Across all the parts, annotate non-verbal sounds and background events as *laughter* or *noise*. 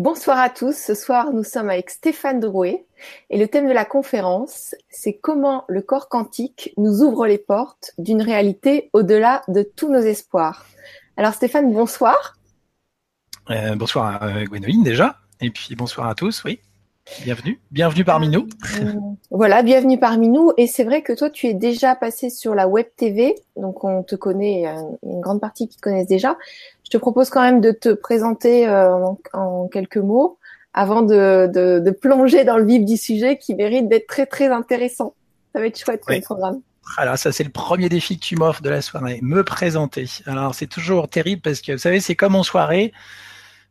Bonsoir à tous. Ce soir, nous sommes avec Stéphane Drouet et le thème de la conférence, c'est comment le corps quantique nous ouvre les portes d'une réalité au-delà de tous nos espoirs. Alors Stéphane, bonsoir. Euh, bonsoir à Gwénoline déjà, et puis bonsoir à tous, oui. Bienvenue, bienvenue parmi nous. Euh, voilà, bienvenue parmi nous. Et c'est vrai que toi, tu es déjà passé sur la web TV, donc on te connaît, une grande partie qui te connaissent déjà. Je te propose quand même de te présenter euh, en, quelques mots avant de, de, plonger dans le vif du sujet qui mérite d'être très très intéressant. Ça va être chouette comme programme. Alors ça c'est le premier défi que tu m'offres de la soirée, me présenter. Alors c'est toujours terrible parce que vous savez c'est comme en soirée,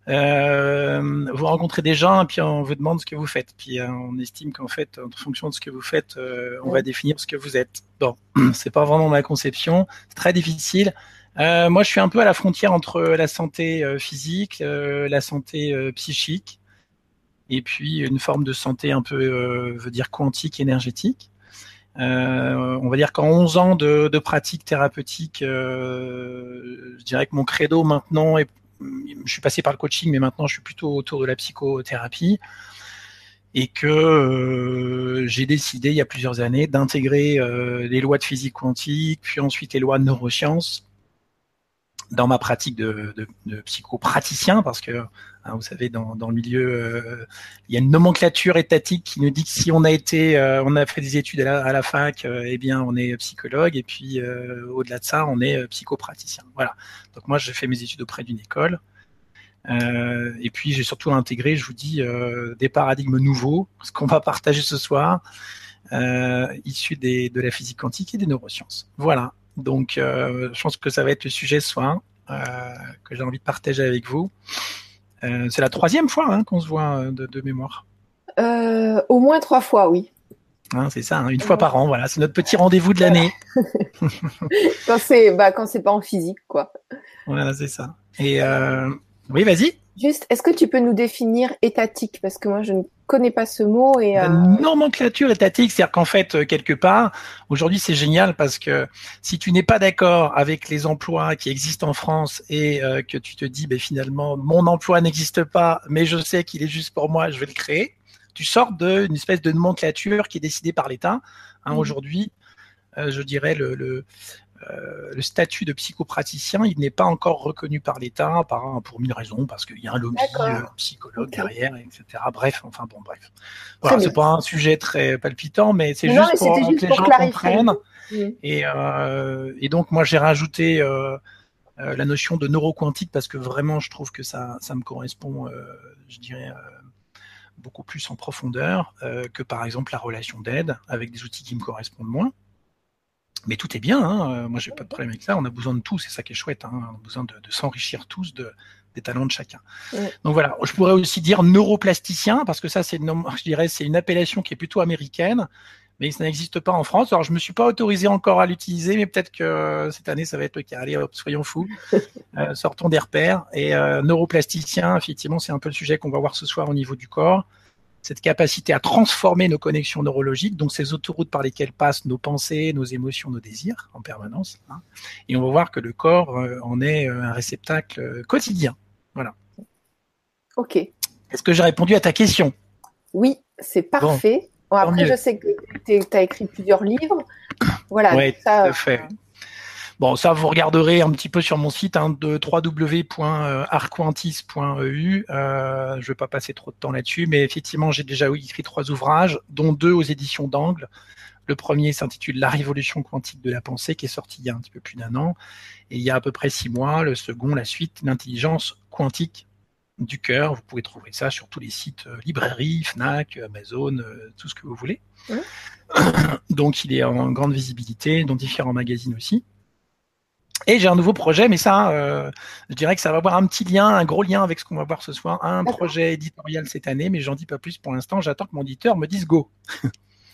euh, vous rencontrez des gens et puis on vous demande ce que vous faites. Puis euh, on estime qu'en fait, en fonction de ce que vous faites, euh, on va définir ce que vous êtes. Bon, *clears throat* c'est pas vraiment ma conception. C'est très difficile. Moi, je suis un peu à la frontière entre la santé physique, la santé psychique, et puis une forme de santé un peu, veut dire quantique, énergétique. on va dire qu'en 11 ans de, pratique thérapeutique, je dirais que mon credo maintenant est je suis passé par le coaching, mais maintenant je suis plutôt autour de la psychothérapie et que euh, j'ai décidé il y a plusieurs années d'intégrer euh, les lois de physique quantique, puis ensuite les lois de neurosciences dans ma pratique de, de, de psychopraticien, parce que hein, vous savez, dans, dans le milieu, euh, il y a une nomenclature étatique qui nous dit que si on a été, euh, on a fait des études à la, fac, euh, eh bien, on est psychologue, et puis au-delà de ça, on est psychopraticien. Voilà. Donc moi, j'ai fait mes études auprès d'une école. et puis j'ai surtout intégré, je vous dis, des paradigmes nouveaux, ce qu'on va partager ce soir, issus des, de la physique quantique et des neurosciences. Voilà. Donc, euh, je pense que ça va être le sujet ce soir euh, que j'ai envie de partager avec vous. Euh, c'est la troisième fois hein, qu'on se voit de, mémoire. au moins trois fois, oui. Hein, c'est ça, hein, une fois par an, voilà, c'est notre petit rendez-vous de l'année. *laughs* quand c'est bah, quand c'est pas en physique, quoi. Voilà, c'est ça. Et oui, vas-y. Juste, est-ce que tu peux nous définir étatique? Parce que moi, je ne connais pas ce mot. Et, euh... nomenclature étatique, c'est-à-dire qu'en fait, euh, quelque part, aujourd'hui, c'est génial parce que si tu n'es pas d'accord avec les emplois qui existent en France et euh, que tu te dis, ben, finalement, mon emploi n'existe pas, mais je sais qu'il est juste pour moi, je vais le créer, tu sors d'une espèce de nomenclature qui est décidée par l'État. Hein, mmh. Aujourd'hui, euh, je dirais le, le, euh, le statut de psychopraticien, il n'est pas encore reconnu par l'État pour mille raisons, parce qu'il y a un lobby euh, psychologue derrière, etc. Bref, enfin bon, bref. Voilà, c'est pas un sujet très palpitant, mais c'est juste pour que les gens comprennent. Et, euh, et, donc moi j'ai rajouté la notion de neuroquantique parce que vraiment je trouve que ça, ça me correspond, je dirais beaucoup plus en profondeur que par exemple la relation d'aide avec des outils qui me correspondent moins. Mais tout est bien, hein. Euh, moi j'ai pas de problème avec ça, on a besoin de tout, c'est ça qui est chouette, hein. on a besoin de, de s'enrichir tous de, des talents de chacun. Donc voilà, je pourrais aussi dire neuroplasticien, parce que ça c'est *laughs* je dirais c'est une appellation qui est plutôt américaine, mais ça n'existe pas en France. Alors je me suis pas autorisé encore à l'utiliser, mais peut-être que cette année ça va être le cas. Allez hop, soyons fous, *laughs* euh, sortons des repères. Et euh, neuroplasticien, effectivement, c'est un peu le sujet qu'on va voir ce soir au niveau du corps cette capacité à transformer nos connexions neurologiques, donc ces autoroutes par lesquelles passent nos pensées, nos émotions, nos désirs en permanence. Hein. Et on va voir que le corps euh, en est euh, un réceptacle euh, quotidien. Voilà. Ok. Est-ce que j'ai répondu à ta question? Oui, c'est parfait. après, je sais que tu as écrit plusieurs livres. Voilà. Oui, tout à fait. Bon, ça, vous regarderez un petit peu sur mon site hein, de www.arquantis.eu. Euh, je ne vais pas passer trop de temps là-dessus, mais effectivement, j'ai déjà écrit trois ouvrages, dont deux aux éditions d'Angle. Le premier s'intitule La révolution quantique de la pensée, qui est sorti il y a un petit peu plus d'un an, et il y a à peu près six mois. Le second, la suite, l'intelligence quantique du cœur. Vous pouvez trouver ça sur tous les sites euh, librairies, Fnac, Amazon, euh, tout ce que vous voulez. *coughs* Donc, il est en grande visibilité dans différents magazines aussi. Et j'ai un nouveau projet, mais ça, euh, je dirais que ça va avoir un petit lien, un gros lien avec ce qu'on va voir ce soir. Un projet éditorial cette année, mais j'en dis pas plus pour l'instant. J'attends que mon éditeur me dise go.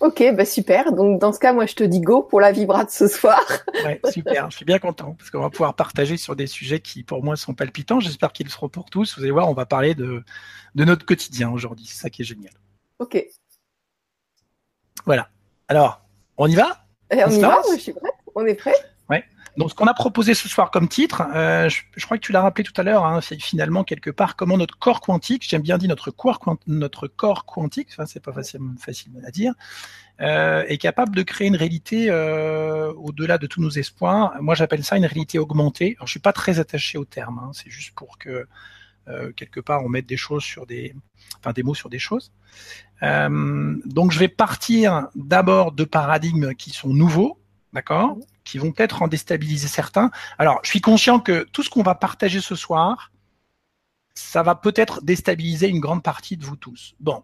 Ok, bah super. Donc dans ce cas, moi je te dis go pour la vibra de ce soir. ouais, super. Je suis bien content parce qu'on va pouvoir partager sur des sujets qui pour moi sont palpitants. J'espère qu'ils le seront pour tous. Vous allez voir, on va parler de de notre quotidien aujourd'hui. C'est ça qui est génial. Ok. Voilà. Alors, on y va? Eh, On, y va. je suis prête. On est prêt. Donc, ce qu'on a proposé ce soir comme titre, euh, je, crois que tu l'as rappelé tout à l'heure, hein, c'est finalement quelque part comment notre corps quantique, j'aime bien dire notre corps, quantique, enfin, c'est pas facile, facile à dire, euh, est capable de créer une réalité euh, au-delà de tous nos espoirs. Moi, j'appelle ça une réalité augmentée. Alors, je suis pas très attaché au terme, hein, c'est juste pour que quelque part on mette des choses sur des, enfin des mots sur des choses. Donc, je vais partir d'abord de paradigmes qui sont nouveaux, d'accord? Qui vont peut-être en déstabiliser certains. Alors, je suis conscient que tout ce qu'on va partager ce soir, ça va peut-être déstabiliser une grande partie de vous tous. Bon,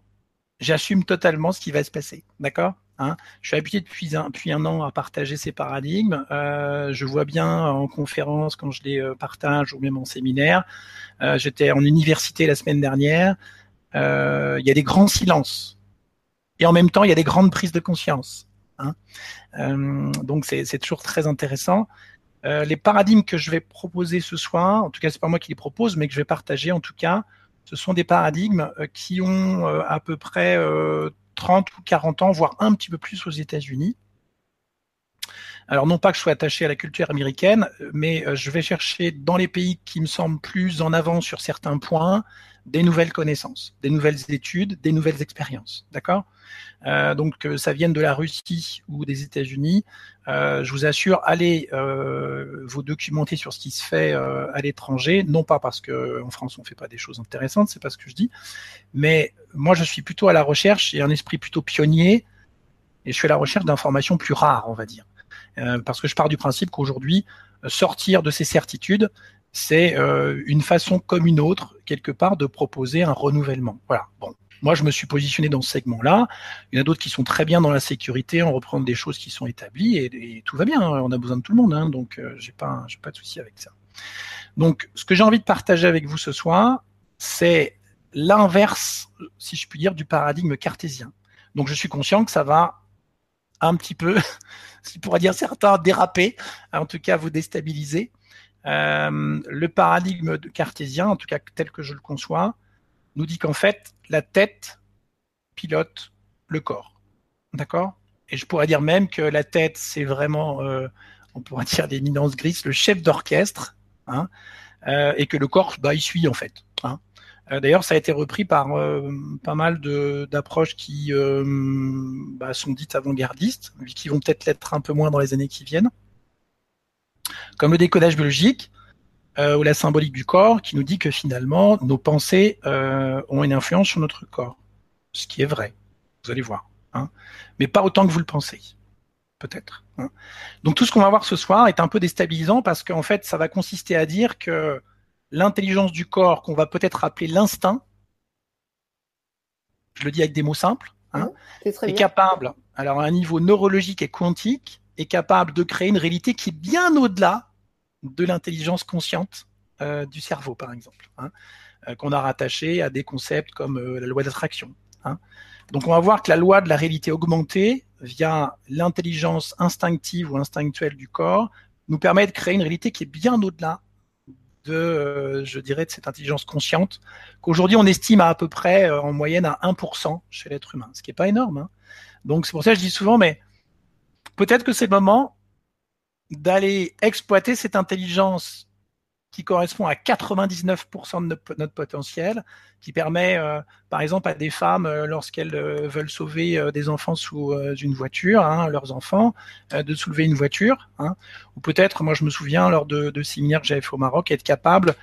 j'assume totalement ce qui va se passer, d'accord hein Je suis habitué depuis un, depuis un an à partager ces paradigmes. Euh, je vois bien en conférence quand je les euh, partage ou même en séminaire. Euh, J'étais en université la semaine dernière. Il y a des grands silences et en même temps il y a des grandes prises de conscience. Hein euh, donc c'est toujours très intéressant. Euh, les paradigmes que je vais proposer ce soir, en tout cas c'est pas moi qui les propose, mais que je vais partager en tout cas, ce sont des paradigmes euh, qui ont à peu près 30 ou 40 ans, voire un petit peu plus aux États-Unis. Alors non pas que je sois attaché à la culture américaine, mais je vais chercher dans les pays qui me semblent plus en avant sur certains points des nouvelles connaissances, des nouvelles études, des nouvelles expériences. D'accord? Euh, donc que ça vienne de la Russie ou des États-Unis, euh, je vous assure, allez euh, vous documenter sur ce qui se fait euh, à l'étranger, non pas parce que en France on fait pas des choses intéressantes, c'est pas ce que je dis, mais moi je suis plutôt à la recherche, j'ai un esprit plutôt pionnier et je suis à la recherche d'informations plus rares, on va dire, euh, parce que je pars du principe qu'aujourd'hui sortir de ces certitudes, c'est une façon comme une autre quelque part de proposer un renouvellement. Voilà. Bon, moi, je me suis positionné dans ce segment-là. Il y en a d'autres qui sont très bien dans la sécurité, en reprenant des choses qui sont établies, et, tout va bien. Hein. On a besoin de tout le monde, hein, donc euh, j'ai pas, j'ai pas de souci avec ça. Donc, ce que j'ai envie de partager avec vous ce soir, c'est l'inverse, si je puis dire, du paradigme cartésien. Donc, je suis conscient que ça va un petit peu, *laughs* si pourrait dire certains, déraper, en tout cas vous déstabiliser. Euh, le paradigme cartésien, en tout cas tel que je le conçois, nous dit qu'en fait, la tête pilote le corps. D'accord? Et je pourrais dire même que la tête, c'est vraiment, euh, on pourrait *laughs* dire l'éminence grise, le chef d'orchestre, hein, euh, et que le corps, bah, il suit en fait. Hein. Euh, D'ailleurs, ça a été repris par euh, pas mal d'approches qui euh, bah, sont dites avant-gardistes, qui vont peut-être l'être un peu moins dans les années qui viennent, comme le décodage biologique, euh, ou la symbolique du corps qui nous dit que finalement nos pensées euh, ont une influence sur notre corps, ce qui est vrai. Vous allez voir, hein. mais pas autant que vous le pensez, peut-être. Hein. Donc tout ce qu'on va voir ce soir est un peu déstabilisant parce qu'en fait ça va consister à dire que l'intelligence du corps qu'on va peut-être appeler l'instinct, je le dis avec des mots simples, hein, est, est capable, alors à un niveau neurologique et quantique, est capable de créer une réalité qui est bien au-delà de l'intelligence consciente euh, du cerveau, par exemple, hein, euh, qu'on a rattaché à des concepts comme euh, la loi d'attraction. Hein. Donc on va voir que la loi de la réalité augmentée, via l'intelligence instinctive ou instinctuelle du corps, nous permet de créer une réalité qui est bien au-delà de, je dirais, de cette intelligence consciente, qu'aujourd'hui on estime à peu près en moyenne à 1% chez l'être humain, ce qui est pas énorme. Hein. Donc c'est pour ça que je dis souvent, mais peut-être que c'est le moment d'aller exploiter cette intelligence qui correspond à 99% de notre, potentiel, qui permet, euh, par exemple, à des femmes, euh, lorsqu'elles euh, veulent sauver des enfants sous une voiture, hein, leurs enfants, de soulever une voiture, hein, ou peut-être, moi je me souviens, lors de, de séminaires que j'avais fait au Maroc, être capable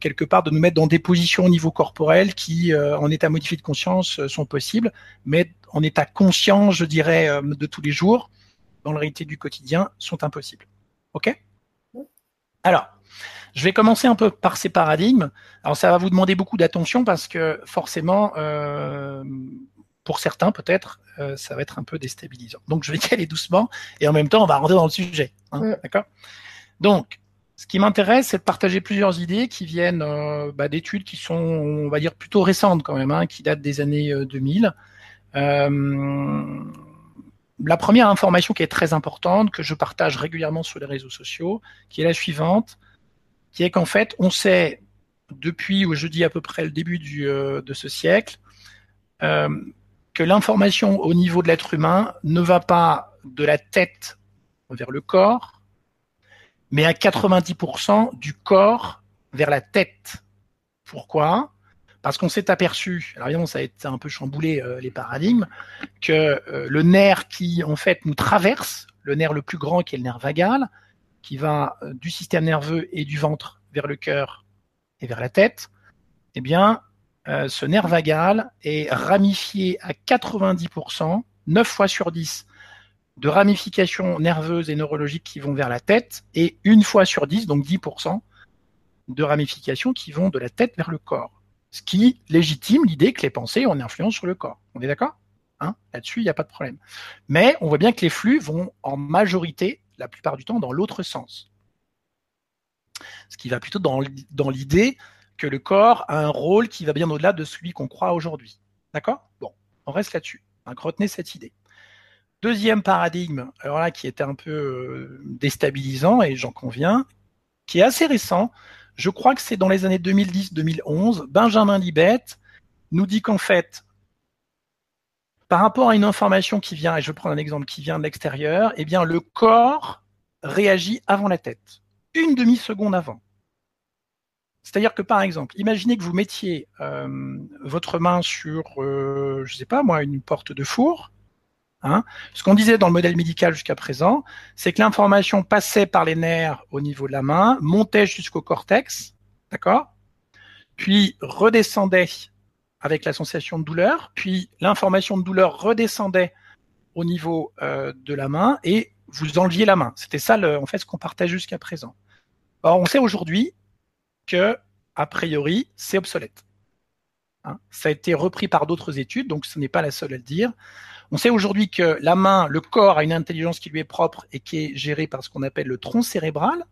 quelque part de nous mettre dans des positions au niveau corporel qui, en état modifié de conscience, sont possibles, mais en état conscient, je dirais, de tous les jours, dans la réalité du quotidien sont impossibles. OK? Alors, je vais commencer un peu par ces paradigmes. Alors, ça va vous demander beaucoup d'attention parce que forcément, euh, pour certains peut-être, euh, ça va être un peu déstabilisant. Donc, je vais y aller doucement et en même temps, on va rentrer dans le sujet. Hein, D'accord? Donc, ce qui m'intéresse, c'est de partager plusieurs idées qui viennent euh, bah, d'études qui sont, on va dire, plutôt récentes quand même, hein, qui datent des années 2000. Euh, la première information qui est très importante, que je partage régulièrement sur les réseaux sociaux, qui est la suivante, qui est qu'en fait, on sait depuis, je dis à peu près le début euh, de ce siècle, euh, que l'information au niveau de l'être humain ne va pas de la tête vers le corps, mais à 90% du corps vers la tête. Pourquoi? Parce qu'on s'est aperçu, alors évidemment ça a été un peu chamboulé euh, les paradigmes, que le nerf qui en fait nous traverse, le nerf le plus grand qui est le nerf vagal, qui va euh, du système nerveux et du ventre vers le cœur et vers la tête, eh bien ce nerf vagal est ramifié à 90%, 9 fois sur 10 de ramifications nerveuses et neurologiques qui vont vers la tête et une fois sur 10, donc 10%, de ramifications qui vont de la tête vers le corps. Ce qui légitime l'idée que les pensées ont une influence sur le corps. On est d'accord? Hein? Là-dessus, il n'y a pas de problème. Mais on voit bien que les flux vont en majorité, la plupart du temps, dans l'autre sens. Ce qui va plutôt dans, l'idée que le corps a un rôle qui va bien au-delà de celui qu'on croit aujourd'hui. D'accord? Bon, on reste là-dessus. Retenez cette idée. Deuxième paradigme, alors là qui était un peu euh, déstabilisant et j'en conviens, qui est assez récent, je crois que c'est dans les années 2010-2011, Benjamin Libet nous dit qu'en fait, par rapport à une information qui vient, et je prends un exemple qui vient de l'extérieur, eh bien le corps réagit avant la tête, une demi-seconde avant. C'est-à-dire que par exemple, imaginez que vous mettiez euh, votre main sur, euh, je sais pas moi, une porte de four. Hein. Ce qu'on disait dans le modèle médical jusqu'à présent, c'est que l'information passait par les nerfs au niveau de la main, montait jusqu'au cortex, d'accord Puis redescendait avec la sensation de douleur, puis l'information de douleur redescendait au niveau euh, de la main et vous enleviez la main. C'était ça, en fait, ce qu'on partage jusqu'à présent. Or, on sait aujourd'hui que, a priori, c'est obsolète. Hein ça a été repris par d'autres études, donc ce n'est pas la seule à le dire. On sait aujourd'hui que la main, le corps a une intelligence qui lui est propre et qui est gérée par ce qu'on appelle le tronc cérébral.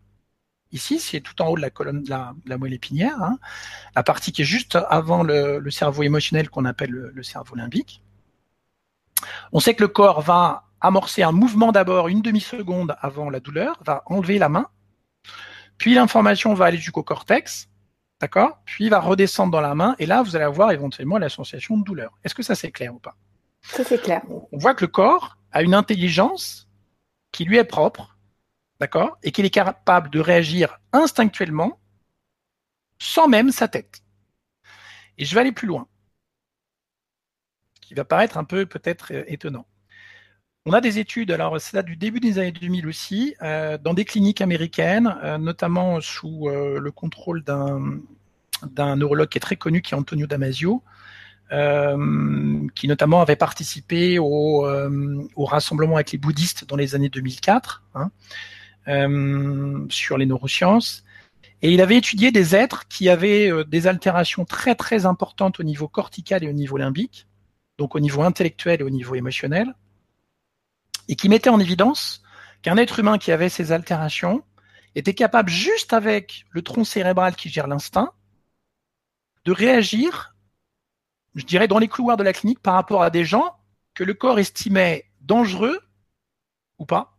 Ici, c'est tout en haut de la colonne de la, moelle épinière, hein. la partie qui est juste avant le, cerveau émotionnel qu'on appelle le, cerveau limbique. On sait que le corps va amorcer un mouvement d'abord une demi-seconde avant la douleur, va enlever la main, puis l'information va aller jusqu'au cortex, d'accord? Puis il va redescendre dans la main, et là, vous allez avoir éventuellement la sensation de douleur. Est-ce que ça c'est clair ou pas? Ça, c'est clair. On voit que le corps a une intelligence qui lui est propre, d'accord, et qu'il est capable de réagir instinctuellement sans même sa tête. Et je vais aller plus loin, ce qui va paraître un peu peut-être euh, étonnant. On a des études, alors c'est là du début des années 2000 aussi, euh, dans des cliniques américaines, euh, notamment sous le contrôle d'un neurologue qui est très connu, qui est Antonio Damasio, qui notamment avait participé au, rassemblement avec les bouddhistes dans les années 2004 hein, euh, sur les neurosciences. Et il avait étudié des êtres qui avaient des altérations très très importantes au niveau cortical et au niveau limbique, donc au niveau intellectuel et au niveau émotionnel, et qui mettaient en évidence qu'un être humain qui avait ces altérations était capable, juste avec le tronc cérébral qui gère l'instinct, de réagir je dirais, dans les couloirs de la clinique par rapport à des gens que le corps estimait dangereux ou pas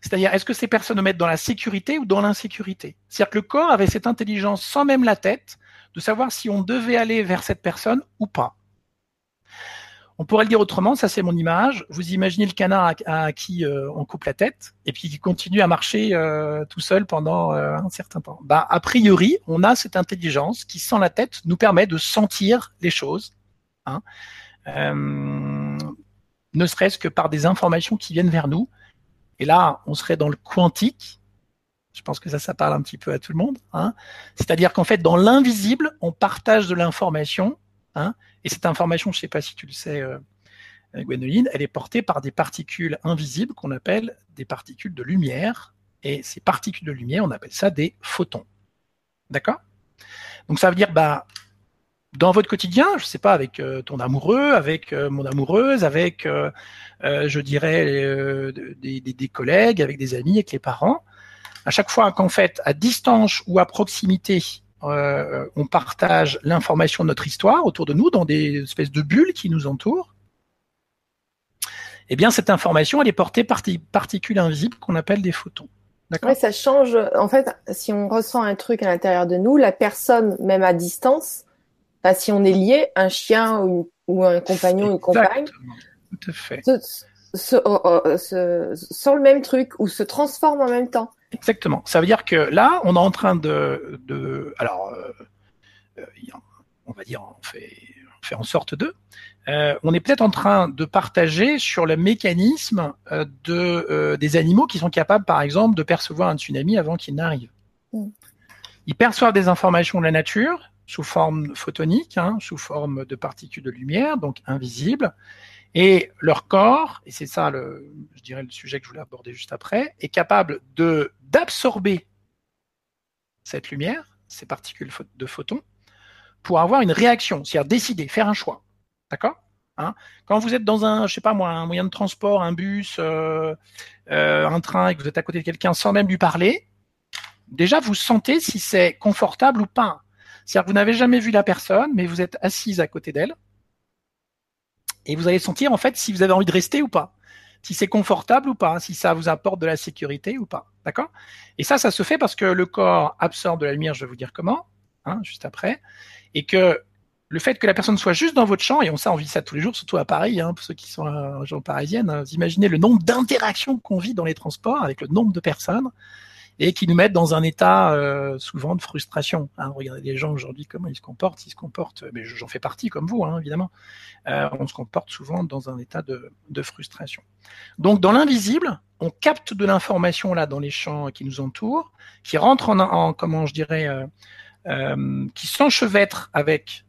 C'est-à-dire, est-ce que ces personnes mettent dans la sécurité ou dans l'insécurité? C'est-à-dire que le corps avait cette intelligence sans même la tête de savoir si on devait aller vers cette personne ou pas. On pourrait le dire autrement, ça c'est mon image. Vous imaginez le canard à, qui euh, on coupe la tête et puis qui continue à marcher euh, tout seul pendant euh, un certain temps. Bah, a priori, on a cette intelligence qui, sans la tête, nous permet de sentir les choses, hein, ne serait-ce que par des informations qui viennent vers nous. Et là, on serait dans le quantique. Je pense que ça, ça parle un petit peu à tout le monde. Hein. C'est-à-dire qu'en fait, dans l'invisible, on partage de l'information. Hein, et cette information, je ne sais pas si tu le sais, euh, Gwénoline, elle est portée par des particules invisibles qu'on appelle des particules de lumière. Et ces particules de lumière, on appelle ça des photons. D'accord? Donc ça veut dire, bah, dans votre quotidien, je ne sais pas, avec euh, ton amoureux, avec euh, mon amoureuse, avec, je dirais, des, collègues, avec des amis, avec les parents, à chaque fois qu'en fait, à distance ou à proximité, euh, on partage l'information de notre histoire autour de nous dans des espèces de bulles qui nous entourent. Eh bien, cette information, elle est portée par des particules invisibles qu'on appelle des photons. D'accord? ça change. En fait, si on ressent un truc à l'intérieur de nous, la personne, même à distance, si on est lié, un chien ou, un compagnon, une compagne, tout à fait. Se, oh, oh, se, sent le même truc ou se transforme en même temps. Exactement. Ça veut dire que là, on est en train de, de alors, euh, on va dire, on fait, on fait en sorte de, euh, on est peut-être en train de partager sur le mécanisme euh, de, euh, des animaux qui sont capables, par exemple, de percevoir un tsunami avant qu'il n'arrive. Mm. Ils perçoivent des informations de la nature sous forme photonique, hein, sous forme de particules de lumière, donc invisibles, et leur corps, et c'est ça le, je dirais le sujet que je voulais aborder juste après, est capable de d'absorber cette lumière, ces particules de photons, pour avoir une réaction, c'est-à-dire décider, faire un choix. D'accord? Hein? Quand vous êtes dans un, je sais pas moi, un moyen de transport, un bus, euh, euh, un train, et que vous êtes à côté de quelqu'un sans même lui parler, déjà vous sentez si c'est confortable ou pas. C'est-à-dire que vous n'avez jamais vu la personne, mais vous êtes assise à côté d'elle, et vous allez sentir en fait si vous avez envie de rester ou pas, si c'est confortable ou pas, si ça vous apporte de la sécurité ou pas. D'accord? Et ça, ça se fait parce que le corps absorbe de la lumière, je vais vous dire comment, hein, juste après, et que le fait que la personne soit juste dans votre champ, et on ça, on vit ça tous les jours, surtout à Paris, hein, pour ceux qui sont en région parisienne, hein, vous imaginez le nombre d'interactions qu'on vit dans les transports avec le nombre de personnes et qui nous mettent dans un état euh, souvent de frustration. Hein. Regardez les gens aujourd'hui comment ils se comportent, ils se comportent, mais j'en fais partie comme vous, hein, évidemment. Euh, on se comporte souvent dans un état de, frustration. Donc dans l'invisible, on capte de l'information là dans les champs qui nous entourent, qui rentre en, en comment je dirais, euh qui s'enchevêtre avec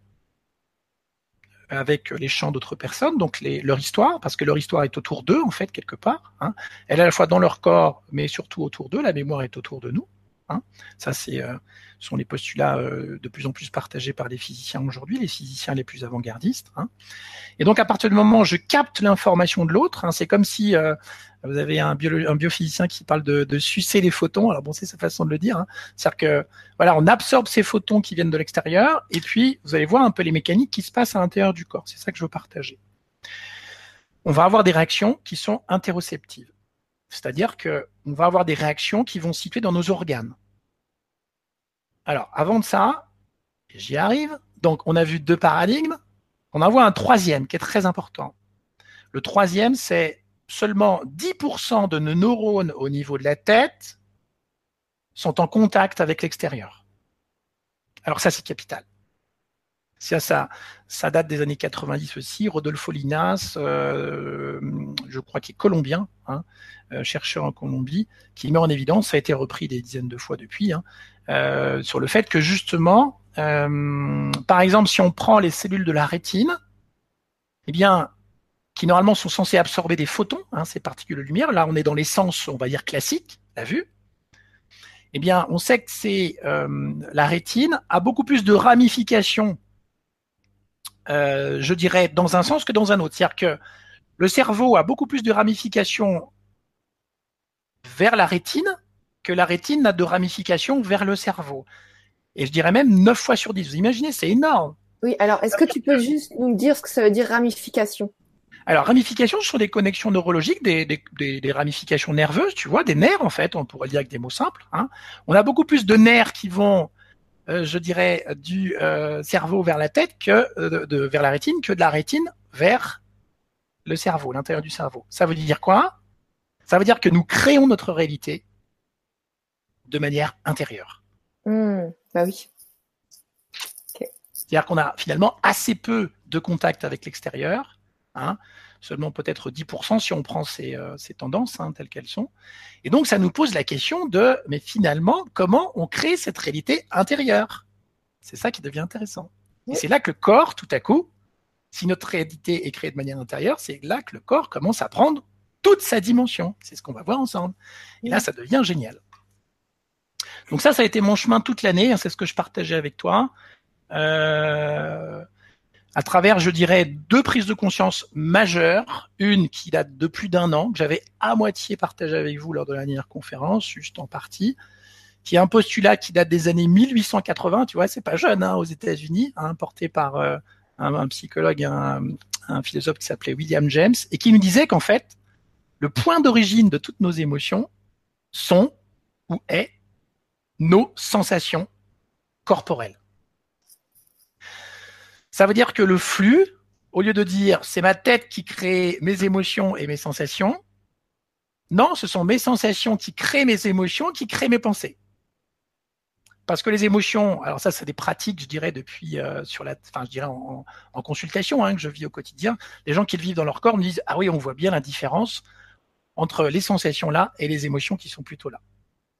avec les chants d'autres personnes, donc leur histoire, parce que leur histoire est autour d'eux, en fait, quelque part. Hein. Elle est à la fois dans leur corps, mais surtout autour d'eux. La mémoire est autour de nous. Hein. Ça, c'est euh, sont les postulats euh, de plus en plus partagés par les physiciens aujourd'hui, les physiciens les plus avant-gardistes. Hein. Et donc, à partir du moment où je capte l'information de l'autre, hein, c'est comme si euh, vous avez un, un, biophysicien qui parle de, de, sucer les photons. Alors bon, c'est sa façon de le dire. Hein. C'est-à-dire que voilà, on absorbe ces photons qui viennent de l'extérieur, et puis vous allez voir un peu les mécaniques qui se passent à l'intérieur du corps. C'est ça que je veux partager. On va avoir des réactions qui sont interoceptives. C'est-à-dire que on va avoir des réactions qui vont se situer dans nos organes. Alors, avant de ça, j'y arrive. Donc, on a vu deux paradigmes. On en voit un troisième qui est très important. Le troisième, c'est seulement 10% de nos neurones au niveau de la tête sont en contact avec l'extérieur. Alors ça, c'est capital. Ça, ça, ça date des années 90 aussi. Rodolfo Linas, euh, je crois qu'il est colombien, hein, euh, chercheur en Colombie, qui met en évidence, ça a été repris des dizaines de fois depuis, hein, euh, sur le fait que justement, par exemple, si on prend les cellules de la rétine, eh bien, qui normalement sont censées absorber des photons, hein, ces particules de lumière. Là, on est dans les sens, on va dire classique, la vue. Eh bien, on sait que c'est la rétine a beaucoup plus de ramifications, euh, je dirais, dans un sens que dans un autre. C'est-à-dire que le cerveau a beaucoup plus de ramifications vers la rétine que la rétine n'a de ramifications vers le cerveau. Et je dirais même 9 fois sur 10. Vous imaginez, c'est énorme. Oui, alors est-ce que tu peux juste nous dire ce que ça veut dire ramification? Alors, ramifications, ce sont des connexions neurologiques, des, des, des, ramifications nerveuses, tu vois, des nerfs en fait, on pourrait le dire avec des mots simples. Hein. On a beaucoup plus de nerfs qui vont, je dirais, du euh, cerveau vers la tête que euh, de, vers la rétine, que de la rétine vers le cerveau, l'intérieur du cerveau. Ça veut dire quoi? Ça veut dire que nous créons notre réalité de manière intérieure. Mmh, bah oui. C'est-à-dire qu'on a finalement assez peu de contact avec l'extérieur Hein, seulement peut-être 10% si on prend ces, euh, ces tendances hein, telles qu'elles sont. Et donc ça nous pose la question de, mais finalement, comment on crée cette réalité intérieure? C'est ça qui devient intéressant. Et c'est là que le corps, tout à coup, si notre réalité est créée de manière intérieure, c'est là que le corps commence à prendre toute sa dimension. C'est ce qu'on va voir ensemble. Et là, ça devient génial. Donc ça, ça a été mon chemin toute l'année. Hein, c'est ce que je partageais avec toi. Euh, à travers, je dirais, deux prises de conscience majeures. Une qui date de plus d'un an, que j'avais à moitié partagé avec vous lors de la dernière conférence, juste en partie, qui est un postulat qui date des années 1880. Tu vois, c'est pas jeune hein, aux États-Unis, hein, porté par euh, un, psychologue, un philosophe qui s'appelait William James, et qui nous disait qu'en fait, le point d'origine de toutes nos émotions sont ou est nos sensations corporelles. Ça veut dire que le flux, au lieu de dire c'est ma tête qui crée mes émotions et mes sensations, Non, ce sont mes sensations qui créent mes émotions, qui créent mes pensées. Parce que les émotions, alors ça, c'est des pratiques, je dirais, depuis euh, sur la, enfin, je dirais en, consultation hein, que je vis au quotidien. Les gens qui le vivent dans leur corps me disent ah oui, on voit bien la différence entre les sensations là et les émotions qui sont plutôt là.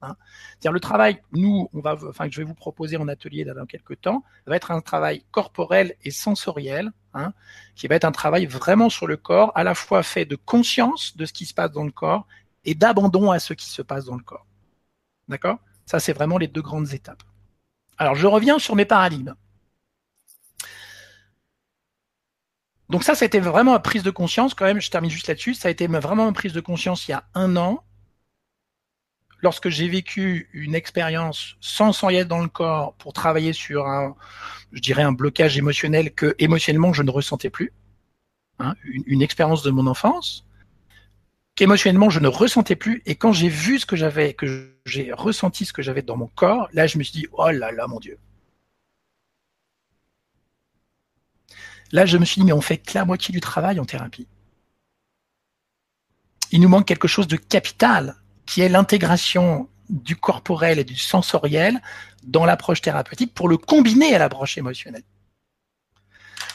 Hein. C'est-à-dire le travail, nous, on va, enfin, que je vais vous proposer en atelier dans quelques temps, va être un travail corporel et sensoriel, hein, qui va être un travail vraiment sur le corps, à la fois fait de conscience de ce qui se passe dans le corps et d'abandon à ce qui se passe dans le corps. D'accord? Ça, c'est vraiment les deux grandes étapes. Alors, je reviens sur mes paradigmes. Donc ça, c'était vraiment une prise de conscience, quand même, je termine juste là-dessus, ça a été vraiment une prise de conscience il y a un an, lorsque j'ai vécu une expérience sans s'en dans le corps pour travailler sur un, je dirais, un blocage émotionnel que émotionnellement je ne ressentais plus, hein, une, expérience de mon enfance, qu'émotionnellement je ne ressentais plus, et quand j'ai vu ce que j'avais, que j'ai ressenti ce que j'avais dans mon corps, là je me suis dit, oh là là, mon Dieu. Là, je me suis dit, mais on fait que la moitié du travail en thérapie. Il nous manque quelque chose de capital qui est l'intégration du corporel et du sensoriel dans l'approche thérapeutique pour le combiner à l'approche émotionnelle.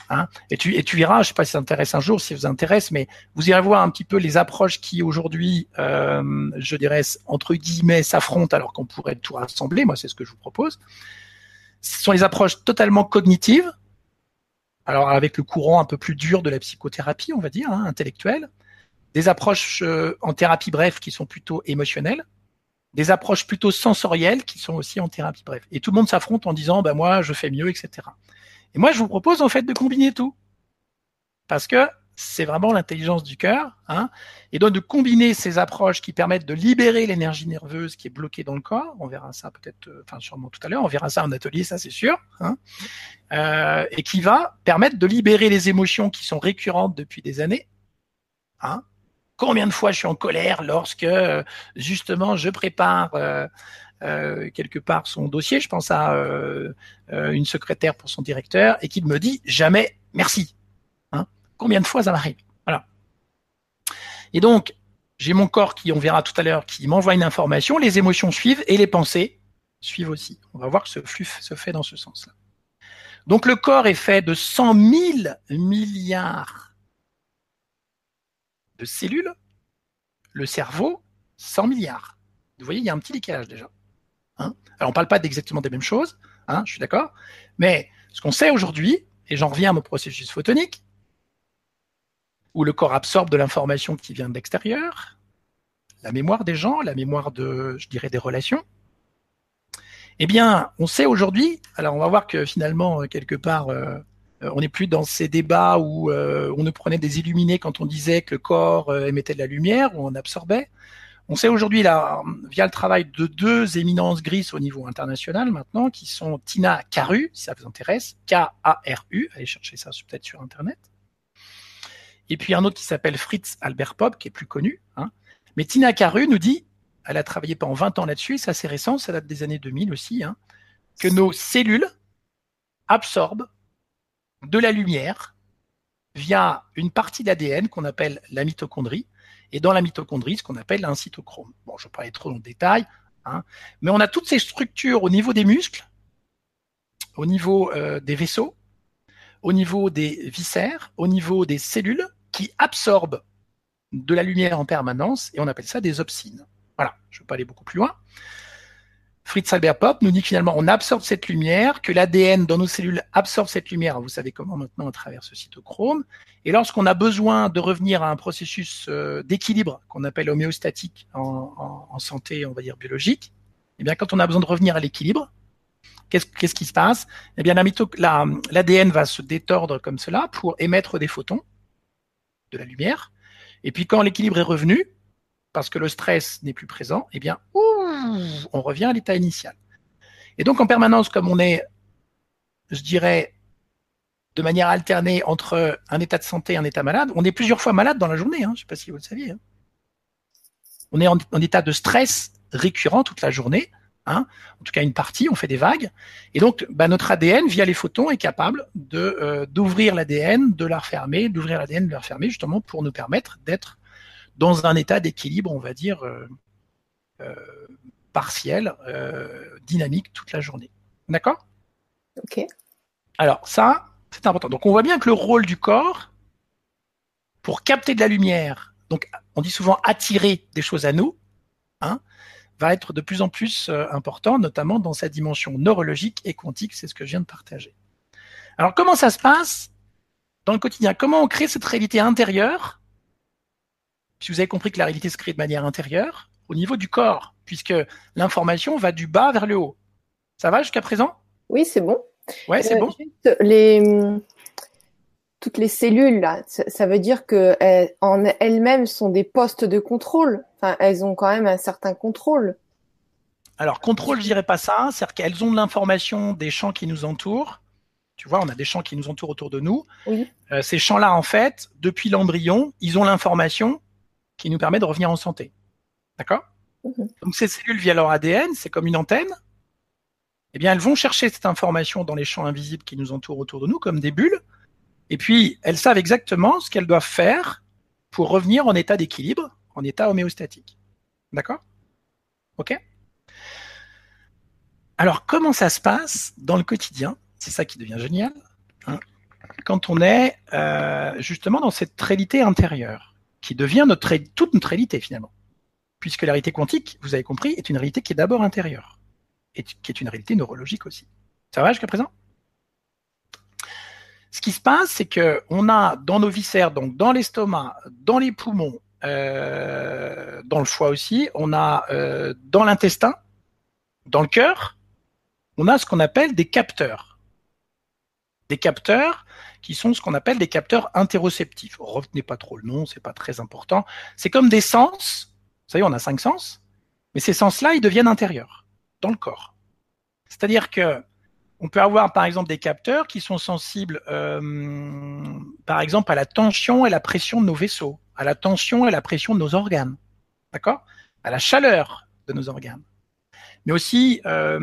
Hein? Et, tu, et verras, je ne sais pas si ça intéresse un jour, si ça vous intéresse, mais vous irez voir un petit peu les approches qui aujourd'hui, euh, je dirais, entre guillemets, s'affrontent alors qu'on pourrait tout rassembler. Moi, c'est ce que je vous propose. Ce sont les approches totalement cognitives, alors avec le courant un peu plus dur de la psychothérapie, on va dire, hein, intellectuelle, des approches euh, en thérapie bref qui sont plutôt émotionnelles, des approches plutôt sensorielles qui sont aussi en thérapie bref. Et tout le monde s'affronte en disant, bah moi, je fais mieux, etc. Et moi, je vous propose en fait de combiner tout, parce que c'est vraiment l'intelligence du cœur, hein, et donc de combiner ces approches qui permettent de libérer l'énergie nerveuse qui est bloquée dans le corps. On verra ça peut-être, euh, enfin sûrement tout à l'heure. On verra ça en atelier, ça c'est sûr, hein, euh, et qui va permettre de libérer les émotions qui sont récurrentes depuis des années, hein, Combien de fois je suis en colère lorsque euh, justement je prépare euh, euh, quelque part son dossier, je pense à une secrétaire pour son directeur, et qu'il me dit jamais merci. Hein Combien de fois ça m'arrive? Voilà. Et donc, j'ai mon corps qui, on verra tout à l'heure, qui m'envoie une information, les émotions suivent et les pensées suivent aussi. On va voir que ce flux se fait dans ce sens-là. Donc le corps est fait de 100 000 milliards de cellules, le cerveau, 100 milliards. Vous voyez, il y a un petit décalage déjà. Hein Alors, on ne parle pas d'exactement des mêmes choses, hein, je suis d'accord, mais ce qu'on sait aujourd'hui, et j'en reviens à mon processus photonique, où le corps absorbe de l'information qui vient de l'extérieur, la mémoire des gens, la mémoire de, je dirais, des relations. Eh bien, on sait aujourd'hui, alors on va voir que finalement, quelque part, euh, on n'est plus dans ces débats où euh, on nous prenait des illuminés quand on disait que le corps euh, émettait de la lumière, où on absorbait. On sait aujourd'hui, via le travail de deux éminences grises au niveau international maintenant, qui sont Tina Caru, si ça vous intéresse, K-A-R-U, allez chercher ça peut-être sur Internet. Et puis un autre qui s'appelle Fritz Albert Pop, qui est plus connu. Hein. Mais Tina Caru nous dit, elle a travaillé pendant 20 ans là-dessus, c'est assez récent, ça date des années 2000 aussi, hein, que nos cellules absorbent de la lumière via une partie d'ADN qu'on appelle la mitochondrie, et dans la mitochondrie, ce qu'on appelle un cytochrome. Bon, je ne vais pas aller trop dans le détail, hein, mais on a toutes ces structures au niveau des muscles, au niveau euh, des vaisseaux, au niveau des viscères, au niveau des cellules, qui absorbent de la lumière en permanence, et on appelle ça des opsines. Voilà, je ne vais pas aller beaucoup plus loin. Fritz Albert Pop nous dit finalement on absorbe cette lumière, que l'ADN dans nos cellules absorbe cette lumière, vous savez comment maintenant à travers ce cytochrome, et lorsqu'on a besoin de revenir à un processus euh, d'équilibre qu'on appelle homéostatique en, santé, on va dire biologique, eh bien quand on a besoin de revenir à l'équilibre, qu'est-ce qui se passe? Eh bien l'ADN va se détordre comme cela pour émettre des photons, de la lumière, et puis quand l'équilibre est revenu, parce que le stress n'est plus présent, eh bien, on revient à l'état initial. Et donc, en permanence, comme on est, je dirais, de manière alternée entre un état de santé et un état malade, on est plusieurs fois malade dans la journée. Hein, je ne sais pas si vous le saviez. Hein. On est en, état de stress récurrent toute la journée. Hein. en tout cas, une partie, on fait des vagues. Et donc, bah, notre ADN, via les photons, est capable euh, d'ouvrir l'ADN, de la refermer, d'ouvrir l'ADN, de la refermer, justement pour nous permettre d'être dans un état d'équilibre, on va dire, euh, euh, partiel, dynamique toute la journée. D'accord? Ok. Alors ça, c'est important. Donc on voit bien que le rôle du corps, pour capter de la lumière, donc on dit souvent attirer des choses à nous, hein, va être de plus en plus important, notamment dans sa dimension neurologique et quantique, c'est ce que je viens de partager. Alors comment ça se passe dans le quotidien? Comment on crée cette réalité intérieure? Si vous avez compris que la réalité se crée de manière intérieure, au niveau du corps, puisque l'information va du bas vers le haut. Ça va jusqu'à présent? Oui, c'est bon. Ouais, c'est euh, bon. les toutes les cellules là, ça veut dire que en elles-mêmes sont des postes de contrôle. Enfin, elles ont quand même un certain contrôle. Alors contrôle, je dirais pas ça. C'est-à-dire qu'elles ont de l'information des champs qui nous entourent tu vois, on a des champs qui nous entourent autour de nous. Euh, ces champs-là, en fait, depuis l'embryon, ils ont l'information qui nous permet de revenir en santé. D'accord mhm. Donc ces cellules, via leur ADN, c'est comme une antenne. Eh bien, elles vont chercher cette information dans les champs invisibles qui nous entourent autour de nous, comme des bulles. Et puis, elles savent exactement ce qu'elles doivent faire pour revenir en état d'équilibre, en état homéostatique. D'accord Ok Alors, comment ça se passe dans le quotidien? C'est ça qui devient génial, hein. quand on est euh, justement dans cette réalité intérieure, qui devient notre, toute notre réalité finalement. Puisque la réalité quantique, vous avez compris, est une réalité qui est d'abord intérieure, et qui est une réalité neurologique aussi. Ça va jusqu'à présent? Ce qui se passe, c'est que on a dans nos viscères, donc dans l'estomac, dans les poumons, euh, dans le foie aussi, on a euh, dans l'intestin, dans le cœur, on a ce qu'on appelle des capteurs des capteurs qui sont ce qu'on appelle des capteurs interoceptifs. Retenez pas trop le nom, c'est pas très important. C'est comme des sens. Vous savez, on a cinq sens, mais ces sens-là, ils deviennent intérieurs dans le corps. C'est-à-dire que on peut avoir par exemple des capteurs qui sont sensibles, euh, par exemple, à la tension et la pression de nos vaisseaux, à la tension et la pression de nos organes, d'accord, à la chaleur de nos organes, mais aussi euh,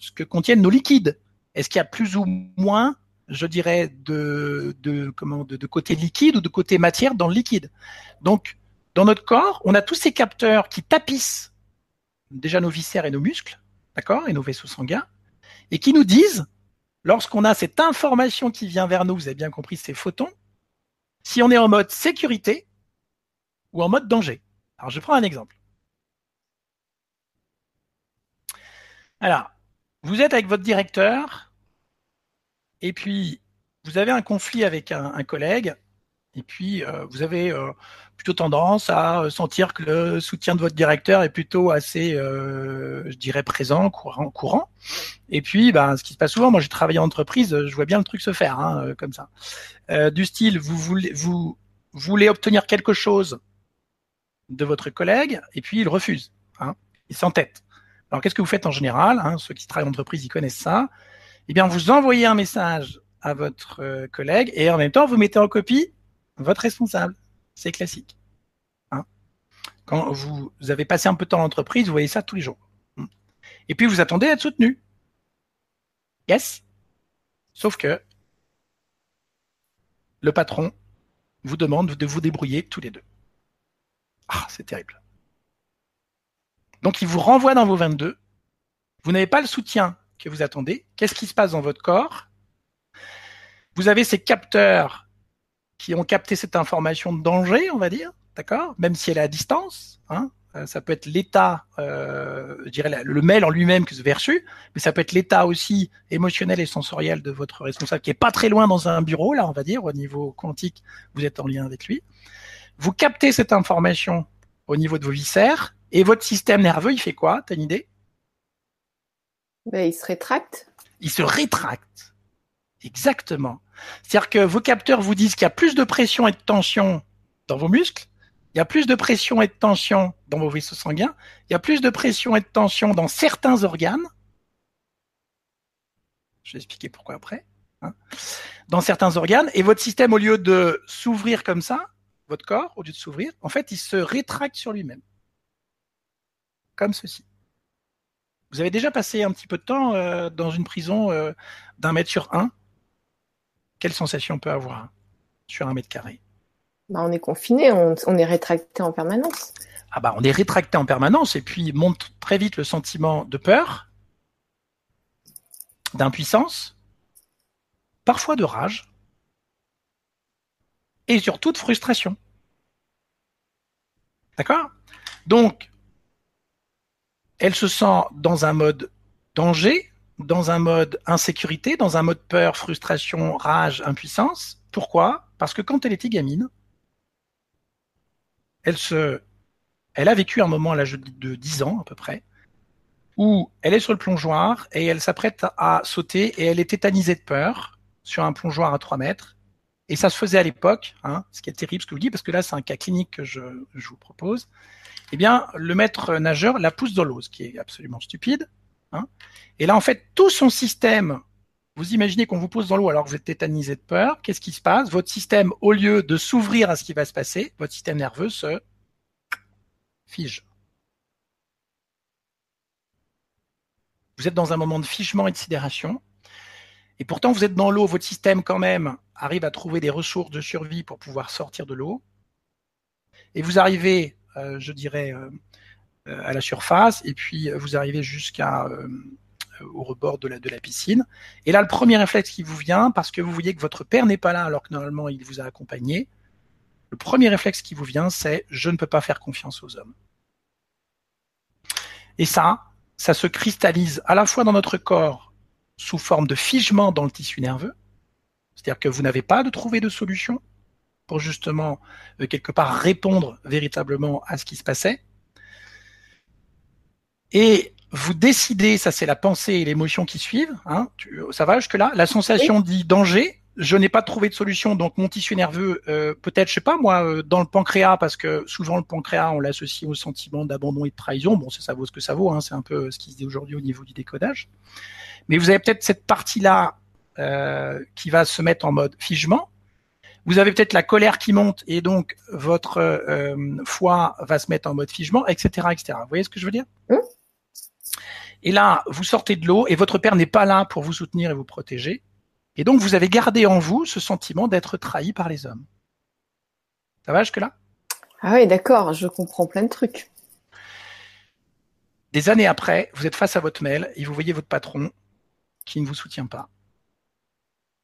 ce que contiennent nos liquides. Est-ce qu'il y a plus ou moins je dirais, de, de, comment, de, de, côté liquide ou de côté matière dans le liquide? Donc, dans notre corps, on a tous ces capteurs qui tapissent déjà nos viscères et nos muscles, d'accord, et nos vaisseaux sanguins, et qui nous disent, lorsqu'on a cette information qui vient vers nous, vous avez bien compris, ces photons, si on est en mode sécurité ou en mode danger. Alors, je prends un exemple. Alors, vous êtes avec votre directeur, et puis vous avez un conflit avec un, collègue, et puis euh, vous avez euh, plutôt tendance à sentir que le soutien de votre directeur est plutôt assez, euh, je dirais, présent, courant, courant. Et puis, ben, ce qui se passe souvent, moi j'ai travaillé en entreprise, je vois bien le truc se faire, hein, comme ça. du style, vous voulez, vous voulez obtenir quelque chose de votre collègue, et puis il refuse. Hein, il s'entête. Alors qu'est-ce que vous faites en général hein, Ceux qui travaillent en entreprise, ils connaissent ça eh bien, vous envoyez un message à votre euh, collègue et en même temps, vous mettez en copie votre responsable. C'est classique. Hein Quand vous, avez passé un peu de temps en entreprise, vous voyez ça tous les jours. Hmm. Et puis, vous attendez à être soutenu. Yes. Sauf que le patron vous demande de vous débrouiller tous les deux. Ah, c'est terrible. Donc, il vous renvoie dans vos 22. Vous n'avez pas le soutien que vous attendez. Qu'est-ce qui se passe dans votre corps? Vous avez ces capteurs qui ont capté cette information de danger, on va dire, d'accord Même si elle est à distance. Hein euh, ça peut être l'état, euh, je dirais le mail en lui-même que vous avez reçu, mais ça peut être l'état aussi émotionnel et sensoriel de votre responsable qui est pas très loin dans un bureau, là, on va dire, au niveau quantique, vous êtes en lien avec lui. Vous captez cette information au niveau de vos viscères et votre système nerveux, il fait quoi? T'as une idée? Ben, il se rétracte. Il se rétracte. Exactement. C'est-à-dire que vos capteurs vous disent qu'il y a plus de pression et de tension dans vos muscles, il y a plus de pression et de tension dans vos vaisseaux sanguins, il y a plus de pression et de tension dans certains organes. Je vais expliquer pourquoi après. Hein. Dans certains organes, et votre système, au lieu de s'ouvrir comme ça, votre corps, au lieu de s'ouvrir, en fait, il se rétracte sur lui-même. Comme ceci. Vous avez déjà passé un petit peu de temps euh, dans une prison euh, d'un mètre sur un Quelle sensation on peut avoir sur un mètre carré bah, On est confiné, on, on est rétracté en permanence. Ah bah, on est rétracté en permanence et puis monte très vite le sentiment de peur, d'impuissance, parfois de rage et surtout de frustration. D'accord? Donc, elle se sent dans un mode danger, dans un mode insécurité, dans un mode peur, frustration, rage, impuissance. Pourquoi? Parce que quand elle était gamine, elle se, elle a vécu un moment à l'âge de 10 ans à peu près, où elle est sur le plongeoir et elle s'apprête à sauter et elle est tétanisée de peur sur un plongeoir à 3 mètres. Et ça se faisait à l'époque, hein, ce qui est terrible ce que je vous dis, parce que là c'est un cas clinique que je, je vous propose. Eh bien, le maître nageur la pousse dans l'eau, ce qui est absolument stupide. Hein. Et là, en fait, tout son système, vous imaginez qu'on vous pose dans l'eau alors que vous êtes tétanisé de peur, qu'est-ce qui se passe? Votre système, au lieu de s'ouvrir à ce qui va se passer, votre système nerveux se fige. Vous êtes dans un moment de figement et de sidération. Et pourtant, vous êtes dans l'eau, votre système quand même arrive à trouver des ressources de survie pour pouvoir sortir de l'eau. Et vous arrivez, euh, je dirais, euh, à la surface, et puis vous arrivez jusqu'à au rebord de la, piscine. Et là, le premier réflexe qui vous vient, parce que vous voyez que votre père n'est pas là alors que normalement il vous a accompagné, le premier réflexe qui vous vient, c'est je ne peux pas faire confiance aux hommes. Et ça, ça se cristallise à la fois dans notre corps sous forme de figement dans le tissu nerveux, c'est-à-dire que vous n'avez pas de trouver de solution pour justement euh, quelque part répondre véritablement à ce qui se passait. Et vous décidez, ça c'est la pensée et l'émotion qui suivent, hein, ça va jusque là, la sensation dit danger, je n'ai pas trouvé de solution, donc mon tissu nerveux, euh, peut-être, je sais pas moi, euh, dans le pancréas, parce que souvent le pancréas, on l'associe au sentiment d'abandon et de trahison. Bon, ça, ça vaut ce que ça vaut, hein, c'est un peu ce qui se dit aujourd'hui au niveau du décodage. Mais vous avez peut-être cette partie-là euh, qui va se mettre en mode figement. Vous avez peut-être la colère qui monte et donc votre foie va se mettre en mode figement, etc., etc. Vous voyez ce que je veux dire? Mmh. Et là, vous sortez de l'eau et votre père n'est pas là pour vous soutenir et vous protéger. Et donc, vous avez gardé en vous ce sentiment d'être trahi par les hommes. Ça va jusque-là? Ah oui, d'accord, je comprends plein de trucs. Des années après, vous êtes face à votre mail et vous voyez votre patron qui ne vous soutient pas.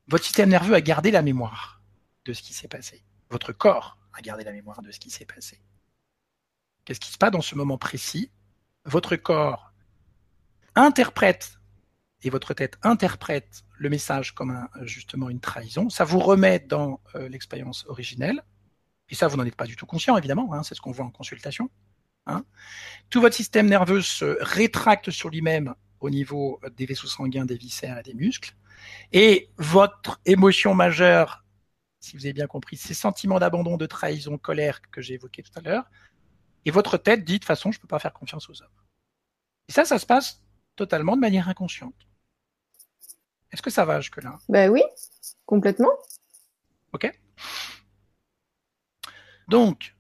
Votre système nerveux a gardé la mémoire de ce qui s'est passé. Votre corps a gardé la mémoire de ce qui s'est passé. Qu'est-ce qui se passe dans ce moment précis? Votre corps interprète et votre tête interprète le message comme justement une trahison, ça vous remet dans euh, l'expérience originelle, et ça vous n'en êtes pas du tout conscient évidemment, hein, c'est ce qu'on voit en consultation. Hein. Tout votre système nerveux se rétracte sur lui-même au niveau des vaisseaux sanguins, des viscères et des muscles, et votre émotion majeure, si vous avez bien compris, ces sentiments d'abandon, de trahison, colère que j'ai évoqués tout à l'heure, et votre tête dit de toute façon je ne peux pas faire confiance aux hommes. Et ça, ça se passe totalement de manière inconsciente. Est-ce que ça va jusque-là? Ben oui, complètement. Ok. Donc,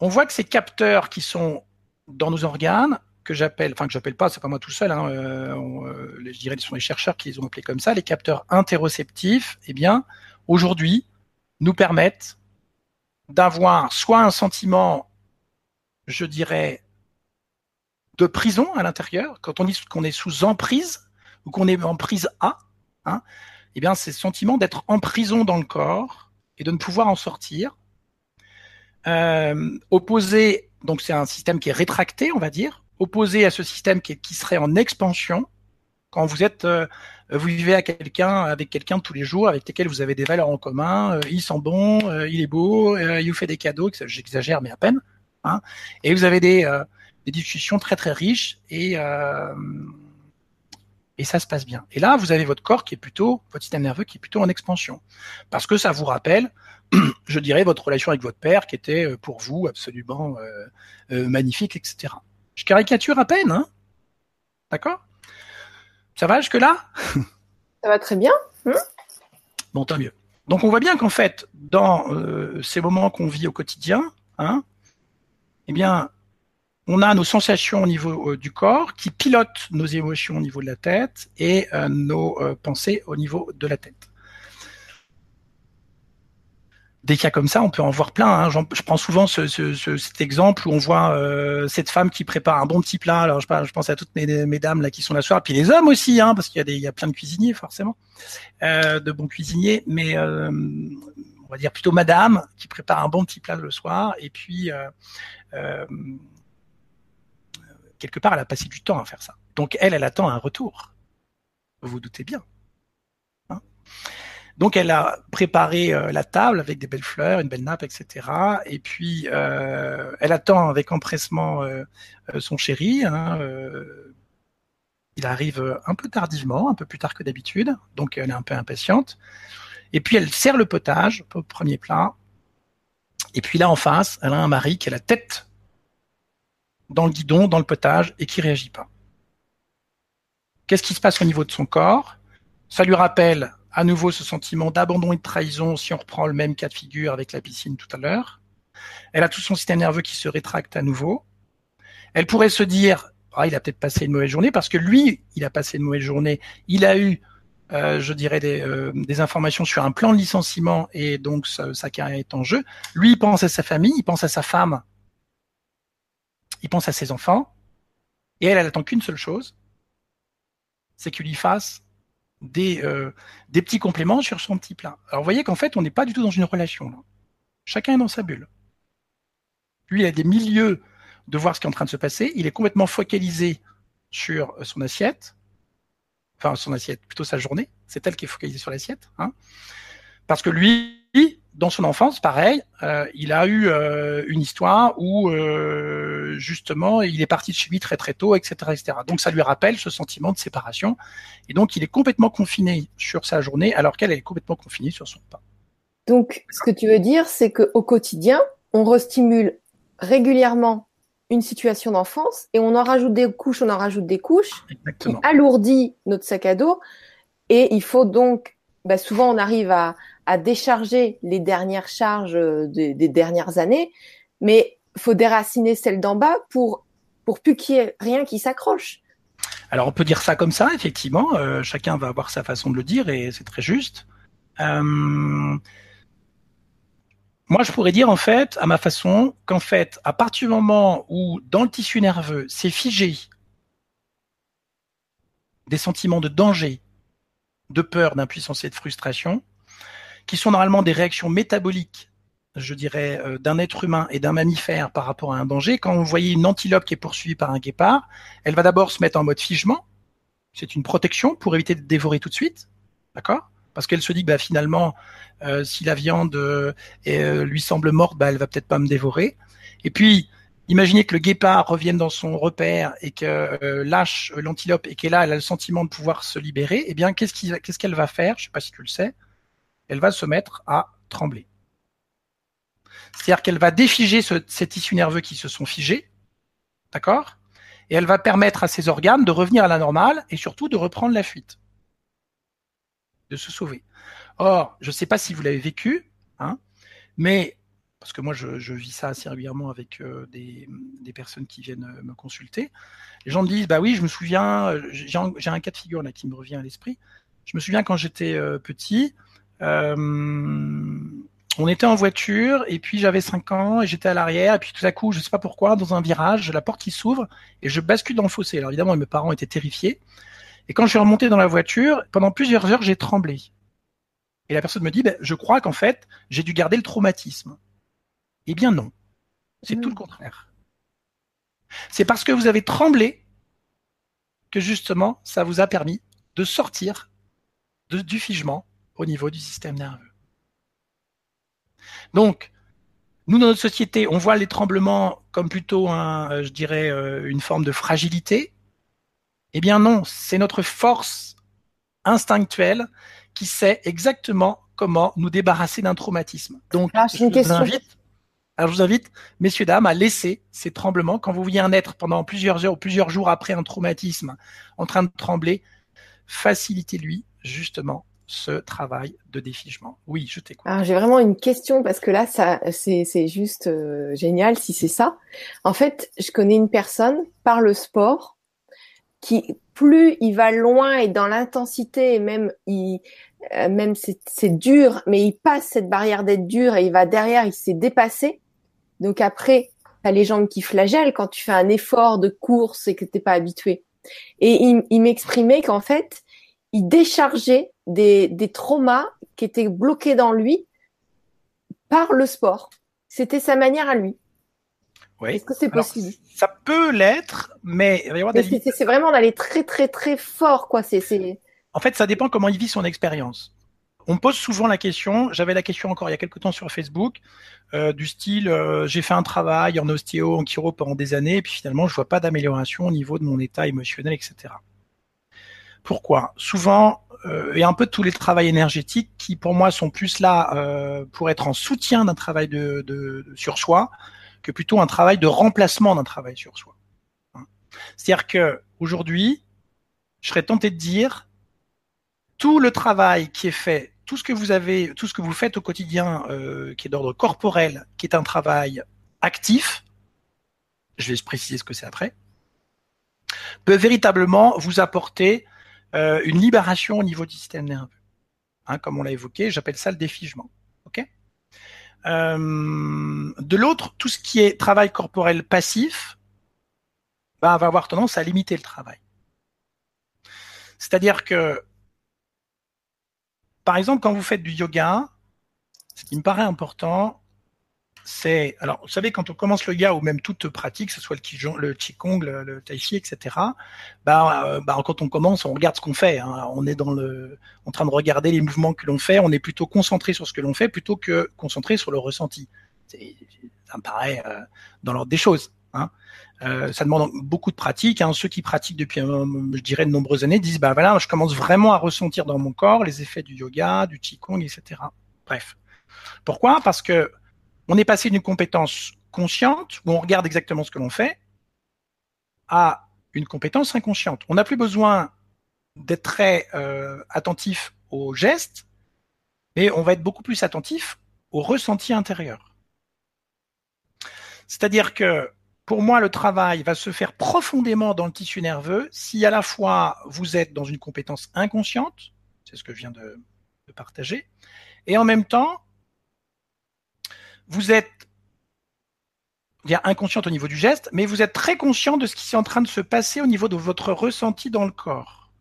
on voit que ces capteurs qui sont dans nos organes, que j'appelle, enfin que j'appelle pas, c'est pas moi tout seul, hein, euh, euh, je dirais que ce sont les chercheurs qui les ont appelés comme ça, les capteurs interoceptifs, eh bien, aujourd'hui, nous permettent d'avoir soit un sentiment, je dirais, de prison à l'intérieur, quand on dit qu'on est sous emprise ou qu'on est en prise A, hein, eh bien, c'est ce sentiment d'être en prison dans le corps et de ne pouvoir en sortir. Euh, opposé, donc c'est un système qui est rétracté, on va dire, opposé à ce système qui, serait en expansion. Quand vous êtes, euh, vous vivez à quelqu'un, avec quelqu'un tous les jours, avec lequel vous avez des valeurs en commun, euh, il sent bon, il est beau, il vous fait des cadeaux, j'exagère mais à peine, hein, et vous avez des, des discussions très très riches et et ça se passe bien. Et là, vous avez votre corps qui est plutôt, votre système nerveux qui est plutôt en expansion. Parce que ça vous rappelle, *clears throat* je dirais, votre relation avec votre père qui était euh, pour vous absolument euh, euh, magnifique, etc. Je caricature à peine, hein D'accord? Ça va jusque-là? *laughs* Ça va très bien. Hein? Bon, tant mieux. Donc on voit bien qu'en fait, dans ces moments qu'on vit au quotidien, hein, eh bien, on a nos sensations au niveau euh, du corps qui pilotent nos émotions au niveau de la tête et euh, nos euh, pensées au niveau de la tête. des cas comme ça, on peut en voir plein. Hein. Je prends souvent ce, ce, cet exemple où on voit cette femme qui prépare un bon petit plat. Alors je, pense à toutes mes, mesdames là qui sont là soir, puis les hommes aussi, hein, parce qu'il y y a plein de cuisiniers forcément, de bons cuisiniers, mais on va dire plutôt madame qui prépare un bon petit plat le soir, et puis quelque part elle a passé du temps à faire ça. Donc elle, elle attend un retour. Vous vous doutez bien. Hein? Donc elle a préparé euh, la table avec des belles fleurs, une belle nappe, etc. Et puis euh, elle attend avec empressement euh, son chéri. Hein, il arrive un peu tardivement, un peu plus tard que d'habitude, donc elle est un peu impatiente. Et puis elle sert le potage au premier plat. Et puis là en face, elle a un mari qui a la tête dans le guidon, dans le potage, et qui réagit pas. Qu'est-ce qui se passe au niveau de son corps? Ça lui rappelle à nouveau ce sentiment d'abandon et de trahison si on reprend le même cas de figure avec la piscine tout à l'heure. Elle a tout son système nerveux qui se rétracte à nouveau. Elle pourrait se dire, ah, il a peut-être passé une mauvaise journée parce que lui, il a passé une mauvaise journée. Il a eu, euh, je dirais, des, euh, des, informations sur un plan de licenciement et donc sa, sa, carrière est en jeu. Lui, il pense à sa famille, il pense à sa femme, il pense à ses enfants. Et elle, elle attend qu'une seule chose, c'est qu'il lui fasse des, euh, des petits compléments sur son petit plat. Alors vous voyez qu'en fait, on n'est pas du tout dans une relation. Chacun est dans sa bulle. Lui, il a des milieux de voir ce qui est en train de se passer. Il est complètement focalisé sur euh, son assiette. Enfin, son assiette, plutôt sa journée. C'est elle qui est focalisée sur l'assiette. Hein. Parce que lui, dans son enfance, pareil, euh, il a eu euh, une histoire où euh, justement il est parti de chez lui très très tôt, etc., etc. Donc ça lui rappelle ce sentiment de séparation, et donc il est complètement confiné sur sa journée, alors qu'elle est complètement confinée sur son pas. Donc ce que tu veux dire, c'est qu'au quotidien, on restimule régulièrement une situation d'enfance et on en rajoute des couches, on en rajoute des couches, Exactement. qui alourdit notre sac à dos, et il faut donc, bah souvent on arrive à à décharger les dernières charges euh, des, dernières années, mais faut déraciner celles d'en bas pour pour plus qu'il y ait rien qui s'accroche. Alors on peut dire ça comme ça, effectivement. Euh, chacun va avoir sa façon de le dire et c'est très juste. Euh, moi, je pourrais dire en fait, à ma façon, qu'en fait, à partir du moment où dans le tissu nerveux, c'est figé des sentiments de danger, de peur, d'impuissance et de frustration, qui sont normalement des réactions métaboliques, je dirais, euh, d'un être humain et d'un mammifère par rapport à un danger. Quand vous voyez une antilope qui est poursuivie par un guépard, elle va d'abord se mettre en mode figement. C'est une protection pour éviter de dévorer tout de suite, d'accord? Parce qu'elle se dit bah, finalement, euh, si la viande euh, lui semble morte, bah, elle va peut-être pas me dévorer. Et puis, Imaginez que le guépard revienne dans son repère et que lâche l'antilope et qu'elle a, le sentiment de pouvoir se libérer. Eh bien, qu'est-ce qu'elle va faire? Je sais pas si tu le sais elle va se mettre à trembler. C'est-à-dire qu'elle va défiger ce, ces tissus nerveux qui se sont figés, d'accord? Et elle va permettre à ses organes de revenir à la normale et surtout de reprendre la fuite, de se sauver. Or, je ne sais pas si vous l'avez vécu, hein, mais parce que moi je, vis ça assez régulièrement avec euh, des, personnes qui viennent euh, me consulter. Les gens me disent bah oui, je me souviens, euh, j'ai un, cas de figure là qui me revient à l'esprit. Je me souviens quand j'étais petit, on était en voiture et puis j'avais 5 ans et j'étais à l'arrière et puis tout à coup, je sais pas pourquoi, dans un virage, la porte qui s'ouvre et je bascule dans le fossé. Alors évidemment, mes parents étaient terrifiés. Et quand je suis remonté dans la voiture, pendant plusieurs heures, j'ai tremblé. Et la personne me dit, ben, je crois qu'en fait, j'ai dû garder le traumatisme. Eh bien non, c'est mmh. tout le contraire. C'est parce que vous avez tremblé que justement, ça vous a permis de sortir de, du figement au niveau du système nerveux. Donc, nous, dans notre société, on voit les tremblements comme plutôt, un, euh, je dirais, euh, une forme de fragilité. Eh bien non, c'est notre force instinctuelle qui sait exactement comment nous débarrasser d'un traumatisme. Donc, je, vous invite, alors je vous invite, messieurs, dames, à laisser ces tremblements. Quand vous voyez un être pendant plusieurs heures ou plusieurs jours après un traumatisme en train de trembler, facilitez-lui justement ce travail de défigement. Oui, je t'écoute. Alors j'ai vraiment une question parce que là, ça, c'est, c'est juste euh, génial si c'est ça. En fait, je connais une personne par le sport qui, plus il va loin et dans l'intensité et même il, euh, même c'est dur, mais il passe cette barrière d'être dur et il va derrière, il s'est dépassé. Donc après, t'as les jambes qui flagellent quand tu fais un effort de course et que t'es pas habitué. Et il, il m'exprimait qu'en fait, il déchargeait des, des traumas qui étaient bloqués dans lui par le sport. C'était sa manière à lui. Oui. Est-ce que c'est possible? Ça peut l'être, mais il va y avoir des C'est vraiment d'aller très très très fort, quoi. C'est. En fait, ça dépend comment il vit son expérience. On pose souvent la question. J'avais la question encore il y a quelques temps sur Facebook, euh, du style euh, j'ai fait un travail en ostéo, en chiro pendant des années, et puis finalement je vois pas d'amélioration au niveau de mon état émotionnel, etc. Pourquoi? Souvent, euh, et un peu tous les travaux énergétiques qui pour moi sont plus là pour être en soutien d'un travail de, sur soi que plutôt un travail de remplacement d'un travail sur soi. C'est-à-dire que aujourd'hui, je serais tenté de dire tout le travail qui est fait, tout ce que vous avez, tout ce que vous faites au quotidien, euh, qui est d'ordre corporel, qui est un travail actif, je vais préciser ce que c'est après, peut véritablement vous apporter euh, une libération au niveau du système nerveux. Hein, comme on l'a évoqué, j'appelle ça le défigement. Ok? Euh, de l'autre, tout ce qui est travail corporel passif bah, va avoir tendance à limiter le travail. C'est-à-dire que, par exemple, quand vous faites du yoga, ce qui me paraît important, c'est alors vous savez quand on commence le yoga ou même toute pratique, que ce soit le qigong, le le, tai chi, etc. Bah, euh, bah, quand on commence, on regarde ce qu'on fait. Hein. On est dans le, en train de regarder les mouvements que l'on fait. On est plutôt concentré sur ce que l'on fait plutôt que concentré sur le ressenti. Ça me paraît euh, dans l'ordre des choses. Hein. Euh, ça demande beaucoup de pratique. Hein. Ceux qui pratiquent depuis, je dirais, de nombreuses années disent, bah voilà, je commence vraiment à ressentir dans mon corps les effets du yoga, du qigong, etc. Bref. Pourquoi? Parce que on est passé d'une compétence consciente, où on regarde exactement ce que l'on fait, à une compétence inconsciente. On n'a plus besoin d'être très euh, attentif aux gestes, mais on va être beaucoup plus attentif au ressenti intérieur. C'est-à-dire que pour moi, le travail va se faire profondément dans le tissu nerveux si à la fois vous êtes dans une compétence inconsciente, c'est ce que je viens de, partager, et en même temps, vous êtes inconsciente au niveau du geste, mais vous êtes très conscient de ce qui est en train de se passer au niveau de votre ressenti dans le corps.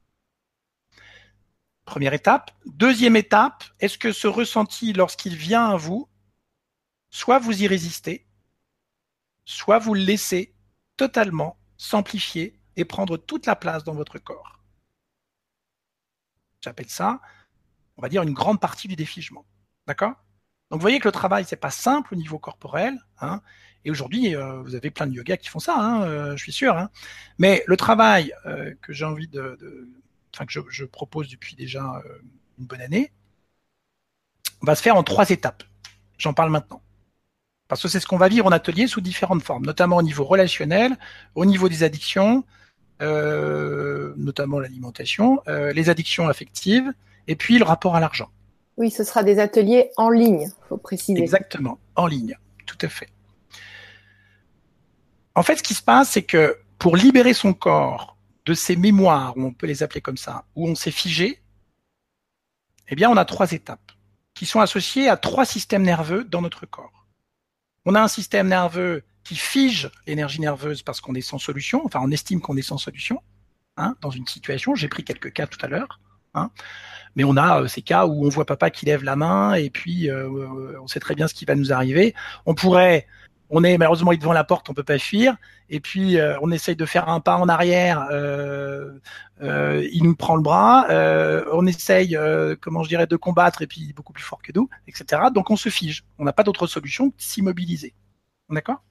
Première étape. Deuxième étape, est-ce que ce ressenti, lorsqu'il vient à vous, soit vous y résistez, soit vous le laissez totalement s'amplifier et prendre toute la place dans votre corps. J'appelle ça, on va dire, une grande partie du défigement. D'accord? Donc vous voyez que le travail, c'est pas simple au niveau corporel. Hein, et aujourd'hui, euh, vous avez plein de yoga qui font ça, hein, euh, je suis sûr. Hein. Mais le travail euh, que j'ai envie de, de, enfin que je, propose depuis déjà une bonne année, va se faire en trois étapes. J'en parle maintenant. Parce que c'est ce qu'on va vivre en atelier sous différentes formes, notamment au niveau relationnel, au niveau des addictions, notamment l'alimentation, les addictions affectives, et puis le rapport à l'argent. Oui, ce sera des ateliers en ligne, faut préciser. Exactement, en ligne, tout à fait. En fait, ce qui se passe, c'est que pour libérer son corps de ces mémoires, on peut les appeler comme ça, où on s'est figé, eh bien, on a trois étapes qui sont associées à trois systèmes nerveux dans notre corps. On a un système nerveux qui fige l'énergie nerveuse parce qu'on est sans solution, enfin, on estime qu'on est sans solution, hein, dans une situation. J'ai pris quelques cas tout à l'heure. Hein. Mais on a euh, ces cas où on voit papa qui lève la main et puis euh, euh, on sait très bien ce qui va nous arriver. On pourrait on est malheureusement devant la porte, on peut pas fuir. Et puis on essaye de faire un pas en arrière, il nous prend le bras. on essaye, comment je dirais, de combattre et puis il est beaucoup plus fort que nous, etc. Donc on se fige. On n'a pas d'autre solution que s'immobiliser. D'accord?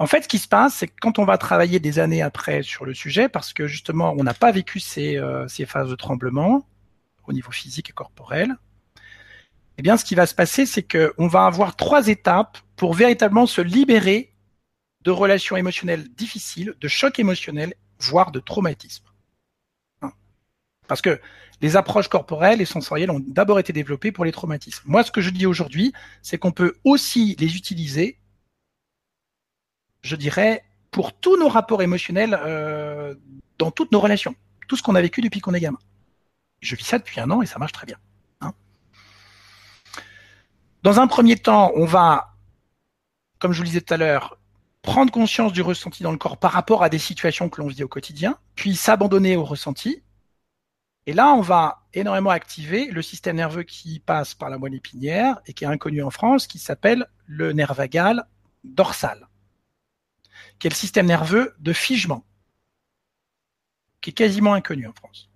En fait, ce qui se passe, c'est que quand on va travailler des années après sur le sujet, parce que justement, on n'a pas vécu ces, euh, ces, phases de tremblement au niveau physique et corporel, eh bien, ce qui va se passer, c'est qu'on va avoir trois étapes pour véritablement se libérer de relations émotionnelles difficiles, de chocs émotionnels, voire de traumatisme. Hein. Parce que les approches corporelles et sensorielles ont d'abord été développées pour les traumatismes. Moi, ce que je dis aujourd'hui, c'est qu'on peut aussi les utiliser je dirais, pour tous nos rapports émotionnels euh, dans toutes nos relations, tout ce qu'on a vécu depuis qu'on est gamin. Je vis ça depuis un an et ça marche très bien. Dans un premier temps, on va, comme je vous le disais tout à l'heure, prendre conscience du ressenti dans le corps par rapport à des situations que l'on vit au quotidien, puis s'abandonner au ressenti. Et là, on va énormément activer le système nerveux qui passe par la moelle épinière et qui est inconnu en France, qui s'appelle le nerf vagal dorsal, qui est le système nerveux de figement, qui est quasiment inconnu en France.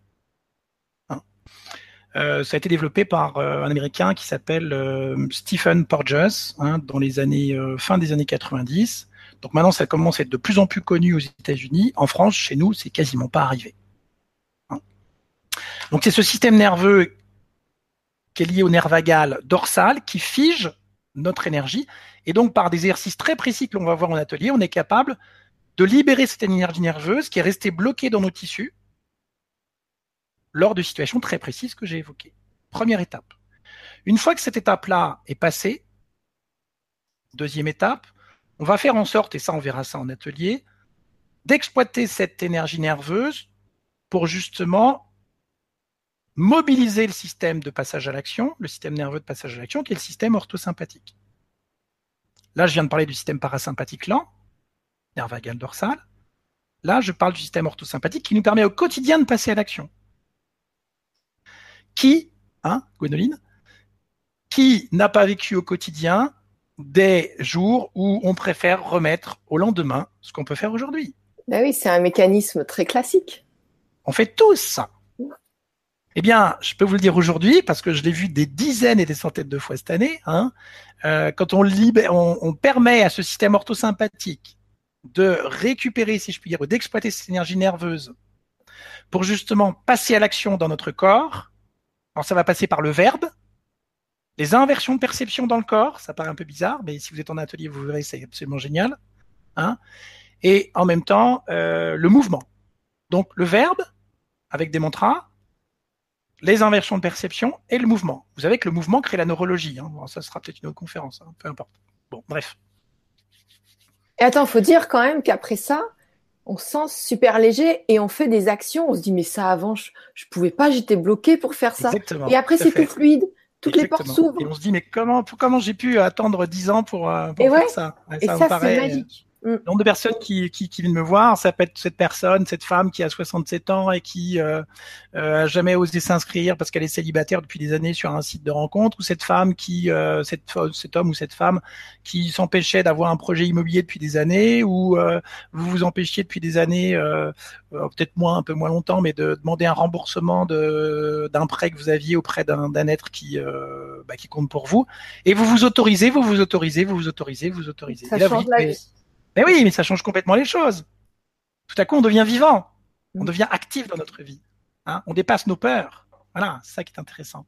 Euh, ça a été développé par euh, un Américain qui s'appelle euh, Stephen Porges hein, dans les années fin des années 90 donc maintenant, ça commence à être de plus en plus connu aux États-Unis. En France, chez nous, c'est quasiment pas arrivé. Hein. Donc c'est ce système nerveux qui est lié au nerf vagal dorsal qui fige notre énergie. Et donc par des exercices très précis que l'on va voir en atelier, on est capable de libérer cette énergie nerveuse qui est restée bloquée dans nos tissus lors de situations très précises que j'ai évoquées. Première étape. Une fois que cette étape-là est passée, deuxième étape, on va faire en sorte, et ça on verra ça en atelier, d'exploiter cette énergie nerveuse pour justement mobiliser le système de passage à l'action, le système nerveux de passage à l'action, qui est le système orthosympathique. Là, je viens de parler du système parasympathique lent, nerf vagal dorsal. Là, je parle du système orthosympathique qui nous permet au quotidien de passer à l'action. Qui, hein, Gwénoline, qui n'a pas vécu au quotidien des jours où on préfère remettre au lendemain ce qu'on peut faire aujourd'hui. Ben oui, c'est un mécanisme très classique. On fait tous ça. Eh bien, je peux vous le dire aujourd'hui parce que je l'ai vu des dizaines et des centaines de fois cette année. Hein, euh, quand on, libère, on, permet à ce système orthosympathique de récupérer, si je puis dire, ou d'exploiter cette énergie nerveuse pour justement passer à l'action dans notre corps. Alors ça va passer par le verbe, les inversions de perception dans le corps, ça paraît un peu bizarre, mais si vous êtes en atelier, vous verrez, c'est absolument génial. Hein et en même temps, euh, le mouvement. Donc le verbe, avec des mantras, les inversions de perception et le mouvement. Vous savez que le mouvement crée la neurologie. Hein. ça sera peut-être une autre conférence, hein, peu importe. Bon, bref. Et attends, faut dire quand même qu'après ça, on se sent super léger et on fait des actions. On se dit mais ça avant, je, je pouvais pas, j'étais bloqué pour faire ça. Exactement, et après c'est plus fluide. Toutes les portes s'ouvrent. Et on se dit, mais comment, comment j'ai pu attendre 10 ans pour, euh, faire ça? Et ça, c'est magique. Le nombre de personnes qui, qui, qui, viennent me voir, ça peut être cette personne, cette femme qui a 67 ans et qui euh, euh, a jamais osé s'inscrire parce qu'elle est célibataire depuis des années sur un site de rencontre, ou cette femme qui, euh, cette, cet homme ou cette femme qui s'empêchait d'avoir un projet immobilier depuis des années, ou euh, vous vous empêchiez depuis des années, euh, peut-être moins, un peu moins longtemps, mais de demander un remboursement d'un prêt que vous aviez auprès d'un être qui bah, qui compte pour vous, et vous vous autorisez, vous vous autorisez, vous vous autorisez, vous vous autorisez. Ça change la vie. Mais oui, mais ça change complètement les choses. Tout à coup, on devient vivant, on devient actif dans notre vie. Hein on dépasse nos peurs. Voilà, c'est ça qui est intéressant.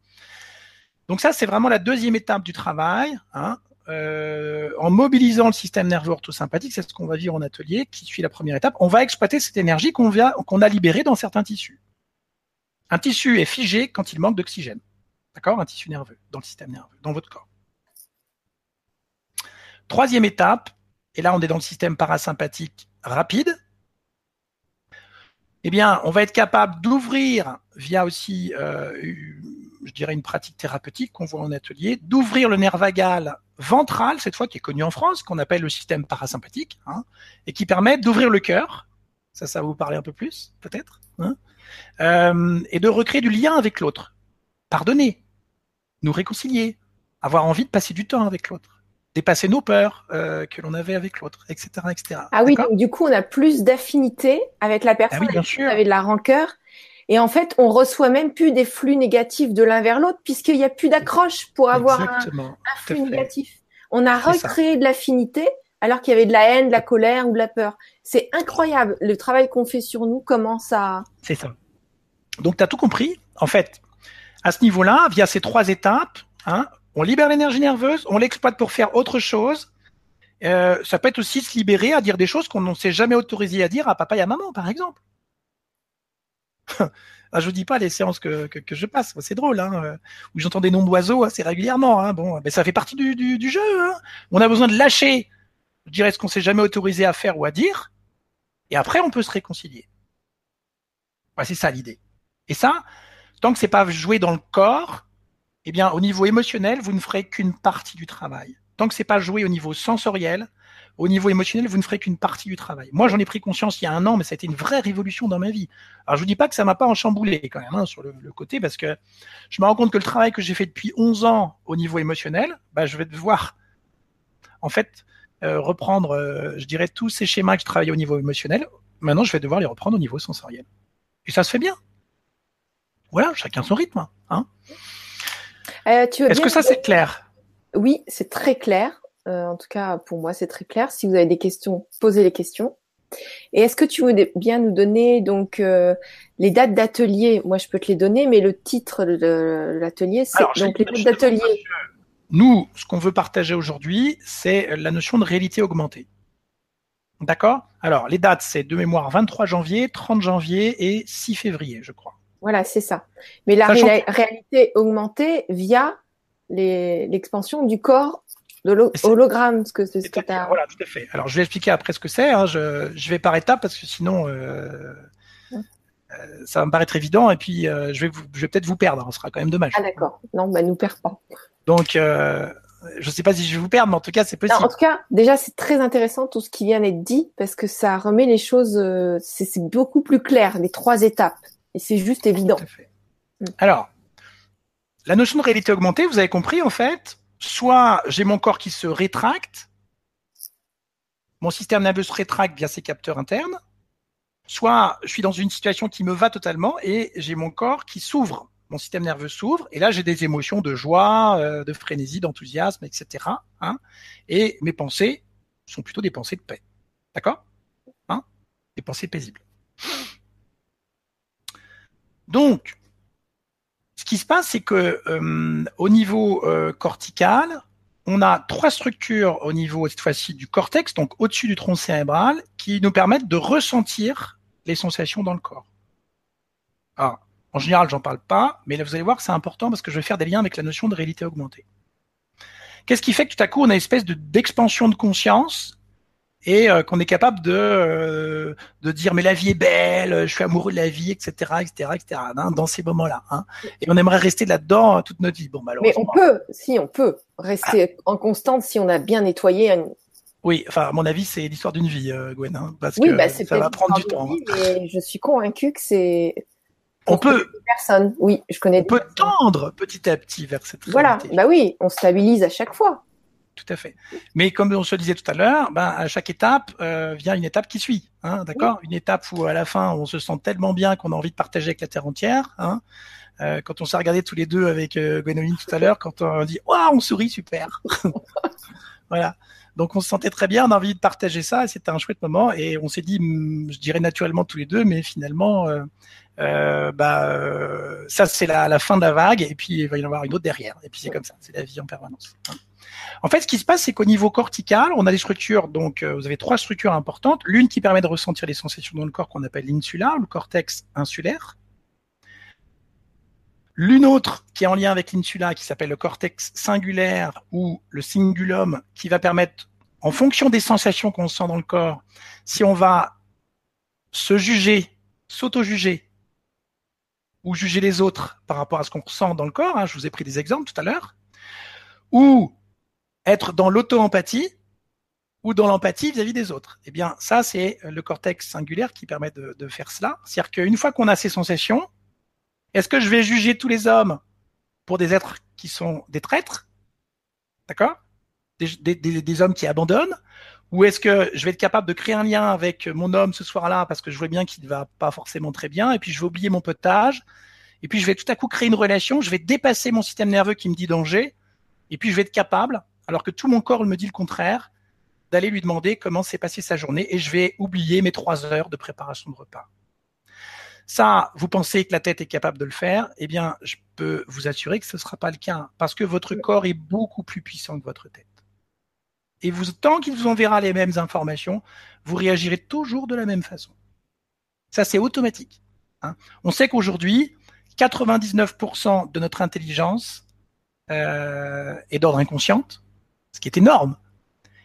Donc ça, c'est vraiment la deuxième étape du travail. Hein euh, en mobilisant le système nerveux orthosympathique, c'est ce qu'on va vivre en atelier, qui suit la première étape. On va exploiter cette énergie qu'on qu'on a libérée dans certains tissus. Un tissu est figé quand il manque d'oxygène. D'accord? Un tissu nerveux, dans le système nerveux, dans votre corps. Troisième étape, et là on est dans le système parasympathique rapide, eh bien, on va être capable d'ouvrir, via aussi, euh, je dirais, une pratique thérapeutique qu'on voit en atelier, d'ouvrir le nerf vagal ventral, cette fois qui est connu en France, qu'on appelle le système parasympathique, hein, et qui permet d'ouvrir le cœur, ça, ça va vous parler un peu plus, peut-être, hein, euh, et de recréer du lien avec l'autre. Pardonner, nous réconcilier, avoir envie de passer du temps avec l'autre dépasser nos peurs euh, que l'on avait avec l'autre, etc., etc. Ah oui, donc du coup, on a plus d'affinité avec la personne ah oui, bien sûr. avait de la rancœur. Et en fait, on reçoit même plus des flux négatifs de l'un vers l'autre puisqu'il n'y a plus d'accroche pour avoir un, flux négatif. On a recréé de l'affinité alors qu'il y avait de la haine, de la colère ou de la peur. C'est incroyable le travail qu'on fait sur nous, comment ça. C'est ça. Donc, tu as tout compris. En fait, à ce niveau-là, via ces trois étapes, hein, on libère l'énergie nerveuse, on l'exploite pour faire autre chose. Euh, ça peut être aussi se libérer à dire des choses qu'on ne s'est jamais autorisé à dire à papa et à maman, par exemple. *laughs* ah, je vous dis pas les séances que, que, je passe, c'est drôle, hein, euh, où j'entends des noms d'oiseaux assez régulièrement. Hein, bon, mais ça fait partie du, du, jeu. Hein. On a besoin de lâcher, je dirais, ce qu'on s'est jamais autorisé à faire ou à dire, et après on peut se réconcilier. c'est ça l'idée. Et ça, tant que c'est pas joué dans le corps, eh bien, au niveau émotionnel, vous ne ferez qu'une partie du travail. Tant que c'est pas joué au niveau sensoriel, au niveau émotionnel, vous ne ferez qu'une partie du travail. Moi, j'en ai pris conscience il y a un an, mais ça a été une vraie révolution dans ma vie. Alors, je vous dis pas que ça m'a pas enchamboulé quand même hein, sur le, côté, parce que je me rends compte que le travail que j'ai fait depuis 11 ans au niveau émotionnel, bah, je vais devoir, en fait, euh, reprendre, euh, je dirais, tous ces schémas que je au niveau émotionnel. Maintenant, je vais devoir les reprendre au niveau sensoriel. Et ça se fait bien. Voilà, chacun son rythme. Hein. Euh, Est-ce que ça, c'est clair? Oui, c'est très clair. Euh, en tout cas, pour moi, c'est très clair. Si vous avez des questions, posez les questions. Et est-ce que tu veux bien nous donner donc euh, les dates d'atelier? Moi, je peux te les donner, mais le titre de l'atelier, c'est donc les dates d'atelier. Nous, ce qu'on veut partager aujourd'hui, c'est la notion de réalité augmentée. D'accord? Alors, les dates, c'est de mémoire 23 janvier, 30 janvier et 6 février, je crois. Voilà, c'est ça. Mais la réalité augmentée via l'expansion du corps de l'hologramme, ce que c'est ce que tu as. Voilà, tout à fait. Alors, je vais expliquer après ce que c'est. Hein. Je, je, vais par étapes parce que sinon, euh, euh, ça va me paraître évident et puis euh, je vais, je vais peut-être vous perdre. Ce sera quand même dommage. Ah d'accord. Non, bah nous perd pas. Donc, je ne sais pas si je vais vous perdre, mais en tout cas, c'est possible. en tout cas, déjà, c'est très intéressant tout ce qui vient d'être dit parce que ça remet les choses. c'est beaucoup plus clair les trois étapes et c'est juste évident. Alors, la notion de réalité augmentée, vous avez compris en fait soit j'ai mon corps qui se rétracte, mon système nerveux se rétracte via ses capteurs internes, soit je suis dans une situation qui me va totalement et j'ai mon corps qui s'ouvre, mon système nerveux s'ouvre et là j'ai des émotions de joie, euh, de frénésie, d'enthousiasme, etc. Hein, et mes pensées sont plutôt des pensées de paix, d'accord? Hein? Des pensées paisibles. Donc, ce qui se passe, c'est que euh, au niveau euh, cortical, on a trois structures au niveau cette fois-ci du cortex, donc au-dessus du tronc cérébral, qui nous permettent de ressentir les sensations dans le corps. Alors, en général, j'en parle pas, mais là, vous allez voir que c'est important parce que je vais faire des liens avec la notion de réalité augmentée. Qu'est-ce qui fait que tout à coup, on a une espèce d'expansion de conscience et euh, qu'on est capable de euh, de dire mais la vie est belle, je suis amoureux de la vie, etc., etc., etc. dans ces moments-là, hein. et on aimerait rester là-dedans toute notre vie. Bon, malheureusement. Mais on peut, si on peut rester en constante si on a bien nettoyé. Oui, enfin à mon avis c'est l'histoire d'une vie, euh, Gwen, hein, parce que bah, ça va prendre du temps. Hein. mais je suis convaincue que c'est on peut personne. Oui, je connais. On peut tendre petit à petit vers cette Voilà, bah oui, on stabilise à chaque fois tout à fait. Mais comme on se disait tout à l'heure, ben, à chaque étape euh, vient une étape qui suit, hein, d'accord? Une étape où à la fin on se sent tellement bien qu'on a envie de partager avec la terre entière. Hein euh, quand on s'est regardé tous les deux avec euh, Gwenoline tout à l'heure, quand on dit waouh, on sourit super. *laughs* voilà. Donc on se sentait très bien, on a envie de partager ça, c'était un chouette moment et on s'est dit, hmm, je dirais naturellement tous les deux, mais finalement, euh, euh bah euh, ça c'est la, la, fin de la vague et puis il va y en avoir une autre derrière et puis c'est comme ça, c'est la vie en permanence. Hein. En fait, ce qui se passe, c'est qu'au niveau cortical, on a des structures, donc euh, vous avez trois structures importantes. L'une qui permet de ressentir les sensations dans le corps qu'on appelle l'insula, le cortex insulaire. L'une autre qui est en lien avec l'insula, qui s'appelle le cortex singulaire ou le cingulum, qui va permettre, en fonction des sensations qu'on sent dans le corps, si on va se juger, s'auto-juger, ou juger les autres par rapport à ce qu'on ressent dans le corps, hein, je vous ai pris des exemples tout à l'heure, être dans l'auto-empathie ou dans l'empathie vis-à-vis des autres. Eh bien, ça, c'est le cortex singulaire qui permet de, de faire cela. C'est-à-dire qu'une fois qu'on a ces sensations, est-ce que je vais juger tous les hommes pour des êtres qui sont des traîtres? D'accord? Des, des, des, hommes qui abandonnent? Ou est-ce que je vais être capable de créer un lien avec mon homme ce soir-là parce que je vois bien qu'il ne va pas forcément très bien et puis je vais oublier mon potage et puis je vais tout à coup créer une relation, je vais dépasser mon système nerveux qui me dit danger et puis je vais être capable alors que tout mon corps me dit le contraire, d'aller lui demander comment s'est passée sa journée et je vais oublier mes trois heures de préparation de repas. Ça, vous pensez que la tête est capable de le faire Eh bien, je peux vous assurer que ce ne sera pas le cas parce que votre corps est beaucoup plus puissant que votre tête. Et vous, tant qu'il vous enverra les mêmes informations, vous réagirez toujours de la même façon. Ça, c'est automatique. Hein. On sait qu'aujourd'hui, 99% de notre intelligence euh, est d'ordre inconsciente ce qui est énorme.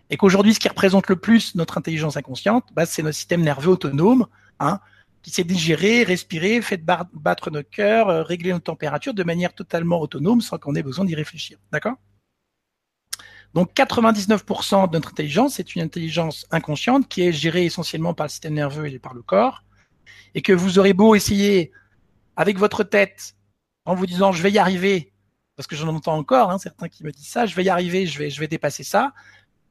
Et qu'aujourd'hui, ce qui représente le plus notre intelligence inconsciente, bah, c'est notre système nerveux autonome, hein, qui sait digérer, respirer, fait battre notre cœur, euh, régler notre température de manière totalement autonome sans qu'on ait besoin d'y réfléchir. D'accord? Donc 99% de notre intelligence, c'est une intelligence inconsciente qui est gérée essentiellement par le système nerveux et par le corps, et que vous aurez beau essayer avec votre tête en vous disant je vais y arriver, parce que j'en entends encore hein, certains qui me disent ça, je vais y arriver, je vais, je vais dépasser ça,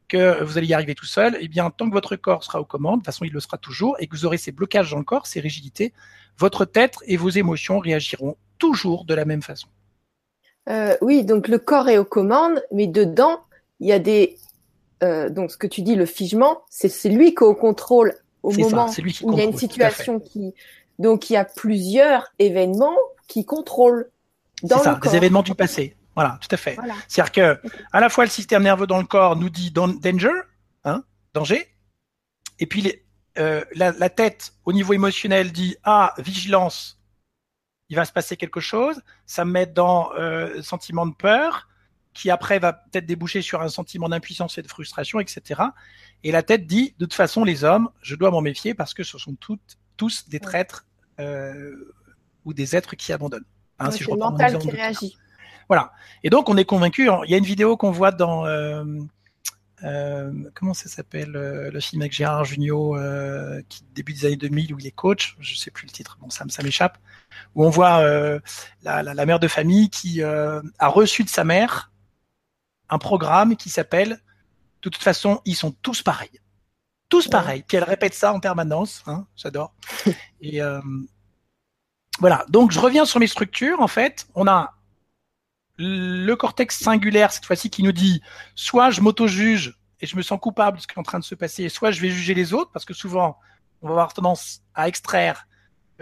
que vous allez y arriver tout seul, eh bien, tant que votre corps sera aux commandes, de toute façon, il le sera toujours, et que vous aurez ces blocages dans le corps, ces rigidités, votre tête et vos émotions réagiront toujours de la même façon. Euh, oui, donc le corps est aux commandes, mais dedans, il y a des. Euh, donc, ce que tu dis, le figement, c'est lui qui est au contrôle au moment où il y a une situation qui. Donc, il y a plusieurs événements qui contrôlent. C'est ça, des événements du passé. Voilà, tout à fait. C'est-à-dire que à la fois le système nerveux dans le corps nous dit danger, hein, danger, et puis euh, la, tête au niveau émotionnel dit ah vigilance, il va se passer quelque chose. Ça me met dans euh, sentiment de peur, qui après va peut-être déboucher sur un sentiment d'impuissance et de frustration, etc. Et la tête dit de toute façon les hommes, je dois m'en méfier parce que ce sont toutes, tous des traîtres euh, ou des êtres qui abandonnent. Hein, si je mental qui réagit. Voilà. Et donc on est convaincu. Il y a une vidéo qu'on voit dans euh, euh, comment ça s'appelle euh, le film avec Gérard Jugnot qui début des années 2000 où il est coach. Je sais plus le titre. Bon, ça, ça m'échappe. Où on voit la, la, mère de famille qui a reçu de sa mère un programme qui s'appelle de toute façon ils sont tous pareils tous pareils. Puis elle répète ça en permanence. Hein, J'adore. *laughs* Et voilà. Donc je reviens sur mes structures. En fait, on a le cortex singulaire cette fois-ci qui nous dit soit je m'auto-juge et je me sens coupable de ce qui est en train de se passer, soit je vais juger les autres parce que souvent on va avoir tendance à extraire,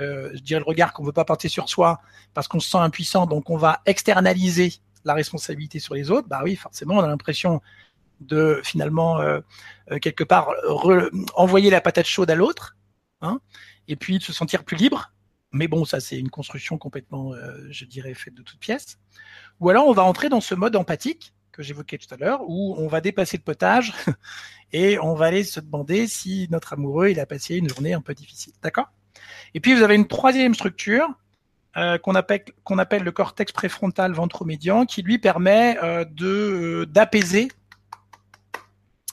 euh, je dirais le regard qu'on veut pas porter sur soi parce qu'on se sent impuissant, donc on va externaliser la responsabilité sur les autres. Bah oui, forcément, on a l'impression de finalement euh, euh, quelque part envoyer la patate chaude à l'autre, hein, et puis de se sentir plus libre. Mais bon, ça c'est une construction complètement, je dirais, faite de toutes pièces. Ou alors on va entrer dans ce mode empathique que j'évoquais tout à l'heure, où on va dépasser le potage *laughs* et on va aller se demander si notre amoureux il a passé une journée un peu difficile. D'accord? Et puis vous avez une troisième structure euh, qu'on appelle, le cortex préfrontal ventromédian, qui lui permet euh, euh, d'apaiser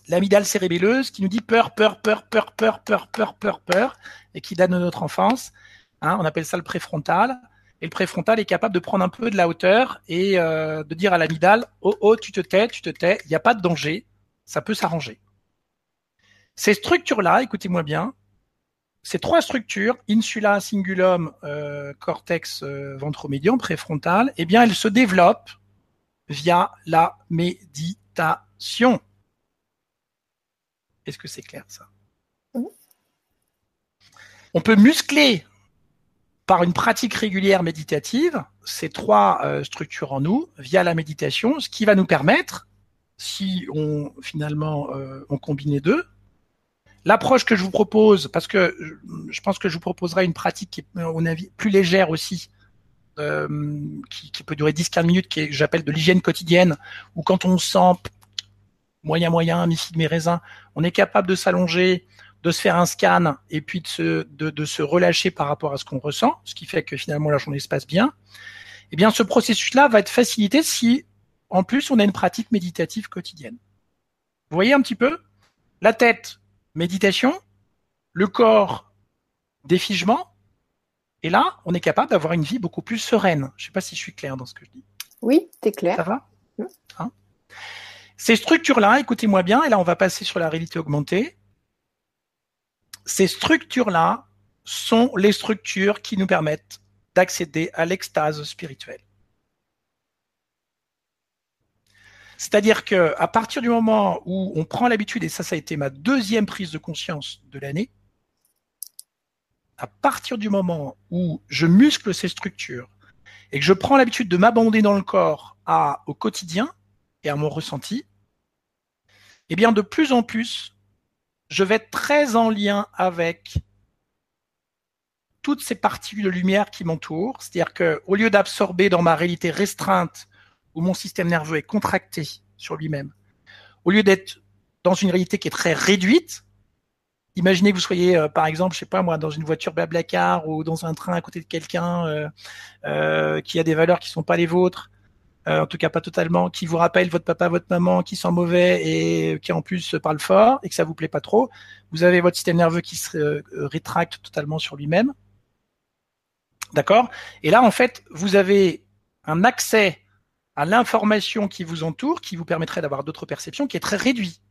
l'amygdale cérébelleuse, qui nous dit peur, peur, peur, peur, peur, peur, peur, peur, peur, et qui date de notre enfance. Hein, on appelle ça le préfrontal. Et le préfrontal est capable de prendre un peu de la hauteur et euh, de dire à l'amygdale Oh, oh, tu te tais, tu te tais, il n'y a pas de danger, ça peut s'arranger. Ces structures-là, écoutez-moi bien, ces trois structures, insula, cingulum, euh, cortex euh, ventromédian, préfrontal, eh bien, elles se développent via la méditation. Est-ce que c'est clair ça? On peut muscler par une pratique régulière méditative, ces trois euh, structures en nous, via la méditation, ce qui va nous permettre, si on finalement euh, on combine les deux, l'approche que je vous propose, parce que je pense que je vous proposerai une pratique qui est, avis, plus légère aussi, euh, qui, qui, peut durer 10-15 minutes, qui j'appelle de l'hygiène quotidienne, où quand on sent moyen moyen, mi mes raisins, on est capable de s'allonger, de se faire un scan et puis de se, de, se relâcher par rapport à ce qu'on ressent, ce qui fait que finalement la journée se passe bien, eh bien ce processus-là va être facilité si en plus on a une pratique méditative quotidienne. Vous voyez un petit peu La tête, méditation, le corps, défigement, et là, on est capable d'avoir une vie beaucoup plus sereine. Je ne sais pas si je suis clair dans ce que je dis. Oui, es clair. Ça va? Hein? Ces structures-là, écoutez-moi bien, et là on va passer sur la réalité augmentée ces structures-là sont les structures qui nous permettent d'accéder à l'extase spirituelle. C'est-à-dire que à partir du moment où on prend l'habitude, et ça, ça a été ma deuxième prise de conscience de l'année, à partir du moment où je muscle ces structures et que je prends l'habitude de m'abandonner dans le corps à, au quotidien et à mon ressenti, eh bien, de plus en plus, je vais être très en lien avec toutes ces parties de lumière qui m'entourent. C'est-à-dire que, au lieu d'absorber dans ma réalité restreinte, où mon système nerveux est contracté sur lui-même, au lieu d'être dans une réalité qui est très réduite, imaginez que vous soyez, euh, par exemple, je sais pas moi, dans une voiture Blablacar ou dans un train à côté de quelqu'un euh, euh, qui a des valeurs qui sont pas les vôtres, en tout cas pas totalement, qui vous rappelle votre papa, votre maman, qui sent mauvais et qui en plus parle fort et que ça vous plaît pas trop. Vous avez votre système nerveux qui se rétracte totalement sur lui-même. D'accord? Et là, en fait, vous avez un accès à l'information qui vous entoure, qui vous permettrait d'avoir d'autres perceptions, qui est très réduit.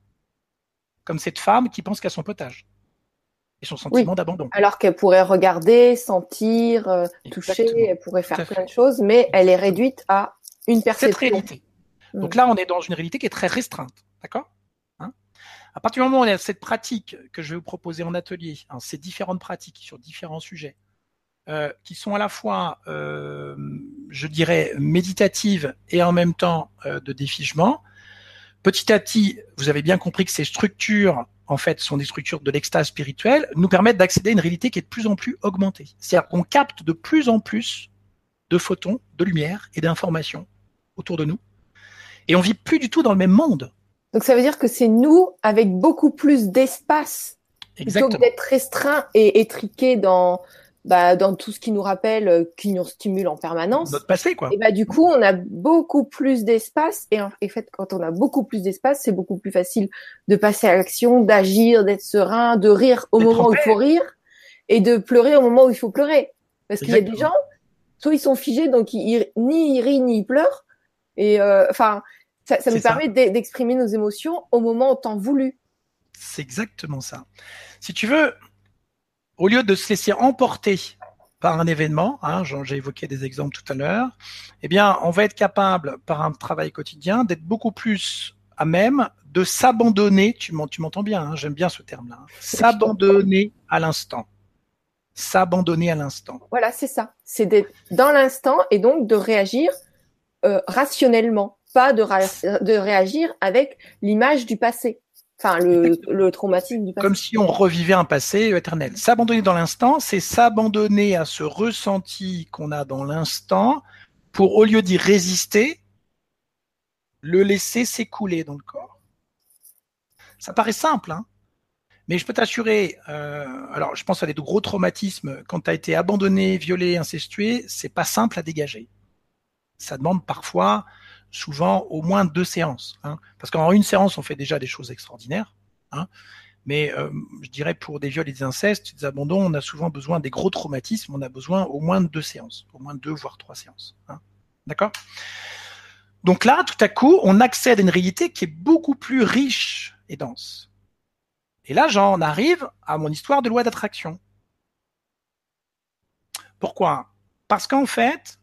Comme cette femme qui pense qu'à son potage et son sentiment d'abandon. Alors qu'elle pourrait regarder, sentir, euh, toucher, elle pourrait faire plein de choses, mais elle est réduite à une perception. Cette réalité. Mm. Donc là, on est dans une réalité qui est très restreinte, d'accord hein À partir du moment où on a cette pratique que je vais vous proposer en atelier, hein, ces différentes pratiques sur différents sujets, euh, qui sont à la fois, euh, je dirais, méditatives et en même temps euh, de défigement. Petit à petit, vous avez bien compris que ces structures en fait, sont des structures de l'extase spirituelle, nous permettent d'accéder à une réalité qui est de plus en plus augmentée. C'est-à-dire qu'on capte de plus en plus de photons, de lumière et d'informations autour de nous. Et on vit plus du tout dans le même monde. Donc ça veut dire que c'est nous avec beaucoup plus d'espace plutôt que d'être restreint et étriqué dans bah, dans tout ce qui nous rappelle, euh, qui nous stimule en permanence. Notre passé, quoi. Et bah, du coup, on a beaucoup plus d'espace. Et en fait, quand on a beaucoup plus d'espace, c'est beaucoup plus facile de passer à l'action, d'agir, d'être serein, de rire au moment où il faut rire et de pleurer au moment où il faut pleurer. Parce qu'il y a des gens, soit ils sont figés, donc ils, ni ils rient ni ils pleurent. Et euh, enfin, ça, ça nous permet d'exprimer nos émotions au moment au temps voulu. C'est exactement ça. Si tu veux, au lieu de se laisser emporter par un événement, hein, j'ai évoqué des exemples tout à l'heure, eh bien, on va être capable, par un travail quotidien, d'être beaucoup plus à même de s'abandonner. Tu m'entends bien, hein, j'aime bien ce terme-là. Hein, s'abandonner à l'instant. S'abandonner à l'instant. Voilà, c'est ça. C'est d'être dans l'instant et donc de réagir euh, rationnellement, pas de, de réagir avec l'image du passé. Enfin, le, le, traumatisme du passé. Comme si on revivait un passé éternel. S'abandonner dans l'instant, c'est s'abandonner à ce ressenti qu'on a dans l'instant pour, au lieu d'y résister, le laisser s'écouler dans le corps. Ça paraît simple, hein mais je peux t'assurer, euh, alors je pense à des gros traumatismes, quand tu as été abandonné, violé, incestué, c'est pas simple à dégager. Ça demande parfois souvent au moins deux séances. Hein. Parce qu'en une séance, on fait déjà des choses extraordinaires. Hein. Mais euh, je dirais pour des viols et des incestes, des abandons, on a souvent besoin des gros traumatismes, on a besoin au moins de deux séances, au moins deux voire trois séances. Hein. D'accord? Donc là, tout à coup, on accède à une réalité qui est beaucoup plus riche et dense. Et là, j'en arrive à mon histoire de loi d'attraction. Pourquoi? Parce qu'en fait,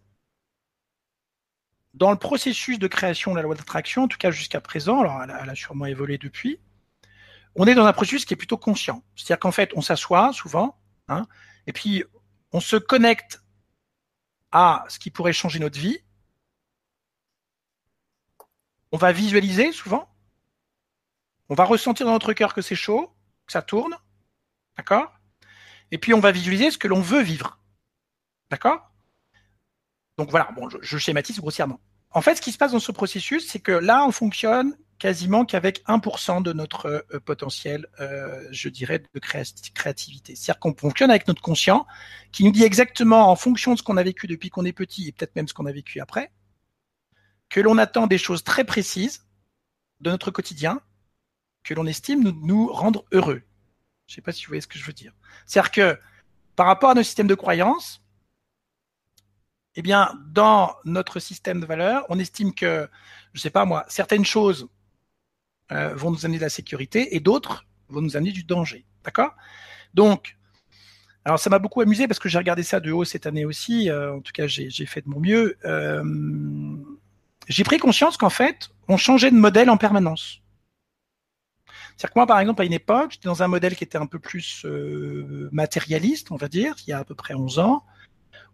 dans le processus de création de la loi d'attraction, en tout cas jusqu'à présent, alors elle a, sûrement évolué depuis, on est dans un processus qui est plutôt conscient. C'est-à-dire qu'en fait, on s'assoit souvent, hein, et puis on se connecte à ce qui pourrait changer notre vie. On va visualiser souvent. On va ressentir dans notre cœur que c'est chaud, que ça tourne. D'accord? Et puis on va visualiser ce que l'on veut vivre. D'accord? Donc voilà, bon, je, schématise grossièrement. En fait, ce qui se passe dans ce processus, c'est que là, on fonctionne quasiment qu'avec 1% de notre euh, potentiel, euh, je dirais, de créativité. C'est-à-dire qu'on fonctionne avec notre conscient, qui nous dit exactement, en fonction de ce qu'on a vécu depuis qu'on est petit, et peut-être même ce qu'on a vécu après, que l'on attend des choses très précises de notre quotidien, que l'on estime nous, nous rendre heureux. Je ne sais pas si vous voyez ce que je veux dire. C'est-à-dire que par rapport à nos systèmes de croyances, eh bien, dans notre système de valeurs, on estime que, je sais pas moi, certaines choses euh, vont nous amener de la sécurité et d'autres vont nous amener du danger. D'accord? Donc, alors ça m'a beaucoup amusé parce que j'ai regardé ça de haut cette année aussi. Euh, en tout cas, j'ai fait de mon mieux. Euh, j'ai pris conscience qu'en fait, on changeait de modèle en permanence. C'est-à-dire que moi, par exemple, à une époque, j'étais dans un modèle qui était un peu plus matérialiste, on va dire, il y a à peu près 11 ans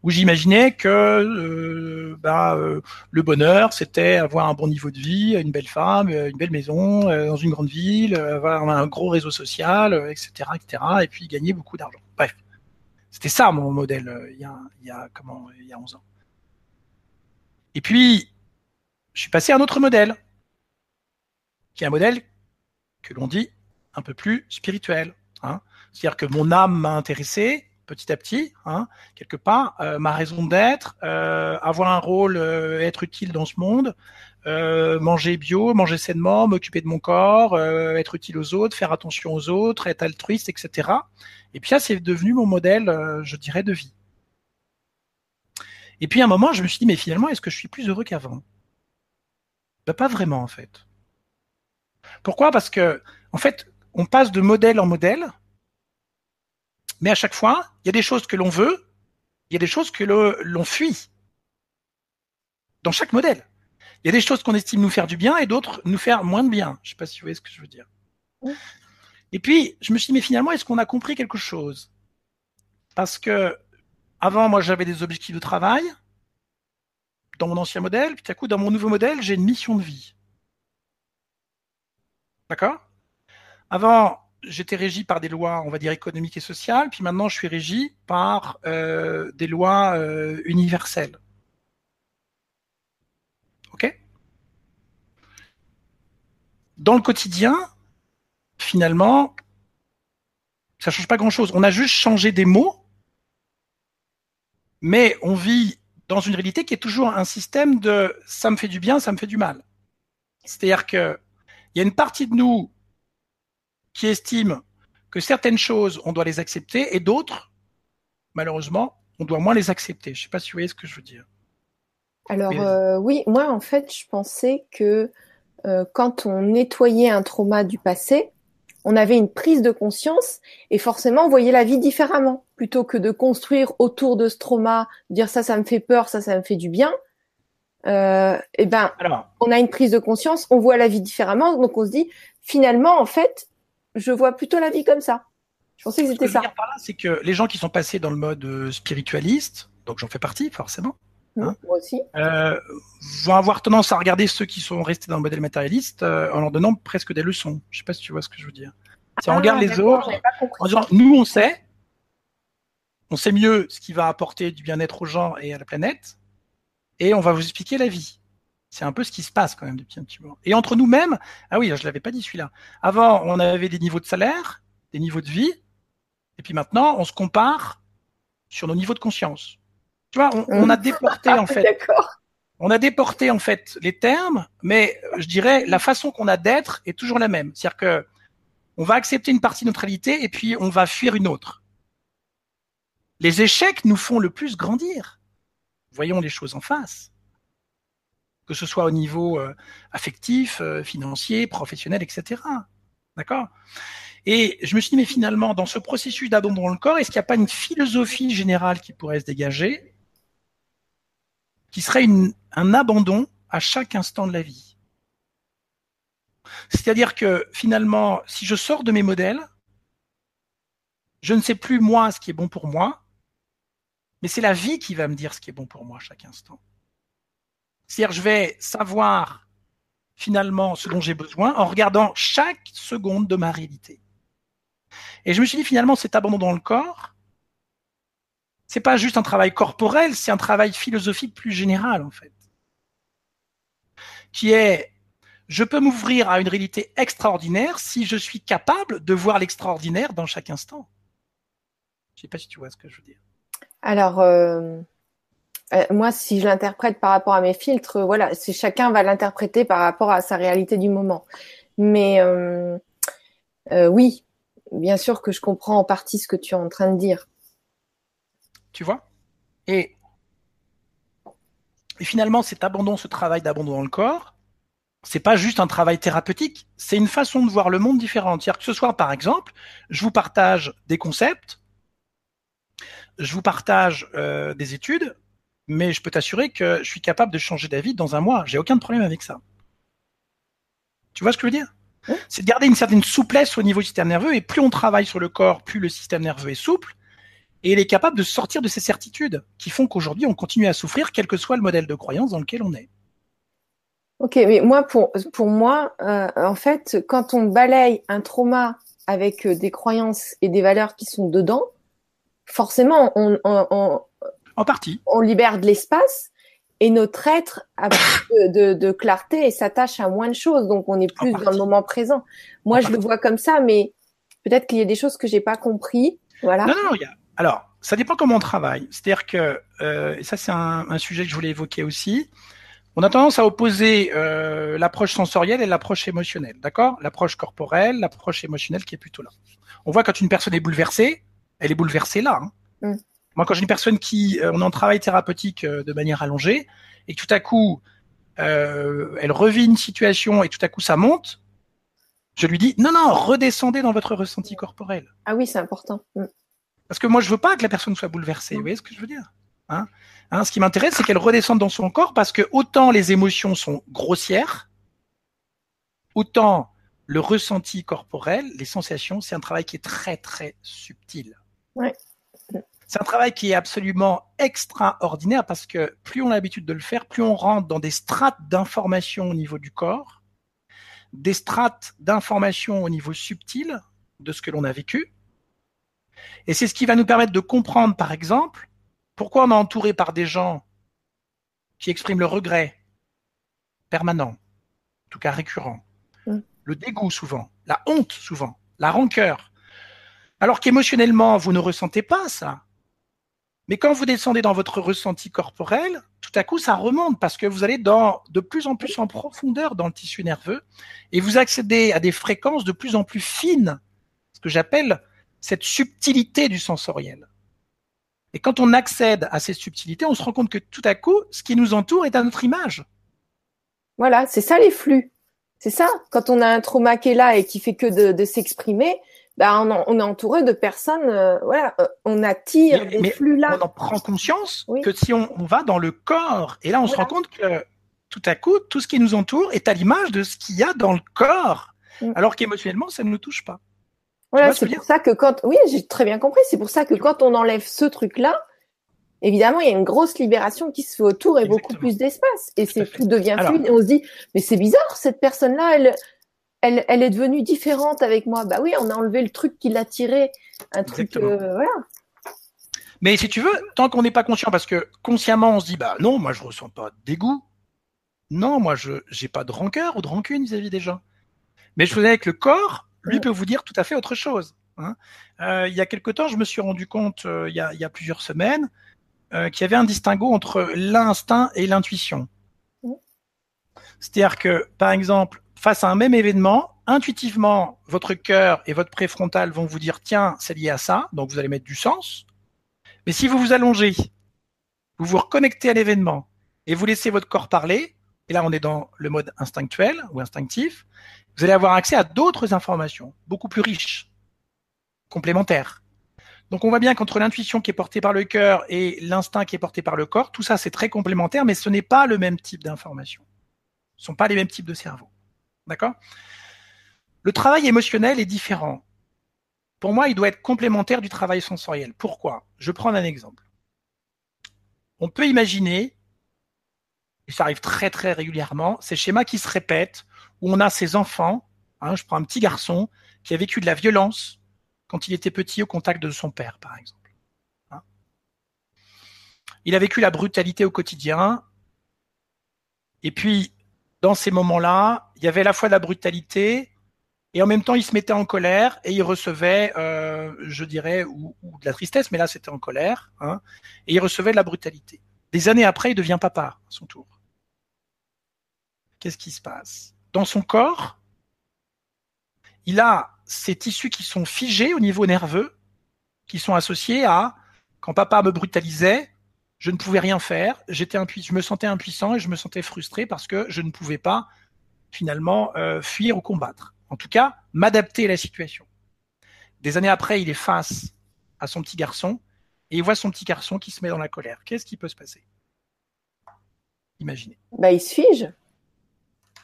où j'imaginais que euh, bah, euh, le bonheur, c'était avoir un bon niveau de vie, une belle femme, euh, une belle maison dans une grande ville, avoir un gros réseau social, etc., etc., et puis gagner beaucoup d'argent. Bref, c'était ça mon modèle il y a, il y a comment, il y a 11 ans. Et puis, je suis passé à un autre modèle, qui est un modèle que l'on dit un peu plus spirituel. Hein. C'est-à-dire que mon âme m'a intéressé petit à petit, hein, quelque part, euh, ma raison d'être, euh, avoir un rôle, euh, être utile dans ce monde, manger bio, manger sainement, m'occuper de mon corps, être utile aux autres, faire attention aux autres, être altruiste, etc. Et puis là, c'est devenu mon modèle, je dirais, de vie. Et puis à un moment, je me suis dit, mais finalement, est-ce que je suis plus heureux qu'avant? Ben, Pas vraiment, en fait. Pourquoi? Parce que, en fait, on passe de modèle en modèle, mais à chaque fois, il y a des choses que l'on veut, il y a des choses que l'on fuit. Dans chaque modèle. Il y a des choses qu'on estime nous faire du bien et d'autres nous faire moins de bien. Je ne sais pas si vous voyez ce que je veux dire. Et puis, je me suis dit, mais finalement, est-ce qu'on a compris quelque chose? Parce que avant, moi, j'avais des objectifs de travail dans mon ancien modèle, puis à coup, dans mon nouveau modèle, j'ai une mission de vie. D'accord? Avant, j'étais régi par des lois, on va dire, économiques et sociales, puis maintenant, je suis régi par euh, des lois euh, universelles. OK? Dans le quotidien, finalement, ça change pas grand-chose. On a juste changé des mots, mais on vit dans une réalité qui est toujours un système de ça me fait du bien, ça me fait du mal. C'est-à-dire que il y a une partie de nous qui estime que certaines choses, on doit les accepter, et d'autres, malheureusement, on doit moins les accepter. Je ne sais pas si vous voyez ce que je veux dire. Alors euh, oui, moi en fait, je pensais que euh, quand on nettoyait un trauma du passé, on avait une prise de conscience et forcément on voyait la vie différemment. Plutôt que de construire autour de ce trauma, dire ça, ça me fait peur, ça, ça me fait du bien. Euh, eh ben, on a une prise de conscience, on voit la vie différemment, donc on se dit finalement en fait, je vois plutôt la vie comme ça. Je pensais que c'était ça. c'est que les gens qui sont passés dans le mode euh, spiritualiste, donc j'en fais partie forcément, mmh, hein, moi aussi, euh, vont avoir tendance à regarder ceux qui sont restés dans le modèle matérialiste euh, en leur donnant presque des leçons. Je sais pas si tu vois ce que je veux dire. Si on ah, regarde les autres en disant nous on sait, on sait mieux ce qui va apporter du bien-être aux gens et à la planète, et on va vous expliquer la vie. C'est un peu ce qui se passe quand même depuis un petit moment. Et entre nous-mêmes, ah oui, je l'avais pas dit celui-là. Avant, on avait des niveaux de salaire, des niveaux de vie, et puis maintenant, on se compare sur nos niveaux de conscience. Tu vois, on, a déporté en *laughs* fait. On a déporté en fait les termes, mais je dirais la façon qu'on a d'être est toujours la même. C'est-à-dire que on va accepter une partie de notre réalité et puis on va fuir une autre. Les échecs nous font le plus grandir. Voyons les choses en face que ce soit au niveau euh, affectif, euh, financier, professionnel, etc. D'accord? Et je me suis dit, mais finalement, dans ce processus d'abandon dans le corps, est-ce qu'il n'y a pas une philosophie générale qui pourrait se dégager, qui serait un abandon à chaque instant de la vie? C'est-à-dire que finalement, si je sors de mes modèles, je ne sais plus moi ce qui est bon pour moi, mais c'est la vie qui va me dire ce qui est bon pour moi à chaque instant. C'est-à-dire, je vais savoir finalement ce dont j'ai besoin en regardant chaque seconde de ma réalité. Et je me suis dit finalement, cet abandon dans le corps, c'est pas juste un travail corporel, c'est un travail philosophique plus général en fait, qui est je peux m'ouvrir à une réalité extraordinaire si je suis capable de voir l'extraordinaire dans chaque instant. Je sais pas si tu vois ce que je veux dire. Alors, euh, euh, moi, si je l'interprète par rapport à mes filtres, voilà, c'est chacun va l'interpréter par rapport à sa réalité du moment. Mais euh, euh, oui, bien sûr que je comprends en partie ce que tu es en train de dire. Tu vois? Et, finalement, cet abandon, ce travail d'abandon dans le corps, c'est pas juste un travail thérapeutique, c'est une façon de voir le monde différente. C'est-à-dire que ce soir, par exemple, je vous partage des concepts, je vous partage des études, mais je peux t'assurer que je suis capable de changer d'avis dans un mois. J'ai aucun problème avec ça. Tu vois ce que je veux dire? C'est de garder une certaine souplesse au niveau du système nerveux, et plus on travaille sur le corps, plus le système nerveux est souple, et il est capable de sortir de ces certitudes qui font qu'aujourd'hui on continue à souffrir, quel que soit le modèle de croyance dans lequel on est. Ok, mais moi, pour, pour moi, euh, en fait, quand on balaye un trauma avec euh, des croyances et des valeurs qui sont dedans, forcément, on, on, en partie. On libère de l'espace et notre être a plus de, clarté et s'attache à moins de choses. Donc, on est plus dans le moment présent. Moi, je le vois comme ça, mais peut-être qu'il y a des choses que j'ai pas compris. Voilà. Non, non, non. Alors, ça dépend comment on travaille. C'est-à-dire que, euh, et ça c'est un, sujet que je voulais évoquer aussi, on a tendance à opposer euh, l'approche sensorielle et l'approche émotionnelle, d'accord? L'approche corporelle, l'approche émotionnelle qui est plutôt là. On voit quand une personne est bouleversée, elle est bouleversée là. Hein. Mm. Moi, quand j'ai une personne qui, euh, on est en travail thérapeutique euh, de manière allongée, et tout à coup, euh, elle revit une situation et tout à coup ça monte, je lui dis non, non, redescendez dans votre ressenti corporel. Ah oui, c'est important. Mm. Parce que moi, je veux pas que la personne soit bouleversée. Vous voyez ce que je veux dire hein? Hein, ce qui m'intéresse, c'est qu'elle redescende dans son corps parce que autant les émotions sont grossières, autant le ressenti corporel, les sensations, c'est un travail qui est très très subtil. C'est un travail qui est absolument extraordinaire parce que plus on a l'habitude de le faire, plus on rentre dans des strates d'informations au niveau du corps, des strates d'informations au niveau subtil de ce que l'on a vécu. Et c'est ce qui va nous permettre de comprendre, par exemple, pourquoi on est entouré par des gens qui expriment le regret permanent, en tout cas récurrent, mm. le dégoût souvent, la honte souvent, la rancœur, alors qu'émotionnellement, vous ne ressentez pas ça. Mais quand vous descendez dans votre ressenti corporel, tout à coup, ça remonte parce que vous allez dans, de plus en plus en profondeur dans le tissu nerveux et vous accédez à des fréquences de plus en plus fines, ce que j'appelle cette subtilité du sensoriel. Et quand on accède à ces subtilités, on se rend compte que tout à coup, ce qui nous entoure est à notre image. Voilà, c'est ça les flux. C'est ça. Quand on a un trauma qui est là et qui fait que de, s'exprimer, ben on, est entouré de personnes. Euh, voilà, euh, on attire des flux là. On en prend conscience que si on, va dans le corps, et là on se rend compte que tout à coup, tout ce qui nous entoure est à l'image de ce qu'il y a dans le corps, mm. alors qu'émotionnellement, ça ne nous touche pas. Voilà, c'est pour ça que quand, oui, j'ai très bien compris. C'est pour ça que quand on enlève ce truc-là, évidemment, il y a une grosse libération qui se fait autour et beaucoup plus d'espace. Et c'est tout devient fluide. Et on se dit, mais c'est bizarre, cette personne-là, elle, elle, elle est devenue différente avec moi. Bah oui, on a enlevé le truc qui l'attirait, un truc, euh, voilà. Mais si tu veux, tant qu'on n'est pas conscient, parce que consciemment on se dit, bah non, moi je ressens pas de dégoût. Non, moi je j'ai pas de rancœur ou de rancune vis-à-vis des gens. Mais je faisais avec le corps, lui peut vous dire tout à fait autre chose. Hein. Euh, il y a quelque temps, je me suis rendu compte, euh, il, y a, plusieurs semaines, qu'il y avait un distinguo entre l'instinct et l'intuition. C'est-à-dire que, par exemple, face à un même événement, intuitivement, votre cœur et votre préfrontal vont vous dire tiens, c'est lié à ça, donc vous allez mettre du sens. Mais si vous vous allongez, vous vous reconnectez à l'événement et vous laissez votre corps parler, et là on est dans le mode instinctuel ou instinctif, vous allez avoir accès à d'autres informations, beaucoup plus riches, complémentaires. Donc on voit bien qu'entre l'intuition qui est portée par le cœur et l'instinct qui est porté par le corps, tout ça c'est très complémentaire, mais ce n'est pas le même type d'information. Ne sont pas les mêmes types de cerveau. D'accord? Le travail émotionnel est différent. Pour moi, il doit être complémentaire du travail sensoriel. Pourquoi? Je prends un exemple. On peut imaginer, et ça arrive très très régulièrement, ces schémas qui se répètent où on a ses enfants. Hein, je prends un petit garçon qui a vécu de la violence quand il était petit au contact de son père, par exemple. Hein? il a vécu la brutalité au quotidien. Et puis, dans ces moments-là, il y avait à la fois de la brutalité et en même temps, il se mettait en colère et il recevait, euh, je dirais, ou, de la tristesse, mais là, c'était en colère. Hein, et il recevait de la brutalité. Des années après, il devient papa à son tour. Qu'est-ce qui se passe? Dans son corps, il a ces tissus qui sont figés au niveau nerveux, qui sont associés à quand papa me brutalisait, je ne pouvais rien faire, j'étais je me sentais impuissant et je me sentais frustré parce que je ne pouvais pas finalement euh, fuir ou combattre. En tout cas, m'adapter à la situation. Des années après, il est face à son petit garçon et il voit son petit garçon qui se met dans la colère. Qu'est-ce qui peut se passer? Imaginez. Bah, il se fige.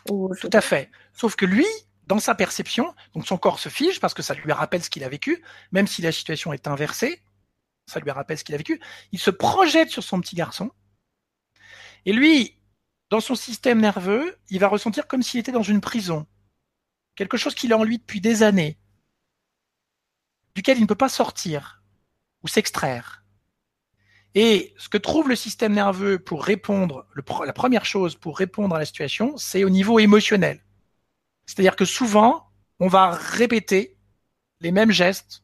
Tout à fait. Sauf que lui, dans sa perception, donc son corps se fige parce que ça lui rappelle ce qu'il a vécu, même si la situation est inversée, ça lui rappelle ce qu'il a vécu. Il se projette sur son petit garçon. Et lui, dans son système nerveux, il va ressentir comme s'il était dans une prison. Quelque chose qu'il a en lui depuis des années, duquel il ne peut pas sortir ou s'extraire. Et ce que trouve le système nerveux pour répondre, la première chose pour répondre à la situation, c'est au niveau émotionnel. C'est-à-dire que souvent, on va répéter les mêmes gestes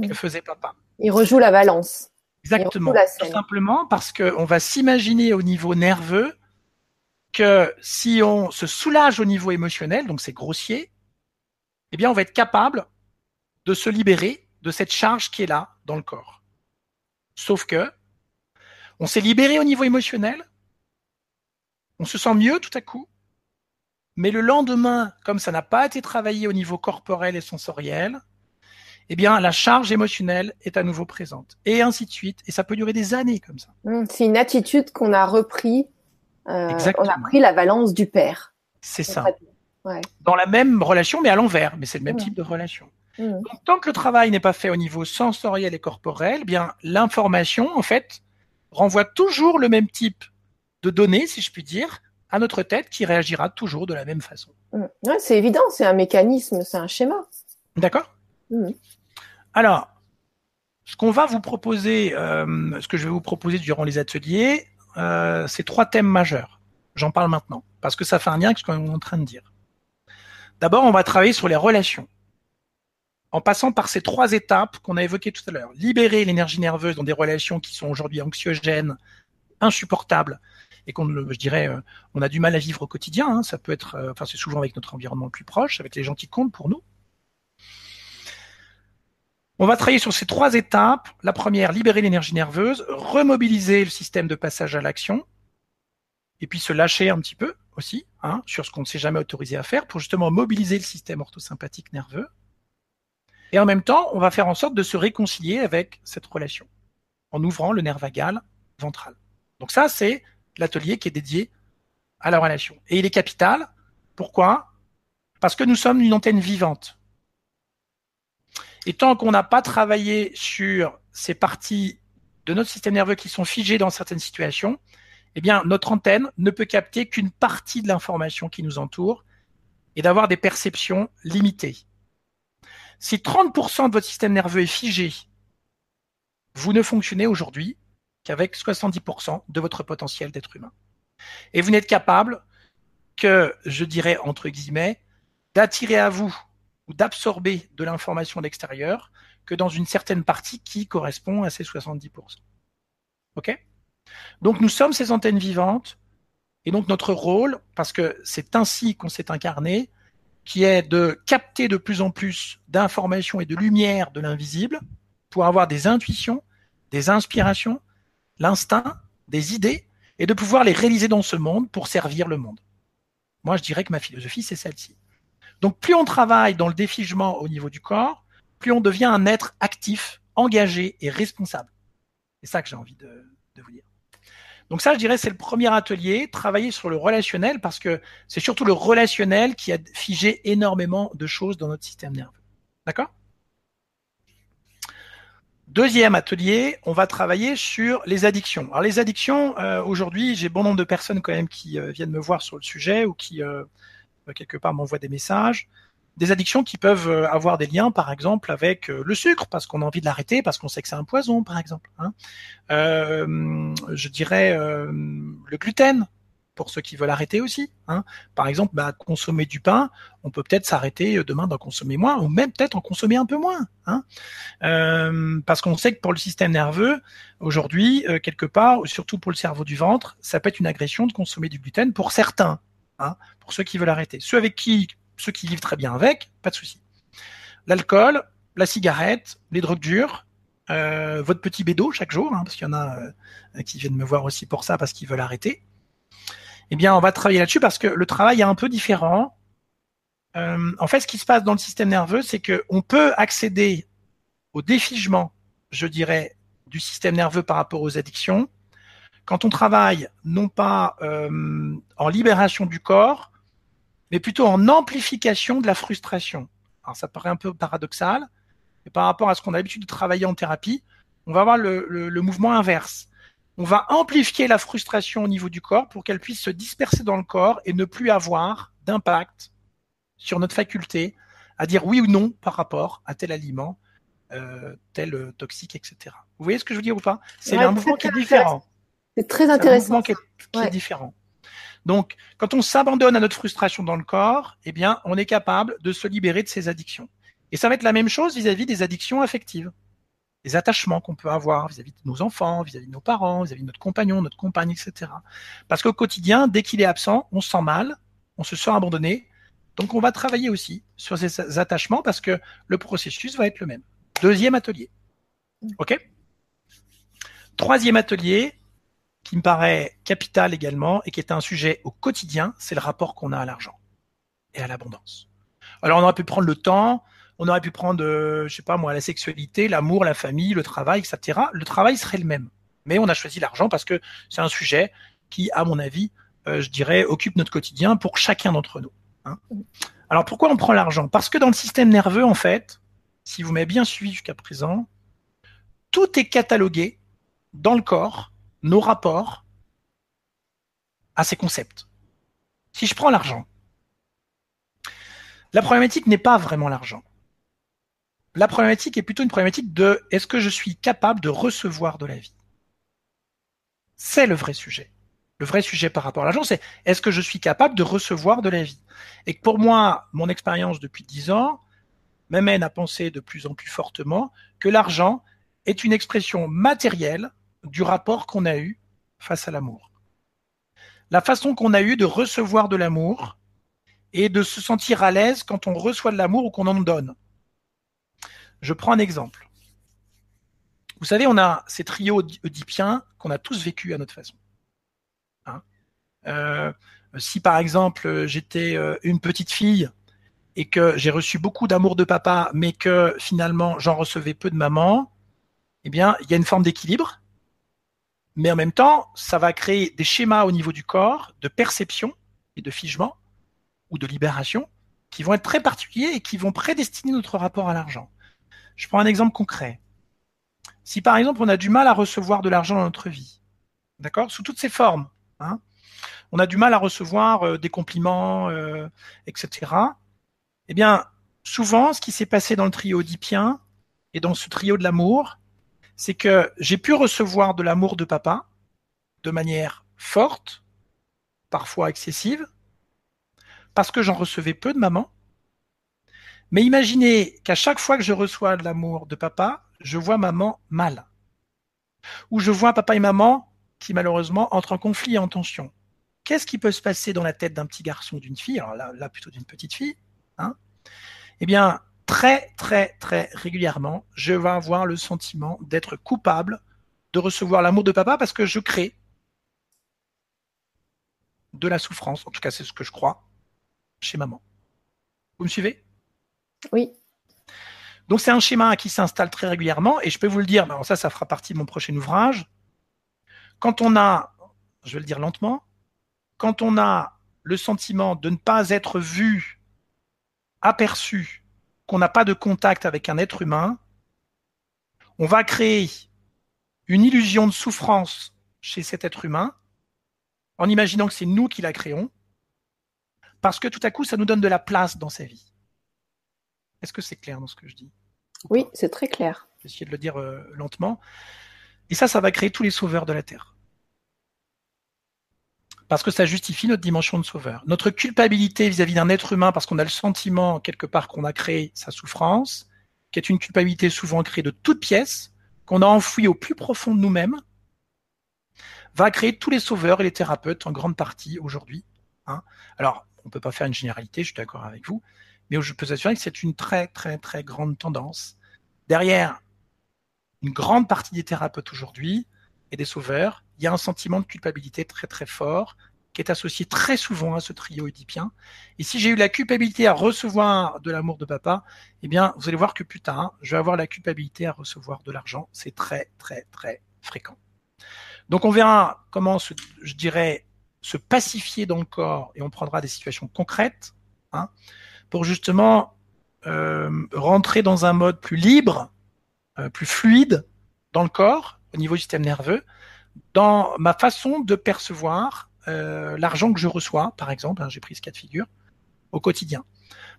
que faisait papa. Il rejoue la balance. Exactement. Tout simplement parce qu'on va s'imaginer au niveau nerveux que si on se soulage au niveau émotionnel, donc c'est grossier, eh bien on va être capable de se libérer de cette charge qui est là dans le corps. Sauf que on s'est libéré au niveau émotionnel, on se sent mieux tout à coup, mais le lendemain, comme ça n'a pas été travaillé au niveau corporel et sensoriel, eh bien, la charge émotionnelle est à nouveau présente. Et ainsi de suite. Et ça peut durer des années comme ça. Mmh, c'est une attitude qu'on a repris. Euh, on a pris la valence du père. C'est ça. Dans la même relation, mais à l'envers. Mais c'est le même mmh. type de relation. Mmh. Donc, tant que le travail n'est pas fait au niveau sensoriel et corporel, eh bien, l'information, en fait, renvoie toujours le même type de données, si je puis dire, à notre tête qui réagira toujours de la même façon. Ouais, c'est évident, c'est un mécanisme, c'est un schéma. D'accord? Alors, ce qu'on va vous proposer, euh, ce que je vais vous proposer durant les ateliers, euh, c'est trois thèmes majeurs. J'en parle maintenant, parce que ça fait un lien avec ce qu'on est en train de dire. D'abord, on va travailler sur les relations, en passant par ces trois étapes qu'on a évoquées tout à l'heure. Libérer l'énergie nerveuse dans des relations qui sont aujourd'hui anxiogènes, insupportables, et qu'on, je dirais, euh, on a du mal à vivre au quotidien. Hein. Ça peut être, enfin, c'est souvent avec notre environnement le plus proche, avec les gens qui comptent pour nous. On va travailler sur ces trois étapes. La première, libérer l'énergie nerveuse, remobiliser le système de passage à l'action, et puis se lâcher un petit peu aussi hein, sur ce qu'on ne s'est jamais autorisé à faire pour justement mobiliser le système orthosympathique nerveux. Et en même temps, on va faire en sorte de se réconcilier avec cette relation en ouvrant le nerf vagal ventral. Donc ça, c'est l'atelier qui est dédié à la relation. Et il est capital. Pourquoi? Parce que nous sommes une antenne vivante. Et tant qu'on n'a pas travaillé sur ces parties de notre système nerveux qui sont figées dans certaines situations, eh bien, notre antenne ne peut capter qu'une partie de l'information qui nous entoure et d'avoir des perceptions limitées. Si 30% de votre système nerveux est figé, vous ne fonctionnez aujourd'hui qu'avec 70% de votre potentiel d'être humain. Et vous n'êtes capable que, je dirais entre guillemets, d'attirer à vous ou d'absorber de l'information de l'extérieur que dans une certaine partie qui correspond à ces 70%. OK? Donc nous sommes ces antennes vivantes et donc notre rôle, parce que c'est ainsi qu'on s'est incarné, qui est de capter de plus en plus d'informations et de lumière de l'invisible pour avoir des intuitions, des inspirations, l'instinct, des idées et de pouvoir les réaliser dans ce monde pour servir le monde. Moi, je dirais que ma philosophie, c'est celle-ci. Donc plus on travaille dans le défigement au niveau du corps, plus on devient un être actif, engagé et responsable. C'est ça que j'ai envie de, vous dire. Donc ça, je dirais, c'est le premier atelier, travailler sur le relationnel, parce que c'est surtout le relationnel qui a figé énormément de choses dans notre système nerveux. D'accord? Deuxième atelier, on va travailler sur les addictions. Alors les addictions, euh, aujourd'hui, j'ai bon nombre de personnes quand même qui euh, viennent me voir sur le sujet ou qui euh, quelque part m'envoie des messages. Des addictions qui peuvent euh, avoir des liens, par exemple, avec euh, le sucre, parce qu'on a envie de l'arrêter, parce qu'on sait que c'est un poison, par exemple. Hein. je dirais le gluten, pour ceux qui veulent arrêter aussi. Hein. Par exemple, bah, consommer du pain, on peut peut-être s'arrêter demain d'en consommer moins, ou même peut-être en consommer un peu moins. Hein. parce qu'on sait que pour le système nerveux, aujourd'hui, quelque part, surtout pour le cerveau du ventre, ça peut être une agression de consommer du gluten pour certains. Hein, pour ceux qui veulent arrêter. Ceux avec qui, ceux qui vivent très bien avec, pas de souci. L'alcool, la cigarette, les drogues dures, euh, votre petit bédo chaque jour, hein, parce qu'il y en a euh, qui viennent me voir aussi pour ça parce qu'ils veulent arrêter. Eh bien, on va travailler là-dessus parce que le travail est un peu différent. Euh, en fait, ce qui se passe dans le système nerveux, c'est qu'on peut accéder au défigement, je dirais, du système nerveux par rapport aux addictions, quand on travaille non pas euh, en libération du corps, mais plutôt en amplification de la frustration. Alors ça paraît un peu paradoxal, mais par rapport à ce qu'on a l'habitude de travailler en thérapie, on va avoir le, le, mouvement inverse. On va amplifier la frustration au niveau du corps pour qu'elle puisse se disperser dans le corps et ne plus avoir d'impact sur notre faculté à dire oui ou non par rapport à tel aliment, euh, tel toxique, etc. Vous voyez ce que je veux dire ou pas? C'est un mouvement qui est différent. C'est très intéressant. C'est un qui, est, différent. Donc, quand on s'abandonne à notre frustration dans le corps, eh bien, on est capable de se libérer de ces addictions. Et ça va être la même chose vis-à-vis des addictions affectives, des attachements qu'on peut avoir vis-à-vis de nos enfants, vis-à-vis de nos parents, vis-à-vis de notre compagnon, notre compagne, etc. Parce qu'au quotidien, dès qu'il est absent, on se sent mal, on se sent abandonné. Donc on va travailler aussi sur ces attachements parce que le processus va être le même. Deuxième atelier. OK? Troisième atelier, qui me paraît capital également et qui est un sujet au quotidien, c'est le rapport qu'on a à l'argent et à l'abondance. Alors on aurait pu prendre le temps, on aurait pu prendre, euh, je sais pas moi, la sexualité, l'amour, la famille, le travail, etc. Le travail serait le même, mais on a choisi l'argent parce que c'est un sujet qui, à mon avis, euh, je dirais, occupe notre quotidien pour chacun d'entre nous. Hein. Alors pourquoi on prend l'argent? Parce que dans le système nerveux, en fait, si vous m'avez bien suivi jusqu'à présent, tout est catalogué dans le corps nos rapports à ces concepts. Si je prends l'argent, la problématique n'est pas vraiment l'argent. La problématique est plutôt une problématique de est-ce que je suis capable de recevoir de la vie? C'est le vrai sujet. Le vrai sujet par rapport à l'argent, c'est est-ce que je suis capable de recevoir de la vie? Et pour moi, mon expérience depuis dix ans m'amène à penser de plus en plus fortement que l'argent est une expression matérielle du rapport qu'on a eu face à l'amour. La façon qu'on a eu de recevoir de l'amour et de se sentir à l'aise quand on reçoit de l'amour ou qu'on en donne. Je prends un exemple. Vous savez, on a ces trios oedipiens qu'on a tous vécu à notre façon. Hein euh, si par exemple j'étais euh, une petite fille et que j'ai reçu beaucoup d'amour de papa, mais que finalement j'en recevais peu de maman, eh bien, il y a une forme d'équilibre mais en même temps, ça va créer des schémas au niveau du corps de perception et de figement ou de libération qui vont être très particuliers et qui vont prédestiner notre rapport à l'argent. Je prends un exemple concret. Si par exemple on a du mal à recevoir de l'argent dans notre vie, d'accord, sous toutes ses formes, hein, on a du mal à recevoir euh, des compliments, euh, etc. Eh bien, souvent, ce qui s'est passé dans le trio oedipien et dans ce trio de l'amour, c'est que j'ai pu recevoir de l'amour de papa de manière forte, parfois excessive, parce que j'en recevais peu de maman. Mais imaginez qu'à chaque fois que je reçois de l'amour de papa, je vois maman mal. Ou je vois papa et maman qui malheureusement entrent en conflit et en tension. Qu'est-ce qui peut se passer dans la tête d'un petit garçon, d'une fille, alors là, plutôt d'une petite fille hein? Eh bien, très, très, très régulièrement, je vais avoir le sentiment d'être coupable de recevoir l'amour de papa parce que je crée de la souffrance, en tout cas c'est ce que je crois, chez maman. Vous me suivez? Oui. Donc c'est un schéma qui s'installe très régulièrement et je peux vous le dire, ça, ça fera partie de mon prochain ouvrage. Quand on a, je vais le dire lentement, quand on a le sentiment de ne pas être vu, aperçu, qu'on n'a pas de contact avec un être humain, on va créer une illusion de souffrance chez cet être humain en imaginant que c'est nous qui la créons, parce que tout à coup, ça nous donne de la place dans sa vie. Est-ce que c'est clair dans ce que je dis Oui, c'est très clair. Je vais essayer de le dire euh, lentement. Et ça, ça va créer tous les sauveurs de la Terre parce que ça justifie notre dimension de sauveur. Notre culpabilité vis-à-vis d'un être humain, parce qu'on a le sentiment quelque part qu'on a créé sa souffrance, qui est une culpabilité souvent créée de toutes pièces, qu'on a enfouie au plus profond de nous-mêmes, va créer tous les sauveurs et les thérapeutes en grande partie aujourd'hui. Hein. Alors, on peut pas faire une généralité, je suis d'accord avec vous, mais je peux vous assurer que c'est une très très très grande tendance. Derrière une grande partie des thérapeutes aujourd'hui et des sauveurs, il y a un sentiment de culpabilité très très fort qui est associé très souvent à ce trio oedipien. Et si j'ai eu la culpabilité à recevoir de l'amour de papa, eh bien, vous allez voir que plus tard, je vais avoir la culpabilité à recevoir de l'argent. C'est très très très fréquent. Donc on verra comment, je dirais, se pacifier dans le corps et on prendra des situations concrètes hein, pour justement euh, rentrer dans un mode plus libre, euh, plus fluide dans le corps au niveau du système nerveux dans ma façon de percevoir euh, l'argent que je reçois, par exemple, hein, j'ai pris ce cas de figure, au quotidien.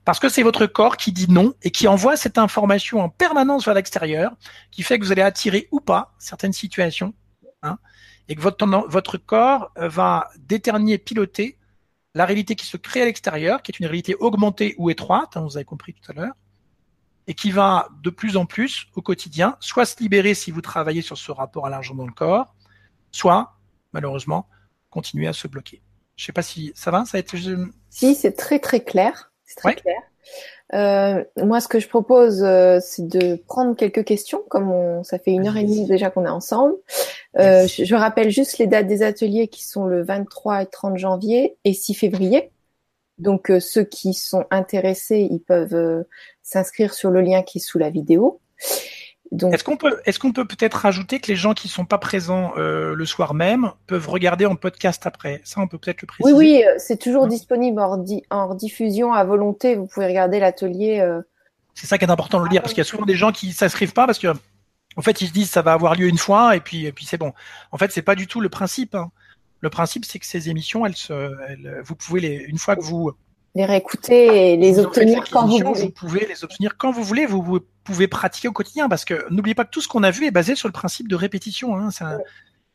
Parce que c'est votre corps qui dit non et qui envoie cette information en permanence vers l'extérieur, qui fait que vous allez attirer ou pas certaines situations, hein, et que votre, votre corps va déterminer, piloter la réalité qui se crée à l'extérieur, qui est une réalité augmentée ou étroite, hein, vous avez compris tout à l'heure, et qui va de plus en plus au quotidien, soit se libérer si vous travaillez sur ce rapport à l'argent dans le corps, soit, malheureusement, continuer à se bloquer. Je sais pas si ça va, ça a été. Si, c'est très très clair. C'est très clair. Euh, moi, ce que je propose, euh, c'est de prendre quelques questions, comme on, ça fait une heure et demie déjà qu'on est ensemble. Euh, je, je, rappelle juste les dates des ateliers qui sont le 23 et 30 janvier et 6 février. Donc, euh, ceux qui sont intéressés, ils peuvent euh, s'inscrire sur le lien qui est sous la vidéo. Est-ce qu'on peut, est-ce qu'on peut peut-être rajouter que les gens qui sont pas présents euh, le soir même peuvent regarder en podcast après? Ça, on peut peut-être le préciser. Oui, oui, c'est toujours disponible en, en, diffusion à volonté. Vous pouvez regarder l'atelier. Euh... C'est ça qui est important de le dire parce qu'il y a souvent des gens qui s'inscrivent pas parce que, en fait, ils se disent ça va avoir lieu une fois et puis, et puis c'est bon. En fait, c'est pas du tout le principe. Hein. Le principe, c'est que ces émissions, elles se, elles, vous pouvez les, une fois que vous les réécouter et les obtenir quand vous voulez. Vous pouvez les obtenir quand vous voulez. Vous, pouvez pratiquer au quotidien parce que n'oubliez pas que tout ce qu'on a vu est basé sur le principe de répétition hein,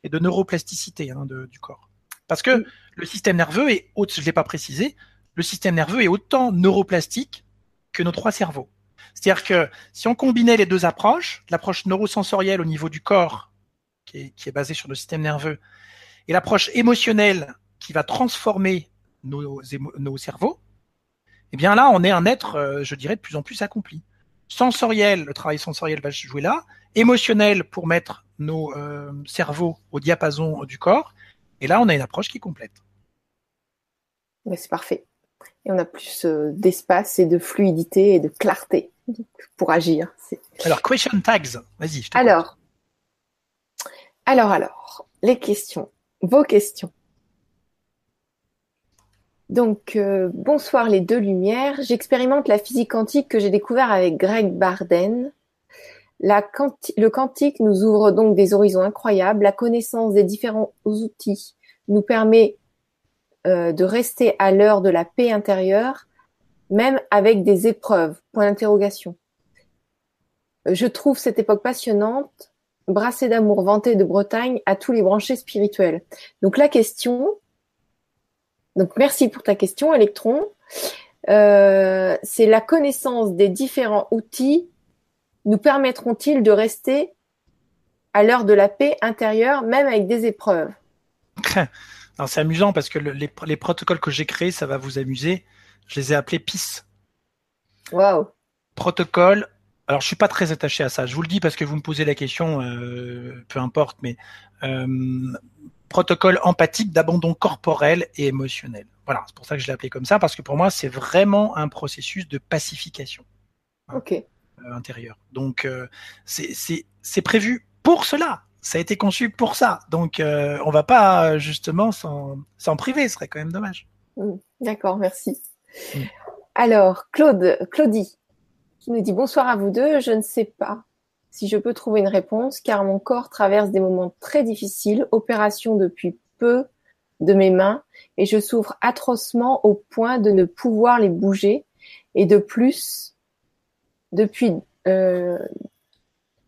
et de neuroplasticité hein, de, du corps. Parce que le système nerveux est, je ne l'ai pas précisé, le système nerveux est autant neuroplastique que nos trois cerveaux. C'est-à-dire que si on combinait les deux approches, l'approche neurosensorielle au niveau du corps, qui est, qui est basée sur le système nerveux, et l'approche émotionnelle qui va transformer nos, nos cerveaux, eh bien là, on est un être, euh, je dirais, de plus en plus accompli. Sensoriel, le travail sensoriel va jouer là. Émotionnel pour mettre nos euh, cerveaux au diapason du corps. Et là, on a une approche qui est complète. c'est parfait. Et on a plus euh, d'espace et de fluidité et de clarté pour agir. Alors, question tags, vas-y. Alors, alors, alors, les questions, vos questions. Donc, euh, bonsoir les deux lumières. J'expérimente la physique quantique que j'ai découvert avec Greg Barden. Le quantique nous ouvre donc des horizons incroyables. La connaissance des différents outils nous permet euh, de rester à l'heure de la paix intérieure, même avec des épreuves. Point d'interrogation. Je trouve cette époque passionnante, brassée d'amour vanté de Bretagne à tous les branchés spirituels. Donc la question, donc merci pour ta question, Electron. Euh, c'est la connaissance des différents outils nous permettront-ils de rester à l'heure de la paix intérieure, même avec des épreuves? *laughs* C'est amusant parce que les, protocoles que j'ai créés, ça va vous amuser. Je les ai appelés PIS. Waouh. Protocole. Alors, je suis pas très attaché à ça. Je vous le dis parce que vous me posez la question, euh, peu importe, mais euh, protocole empathique d'abandon corporel et émotionnel. Voilà, c'est pour ça que je l'ai appelé comme ça, parce que pour moi, c'est vraiment un processus de pacification hein, euh, intérieure. Donc, euh, c'est prévu pour cela. Ça a été conçu pour ça. Donc, euh, on va pas justement s'en priver, ce serait quand même dommage. Mmh, d'accord, merci. Mmh. Alors, Claude, Claudie, qui nous dit bonsoir à vous deux. Je ne sais pas si je peux trouver une réponse, car mon corps traverse des moments très difficiles, opération depuis peu de mes mains, et je souffre atrocement au point de ne pouvoir les bouger, et de plus, depuis euh,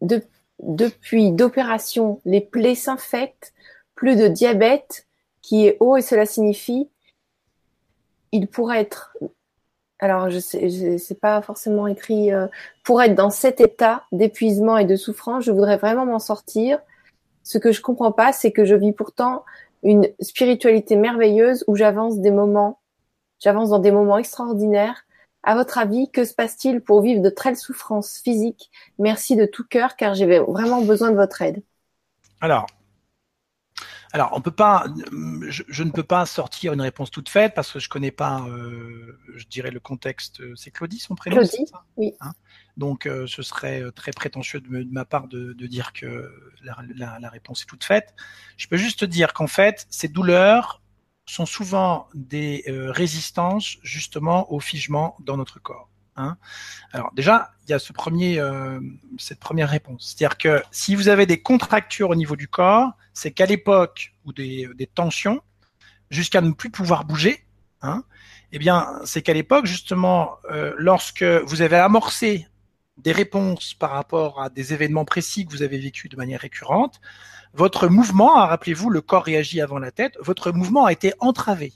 de, depuis d'opération, les plaies s'infectent, plus de diabète qui est haut, et cela signifie il pourrait être alors je sais, c'est pas forcément écrit euh, pour être dans cet état d'épuisement et de souffrance, je voudrais vraiment m'en sortir. Ce que je comprends pas, c'est que je vis pourtant une spiritualité merveilleuse où j'avance des moments, j'avance dans des moments extraordinaires. À votre avis, que se passe-t-il pour vivre de telles souffrances physiques? Merci de tout cœur, car j'ai vraiment besoin de votre aide. Alors, alors, on peut pas, je, ne peux pas sortir une réponse toute faite parce que je connais pas, euh, je dirais le contexte. C'est Claudie son prénom. Claudie, oui. Hein Donc, euh, ce serait euh, très prétentieux de, ma part de, dire que la, réponse est toute faite. Je peux juste dire qu'en fait, ces douleurs sont souvent des résistances justement au figement dans notre corps. Hein. Alors déjà, il y a euh, cette première réponse. C'est-à-dire que si vous avez des contractures au niveau du corps, c'est qu'à l'époque ou des, tensions, jusqu'à ne plus pouvoir bouger, hein, eh bien, c'est qu'à l'époque, justement, euh, lorsque vous avez amorcé des réponses par rapport à des événements précis que vous avez vécus de manière récurrente, votre mouvement, rappelez-vous, le corps réagit avant la tête, votre mouvement a été entravé.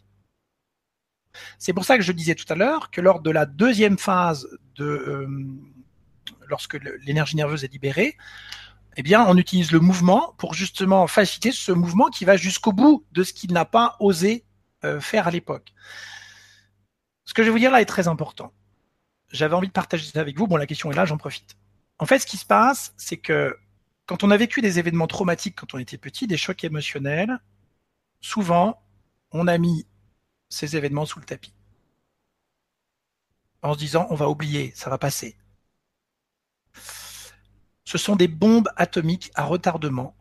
C'est pour ça que je disais tout à l'heure que lors de la deuxième phase de, euh, lorsque l'énergie nerveuse est libérée, eh bien, on utilise le mouvement pour justement faciliter ce mouvement qui va jusqu'au bout de ce qu'il n'a pas osé euh, faire à l'époque. Ce que je vais vous dire là est très important. J'avais envie de partager ça avec vous. Bon, la question est là, j'en profite. En fait, ce qui se passe, c'est que quand on a vécu des événements traumatiques quand on était petit, des chocs émotionnels, souvent, on a mis ces événements sous le tapis. En se disant, on va oublier, ça va passer. Ce sont des bombes atomiques à retardement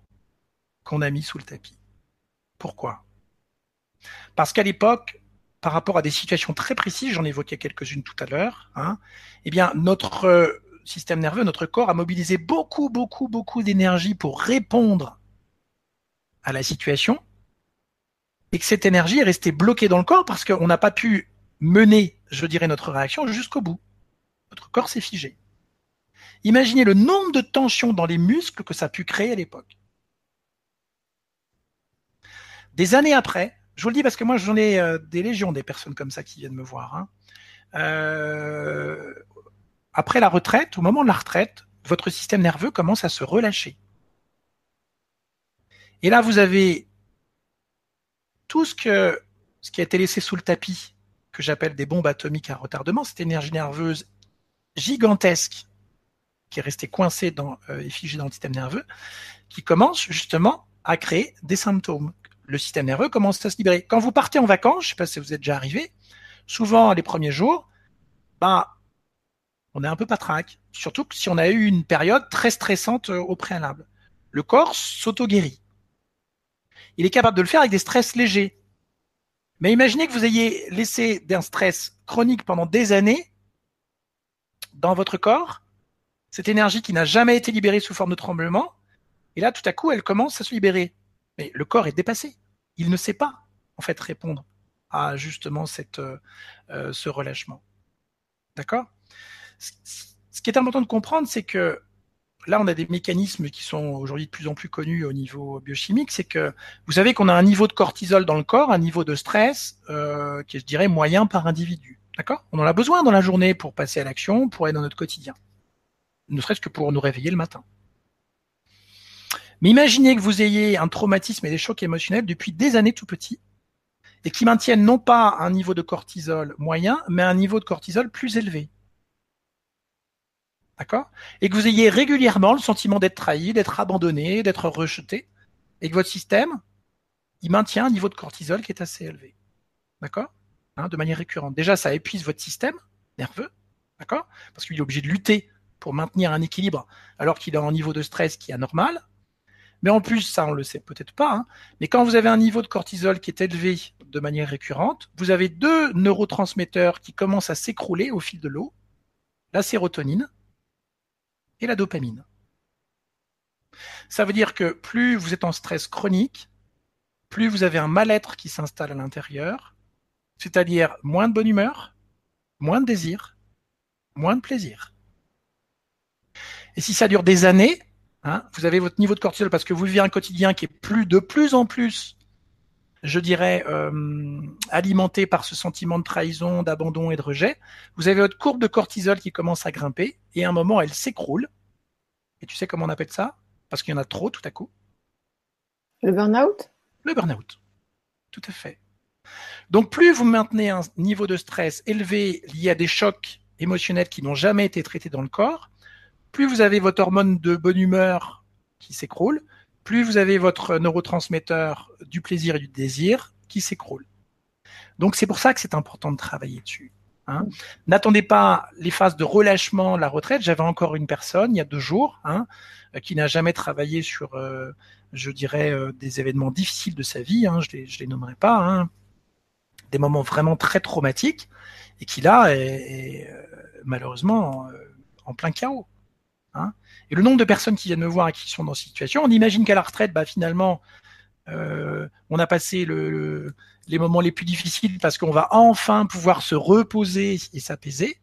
qu'on a mis sous le tapis. Pourquoi? Parce qu'à l'époque, par rapport à des situations très précises, j'en évoquais quelques-unes tout à l'heure, hein, eh bien, notre euh, système nerveux, notre corps a mobilisé beaucoup, beaucoup, beaucoup d'énergie pour répondre à la situation, et que cette énergie est restée bloquée dans le corps parce qu'on n'a pas pu mener, je dirais, notre réaction jusqu'au bout. Notre corps s'est figé. Imaginez le nombre de tensions dans les muscles que ça a pu créer à l'époque. Des années après, je vous le dis parce que moi j'en ai euh, des légions des personnes comme ça qui viennent me voir. Hein. Euh, après la retraite, au moment de la retraite, votre système nerveux commence à se relâcher. Et là, vous avez tout ce que ce qui a été laissé sous le tapis, que j'appelle des bombes atomiques à retardement, cette énergie nerveuse gigantesque qui est resté coincé dans, euh, et figé dans le système nerveux, qui commence justement à créer des symptômes. Le système nerveux commence à se libérer. Quand vous partez en vacances, je ne sais pas si vous êtes déjà arrivé, souvent les premiers jours, bah, on est un peu patraque. Surtout si on a eu une période très stressante euh, au préalable. Le corps s'auto-guérit. Il est capable de le faire avec des stress légers. Mais imaginez que vous ayez laissé d'un stress chronique pendant des années dans votre corps cette énergie qui n'a jamais été libérée sous forme de tremblement, et là, tout à coup, elle commence à se libérer. Mais le corps est dépassé. Il ne sait pas, en fait, répondre à justement cette, euh, euh, ce relâchement. D'accord? Ce qui est important de comprendre, c'est que là, on a des mécanismes qui sont aujourd'hui de plus en plus connus au niveau biochimique. C'est que vous savez qu'on a un niveau de cortisol dans le corps, un niveau de stress euh, qui est, je dirais, moyen par individu. D'accord? On en a besoin dans la journée pour passer à l'action, pour être dans notre quotidien ne serait-ce que pour nous réveiller le matin. Mais imaginez que vous ayez un traumatisme et des chocs émotionnels depuis des années tout petits et qui maintiennent non pas un niveau de cortisol moyen, mais un niveau de cortisol plus élevé. D'accord? Et que vous ayez régulièrement le sentiment d'être trahi, d'être abandonné, d'être rejeté, et que votre système, il maintient un niveau de cortisol qui est assez élevé. D'accord? Hein, De manière récurrente. Déjà, ça épuise votre système nerveux, d'accord? Parce qu'il est obligé de lutter pour maintenir un équilibre alors qu'il a un niveau de stress qui est anormal. Mais en plus, ça on le sait peut-être pas, hein, mais quand vous avez un niveau de cortisol qui est élevé de manière récurrente, vous avez deux neurotransmetteurs qui commencent à s'écrouler au fil de l'eau, la sérotonine et la dopamine. Ça veut dire que plus vous êtes en stress chronique, plus vous avez un mal-être qui s'installe à l'intérieur, c'est-à-dire moins de bonne humeur, moins de désir, moins de plaisir. Et si ça dure des années, hein, vous avez votre niveau de cortisol parce que vous vivez un quotidien qui est plus de plus en plus, je dirais, euh, alimenté par ce sentiment de trahison, d'abandon et de rejet. Vous avez votre courbe de cortisol qui commence à grimper et à un moment elle s'écroule. Et tu sais comment on appelle ça? Parce qu'il y en a trop tout à coup. Le burn-out? Le burn-out. Tout à fait. Donc plus vous maintenez un niveau de stress élevé lié à des chocs émotionnels qui n'ont jamais été traités dans le corps, plus vous avez votre hormone de bonne humeur qui s'écroule, plus vous avez votre neurotransmetteur du plaisir et du désir qui s'écroule. Donc c'est pour ça que c'est important de travailler dessus. Hein. N'attendez pas les phases de relâchement, la retraite. J'avais encore une personne il y a deux jours hein, qui n'a jamais travaillé sur, euh, je dirais, euh, des événements difficiles de sa vie. Hein, je les, les nommerai pas. Des moments vraiment très traumatiques et qui là est, euh, malheureusement en plein chaos. Hein. et le nombre de personnes qui viennent me voir et qui sont dans cette situation, on imagine qu'à la retraite, bah, finalement, euh, on a passé le, les moments les plus difficiles parce qu'on va enfin pouvoir se reposer et s'apaiser.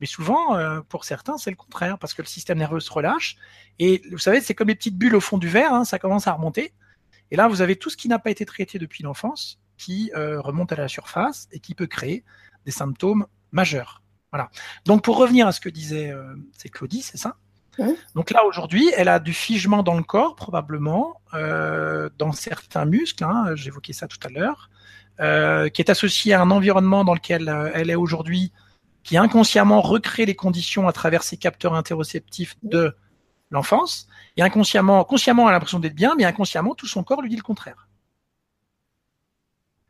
Mais souvent, euh, pour certains, c'est le contraire parce que le système nerveux se relâche. Et vous savez, c'est comme les petites bulles au fond du verre, hein, ça commence à remonter. Et là, vous avez tout ce qui n'a pas été traité depuis l'enfance qui euh, remonte à la surface et qui peut créer des symptômes majeurs. Voilà. Donc pour revenir à ce que disait Claudie, c'est ça? Donc là aujourd'hui, elle a du figement dans le corps probablement, euh, dans certains muscles. Hein, J'évoquais ça tout à l'heure, euh, qui est associé à un environnement dans lequel euh, elle est aujourd'hui, qui inconsciemment recrée les conditions à travers ses capteurs interoceptifs de l'enfance, et inconsciemment, consciemment, elle a l'impression d'être bien, mais inconsciemment, tout son corps lui dit le contraire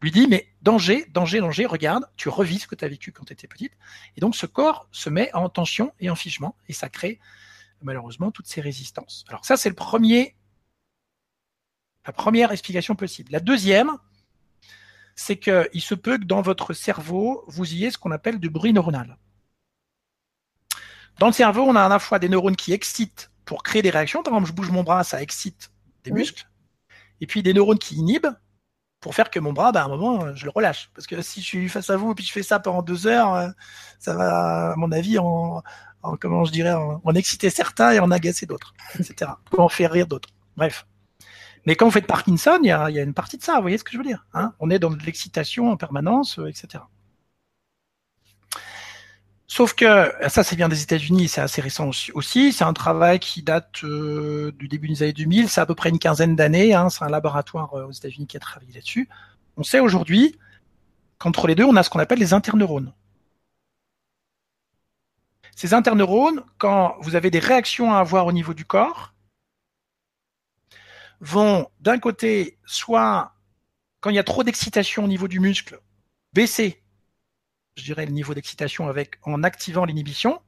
lui dit mais danger, danger, danger, regarde, tu revis ce que tu as vécu quand tu étais petite. Et donc ce corps se met en tension et en figement et ça crée malheureusement toutes ces résistances. Alors ça c'est le premier la première explication possible. La deuxième, c'est qu'il se peut que dans votre cerveau, vous ayez ce qu'on appelle du bruit neuronal. Dans le cerveau, on a à la fois des neurones qui excitent pour créer des réactions. Par exemple, je bouge mon bras, ça excite des muscles. Et puis des neurones qui inhibent pour faire que mon bras, bah, à un moment, je le relâche. Parce que si je suis face à vous et puis je fais ça pendant deux heures, euh, ça va, à mon avis, en, en comment je dirais, en, exciter certains et en agacer d'autres, etc. Ou en faire rire d'autres. Bref. Mais quand vous faites Parkinson, il y a, y a, une partie de ça, vous voyez ce que je veux dire hein On est dans de l'excitation en permanence, euh, etc. Sauf que ça, c'est bien des États-Unis, c'est assez récent aussi. C'est un travail qui date euh, du début des années 2000. C'est à peu près une quinzaine d'années. Hein. C'est un laboratoire euh, aux États-Unis qui a travaillé là-dessus. On sait aujourd'hui qu'entre les deux, on a ce qu'on appelle les interneurones. Ces interneurones, quand vous avez des réactions à avoir au niveau du corps, vont d'un côté, soit quand il y a trop d'excitation au niveau du muscle, baisser je dirais, le niveau d'excitation avec en activant l'inhibition.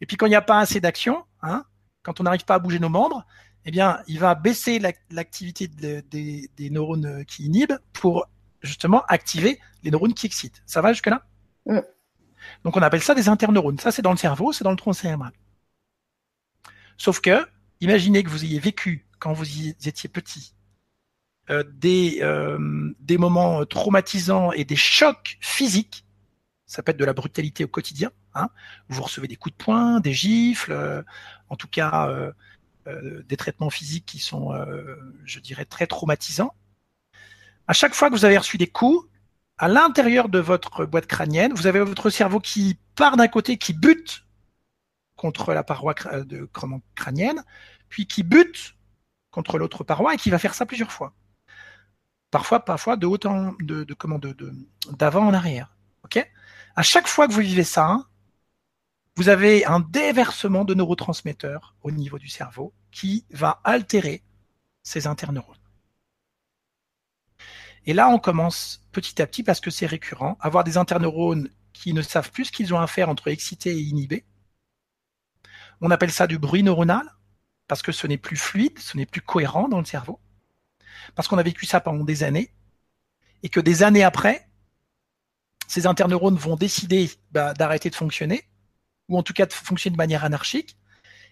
Et puis quand il n'y a pas assez d'action, hein, quand on n'arrive pas à bouger nos membres, eh bien, il va baisser l'activité des, neurones qui inhibent pour justement activer les neurones qui excitent. Ça va jusque-là? Donc on appelle ça des interneurones. Ça, c'est dans le cerveau, c'est dans le tronc cérébral. Sauf que, imaginez que vous ayez vécu, quand vous étiez petit, euh, des, euh, des moments traumatisants et des chocs physiques ça peut être de la brutalité au quotidien. Hein. Vous recevez des coups de poing, des gifles, euh, en tout cas des traitements physiques qui sont, je dirais, très traumatisants. À chaque fois que vous avez reçu des coups, à l'intérieur de votre boîte crânienne, vous avez votre cerveau qui part d'un côté, qui bute contre la paroi de crânienne, puis qui bute contre l'autre paroi et qui va faire ça plusieurs fois. Parfois, parfois de haut en de, de comment d'avant en arrière. Ok? À chaque fois que vous vivez ça, vous avez un déversement de neurotransmetteurs au niveau du cerveau qui va altérer ces interneurones. Et là, on commence petit à petit, parce que c'est récurrent, à avoir des interneurones qui ne savent plus ce qu'ils ont à faire entre excité et inhibé. On appelle ça du bruit neuronal, parce que ce n'est plus fluide, ce n'est plus cohérent dans le cerveau, parce qu'on a vécu ça pendant des années, et que des années après, ces interneurones vont décider bah, d'arrêter de fonctionner, ou en tout cas de fonctionner de manière anarchique.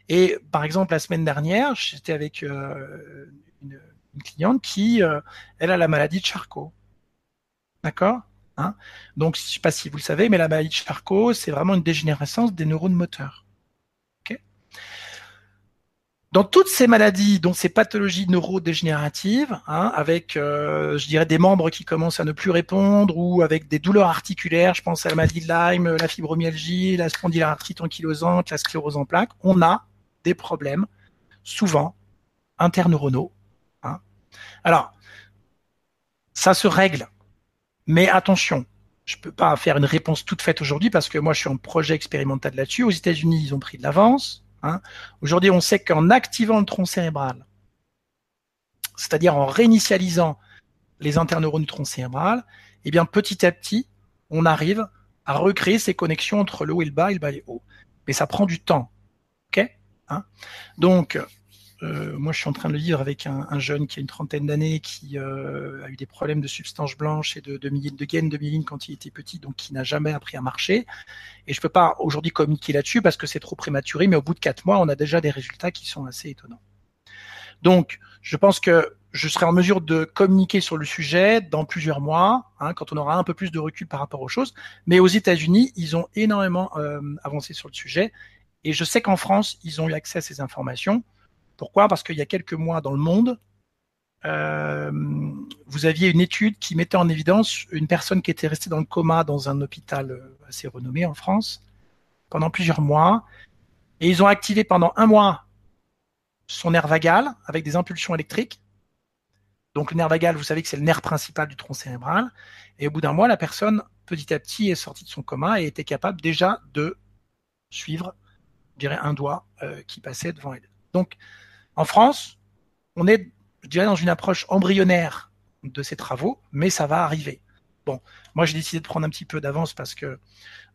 Et par exemple, la semaine dernière, j'étais avec euh, une, cliente qui, euh, a la maladie de Charcot. D'accord? Hein? Donc, je ne sais pas si vous le savez, mais la maladie de Charcot, c'est vraiment une dégénérescence des neurones moteurs dans toutes ces maladies, dont ces pathologies neurodégénératives, hein, avec, euh, je dirais, des membres qui commencent à ne plus répondre ou avec des douleurs articulaires, je pense à la maladie de Lyme, la fibromyalgie, la spondylarthrite ankylosante, la sclérose en plaques, on a des problèmes, souvent, interneuronaux. Alors, ça se règle, mais attention, je peux pas faire une réponse toute faite aujourd'hui parce que moi, je suis en projet expérimental là-dessus. Aux États-Unis, ils ont pris de l'avance. Hein. Aujourd'hui, on sait qu'en activant le tronc cérébral, c'est-à-dire en réinitialisant les interneurones du tronc cérébral, eh bien petit à petit, on arrive à recréer ces connexions entre le haut et le bas et le bas et le haut. Mais ça prend du temps. hein Donc, euh, moi, je suis en train de le vivre avec un, un jeune qui a une trentaine d'années, qui euh, a eu des problèmes de substances blanches et de, de, de gaines de myéline quand il était petit, donc qui n'a jamais appris à marcher. Et je peux pas aujourd'hui communiquer là-dessus parce que c'est trop prématuré, mais au bout de quatre mois, on a déjà des résultats qui sont assez étonnants. Donc, je pense que je serai en mesure de communiquer sur le sujet dans plusieurs mois, hein, quand on aura un peu plus de recul par rapport aux choses. Mais aux États-Unis, ils ont énormément euh, avancé sur le sujet, et je sais qu'en France, ils ont eu accès à ces informations. Pourquoi? Parce qu'il y a quelques mois dans le monde, euh, vous aviez une étude qui mettait en évidence une personne qui était restée dans le coma dans un hôpital euh, assez renommé en France pendant plusieurs mois, et ils ont activé pendant un mois son nerf vagal avec des impulsions électriques. Donc le nerf vagal, vous savez que c'est le nerf principal du tronc cérébral. Et au bout d'un mois, la personne, petit à petit, est sortie de son coma et était capable déjà de suivre, je un doigt euh, qui passait devant elle. Donc, en France, on est, je dirais, dans une approche embryonnaire de ces travaux, mais ça va arriver. Bon, moi j'ai décidé de prendre un petit peu d'avance parce que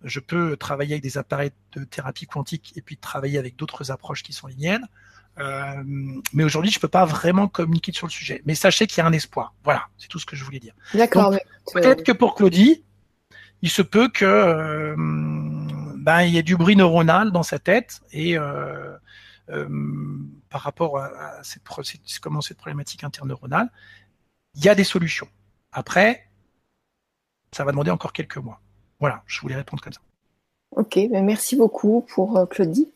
je peux travailler avec des appareils de thérapie quantique et puis travailler avec d'autres approches qui sont linéaires. Euh, mais aujourd'hui, je peux pas vraiment communiquer sur le sujet. Mais sachez qu'il y a un espoir. Voilà, c'est tout ce que je voulais dire. D'accord. Peut-être que pour Claudie, il se peut que euh, ben il y ait du bruit neuronal dans sa tête et euh par rapport à, à cette, comment cette problématique interneuronale, il y a des solutions. Après, ça va demander encore quelques mois. Voilà, je voulais répondre comme ça. Ok, ben merci beaucoup pour euh, Claudie.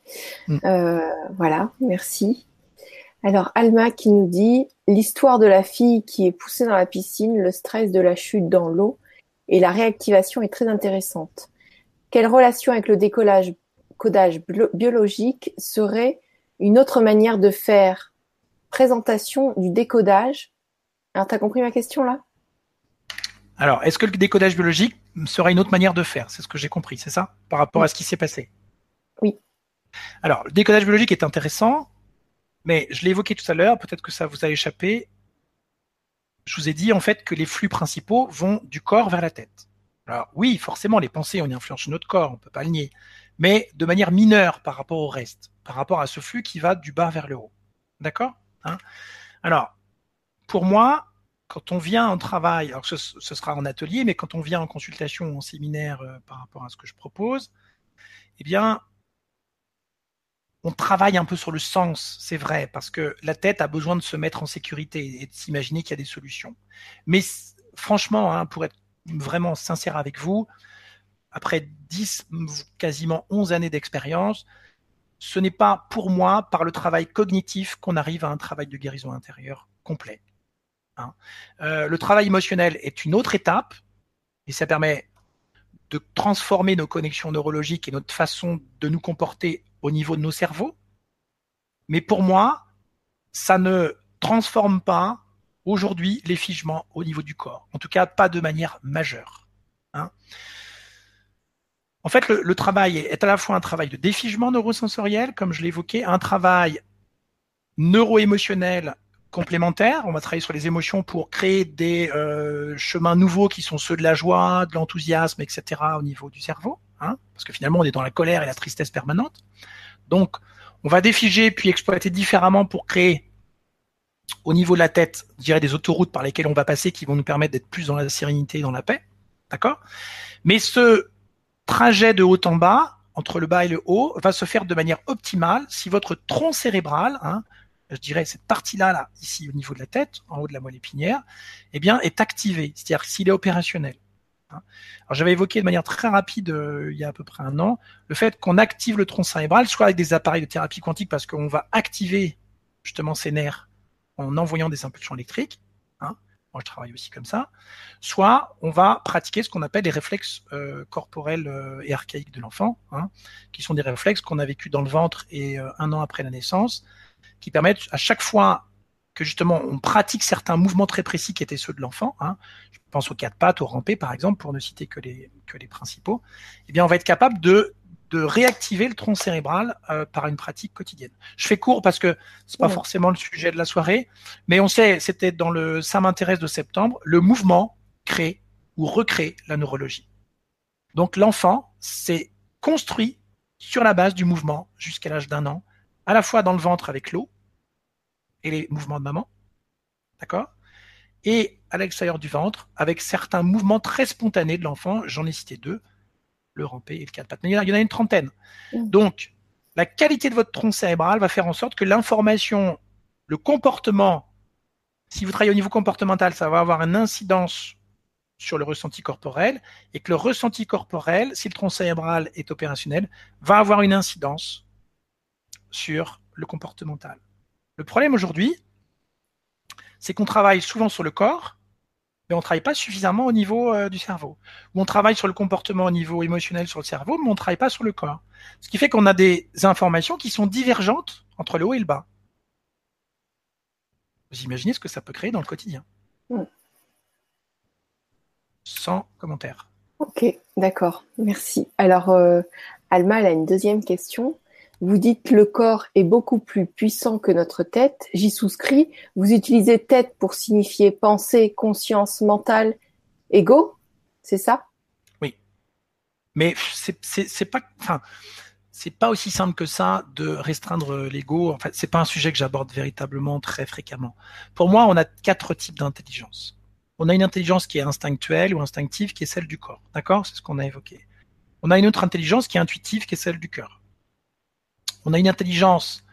Mm. Euh, voilà, merci. Alors Alma qui nous dit l'histoire de la fille qui est poussée dans la piscine, le stress de la chute dans l'eau et la réactivation est très intéressante. Quelle relation avec le décollage codage biologique serait une autre manière de faire présentation du décodage. Alors t'as compris ma question là? Alors, est-ce que le décodage biologique sera une autre manière de faire? C'est ce que j'ai compris, c'est ça? Par rapport à ce qui s'est passé? Oui. Alors, le décodage biologique est intéressant, mais je l'ai évoqué tout à l'heure, peut-être que ça vous a échappé. Je vous ai dit en fait que les flux principaux vont du corps vers la tête. Alors oui, forcément, les pensées ont une influence sur notre corps, on ne peut pas le nier, mais de manière mineure par rapport au reste, par rapport à ce flux qui va du bas vers le haut. D'accord hein? Alors, pour moi, quand on vient en travail, alors ce, sera en atelier, mais quand on vient en consultation ou en séminaire euh, par rapport à ce que je propose, eh bien, on travaille un peu sur le sens, c'est vrai, parce que la tête a besoin de se mettre en sécurité et de s'imaginer qu'il y a des solutions. Mais franchement, hein, pour être vraiment sincère avec vous, après 10, quasiment 11 années d'expérience, ce n'est pas pour moi par le travail cognitif qu'on arrive à un travail de guérison intérieure complet. Hein. Euh, le travail émotionnel est une autre étape et ça permet de transformer nos connexions neurologiques et notre façon de nous comporter au niveau de nos cerveaux. Mais pour moi, ça ne transforme pas aujourd'hui les figements au niveau du corps. En tout cas, pas de manière majeure. Hein. En fait, le, le, travail est à la fois un travail de défigement neurosensoriel, comme je l'évoquais, un travail neuro-émotionnel complémentaires. On va travailler sur les émotions pour créer des euh, chemins nouveaux qui sont ceux de la joie, de l'enthousiasme, etc. au niveau du cerveau. Hein, parce que finalement, on est dans la colère et la tristesse permanente. Donc, on va défiger puis exploiter différemment pour créer au niveau de la tête, je dirais, des autoroutes par lesquelles on va passer qui vont nous permettre d'être plus dans la sérénité et dans la paix. D'accord? Mais ce trajet de haut en bas, entre le bas et le haut, va se faire de manière optimale si votre tronc cérébral, hein, je dirais cette partie-là, là, ici au niveau de la tête, en haut de la moelle épinière, eh bien, est activé, c'est-à-dire s'il est opérationnel. Hein. Alors j'avais évoqué de manière très rapide euh, il y a à peu près un an le fait qu'on active le tronc cérébral, soit avec des appareils de thérapie quantique parce qu'on va activer justement ces nerfs en envoyant des impulsions électriques. Hein. Moi je travaille aussi comme ça. Soit on va pratiquer ce qu'on appelle les réflexes euh, corporels euh, et archaïques de l'enfant, hein, qui sont des réflexes qu'on a vécu dans le ventre et un an après la naissance, qui permettent à chaque fois que justement on pratique certains mouvements très précis qui étaient ceux de l'enfant, hein, je pense aux quatre pattes, au rampé par exemple, pour ne citer que les, que les principaux, eh bien on va être capable de, de réactiver le tronc cérébral euh, par une pratique quotidienne. Je fais court parce que c'est pas forcément le sujet de la soirée, mais on sait, c'était dans le ça m'intéresse de septembre, le mouvement crée ou recrée la neurologie. Donc l'enfant s'est construit sur la base du mouvement jusqu'à l'âge d'un an à la fois dans le ventre avec l'eau et les mouvements de maman, d'accord? Et à l'extérieur du ventre avec certains mouvements très spontanés de l'enfant. J'en ai cité deux, le rampé et le quatre pattes. il y en a une trentaine. Mmh. Donc, la qualité de votre tronc cérébral va faire en sorte que l'information, le comportement, si vous travaillez au niveau comportemental, ça va avoir une incidence sur le ressenti corporel et que le ressenti corporel, si le tronc cérébral est opérationnel, va avoir une incidence sur le comportemental. Le problème aujourd'hui, c'est qu'on travaille souvent sur le corps, mais on travaille pas suffisamment au niveau euh, du cerveau. Ou on travaille sur le comportement au niveau émotionnel sur le cerveau, mais on travaille pas sur le corps. Ce qui fait qu'on a des informations qui sont divergentes entre le haut et le bas. Vous imaginez ce que ça peut créer dans le quotidien. Sans commentaire. Ok, d'accord, merci. Alors, euh, Alma, elle a une deuxième question. Vous dites le corps est beaucoup plus puissant que notre tête. J'y souscris. Vous utilisez tête pour signifier pensée, conscience, mental, ego. C'est ça? Oui. Mais c'est pas, enfin, c'est pas aussi simple que ça de restreindre l'ego. En fait, c'est pas un sujet que j'aborde véritablement très fréquemment. Pour moi, on a quatre types d'intelligence. On a une intelligence qui est instinctuelle ou instinctive, qui est celle du corps. D'accord? C'est ce qu'on a évoqué. On a une autre intelligence qui est intuitive, qui est celle du cœur. On a une intelligence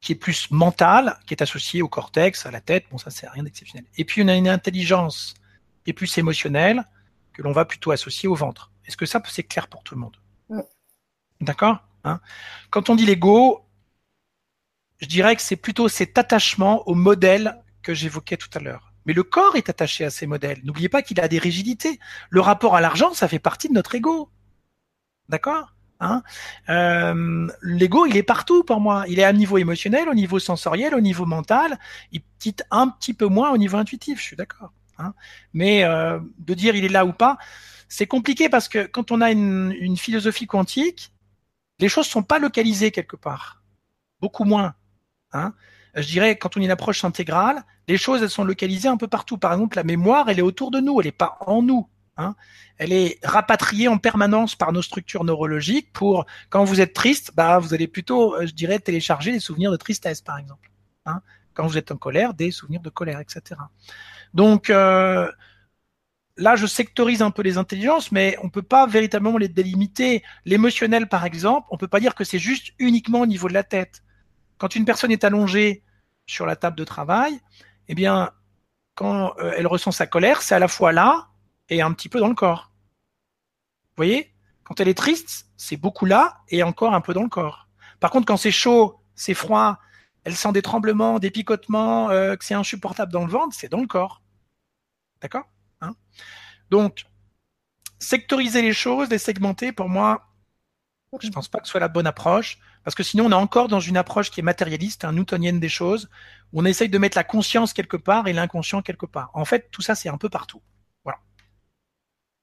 qui est plus mentale, qui est associée au cortex, à la tête. Bon, ça, c'est rien d'exceptionnel. Et puis, on a une intelligence qui est plus émotionnelle, que l'on va plutôt associer au ventre. Est-ce que ça, c'est clair pour tout le monde? D'accord hein? Quand on dit l'ego, je dirais que c'est plutôt cet attachement au modèle que j'évoquais tout à l'heure. Mais le corps est attaché à ces modèles. N'oubliez pas qu'il a des rigidités. Le rapport à l'argent, ça fait partie de notre ego. D'accord? Hein euh, L'ego, il est partout pour moi. Il est à niveau émotionnel, au niveau sensoriel, au niveau mental. Il petite un petit peu moins au niveau intuitif. Je suis d'accord. Hein Mais euh, de dire il est là ou pas, c'est compliqué parce que quand on a une, philosophie quantique, les choses sont pas localisées quelque part. Beaucoup moins. Hein je dirais, quand on a une approche intégrale, les choses, elles sont localisées un peu partout. Par exemple, la mémoire, elle est autour de nous, elle n'est pas en nous. Hein. Elle est rapatriée en permanence par nos structures neurologiques pour quand vous êtes triste, bah vous allez plutôt, euh, je dirais, télécharger des souvenirs de tristesse, par exemple. Hein. Quand vous êtes en colère, des souvenirs de colère, etc. Donc euh, là, je sectorise un peu les intelligences, mais on peut pas véritablement les délimiter. L'émotionnel, par exemple, on peut pas dire que c'est juste uniquement au niveau de la tête. Quand une personne est allongée sur la table de travail, eh bien, quand euh, elle ressent sa colère, c'est à la fois là et un petit peu dans le corps. Vous voyez? Quand elle est triste, c'est beaucoup là et encore un peu dans le corps. Par contre, quand c'est chaud, c'est froid, elle sent des tremblements, des picotements, euh, que c'est insupportable dans le ventre, c'est dans le corps. D'accord? Hein? Donc, sectoriser les choses, les segmenter, pour moi, je ne pense pas que ce soit la bonne approche, parce que sinon on est encore dans une approche qui est matérialiste, newtonienne des choses, où on essaye de mettre la conscience quelque part et l'inconscient quelque part. En fait, tout ça, c'est un peu partout.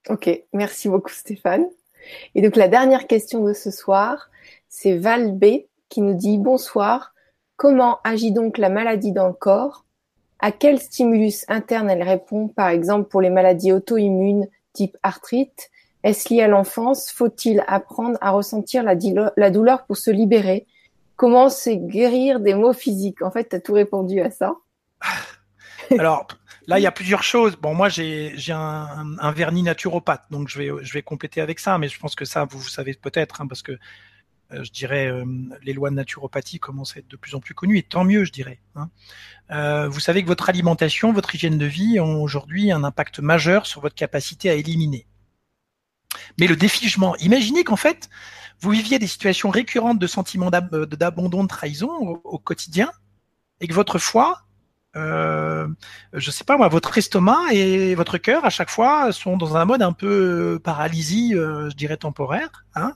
Ok, merci beaucoup Stéphane. Et donc la dernière question de ce soir, c'est Val B qui nous dit bonsoir. Comment agit donc la maladie dans le corps? À quel stimulus interne elle répond Par exemple pour les maladies auto-immunes type arthrite? Est-ce lié à l'enfance? Faut-il apprendre à ressentir la, douleur pour se libérer? Comment se guérir des maux physiques? En fait, tu as tout répondu à ça. *laughs* Alors, Là, il y a plusieurs choses. Bon, moi, j'ai un, un, vernis naturopathe, donc je vais, je vais compléter avec ça, mais je pense que ça, vous, vous savez peut-être, hein, parce que euh, je dirais, euh, les lois de naturopathie commencent à être de plus en plus connues, et tant mieux, je dirais. Hein. Euh, vous savez que votre alimentation, votre hygiène de vie ont aujourd'hui un impact majeur sur votre capacité à éliminer. Mais le défigement, imaginez qu'en fait, vous viviez des situations récurrentes de sentiments d'abandon, de trahison au, au quotidien, et que votre foie euh, je sais pas moi, votre estomac et votre cœur à chaque fois sont dans un mode un peu paralysie, euh, je dirais temporaire, hein,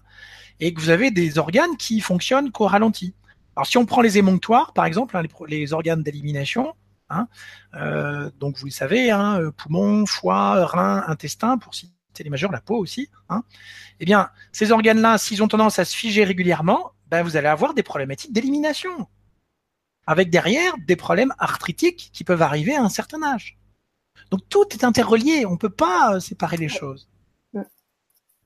et que vous avez des organes qui fonctionnent qu'au ralenti. Alors si on prend les émonctoires, par exemple, hein, les, organes d'élimination, hein, euh, donc vous le savez, hein, poumons, foie, rein, intestin, pour citer les majeurs, la peau aussi, hein, eh bien ces organes-là, s'ils ont tendance à se figer régulièrement, ben, vous allez avoir des problématiques d'élimination avec derrière des problèmes arthritiques qui peuvent arriver à un certain âge. Donc tout est interrelié, on ne peut pas euh, séparer les choses.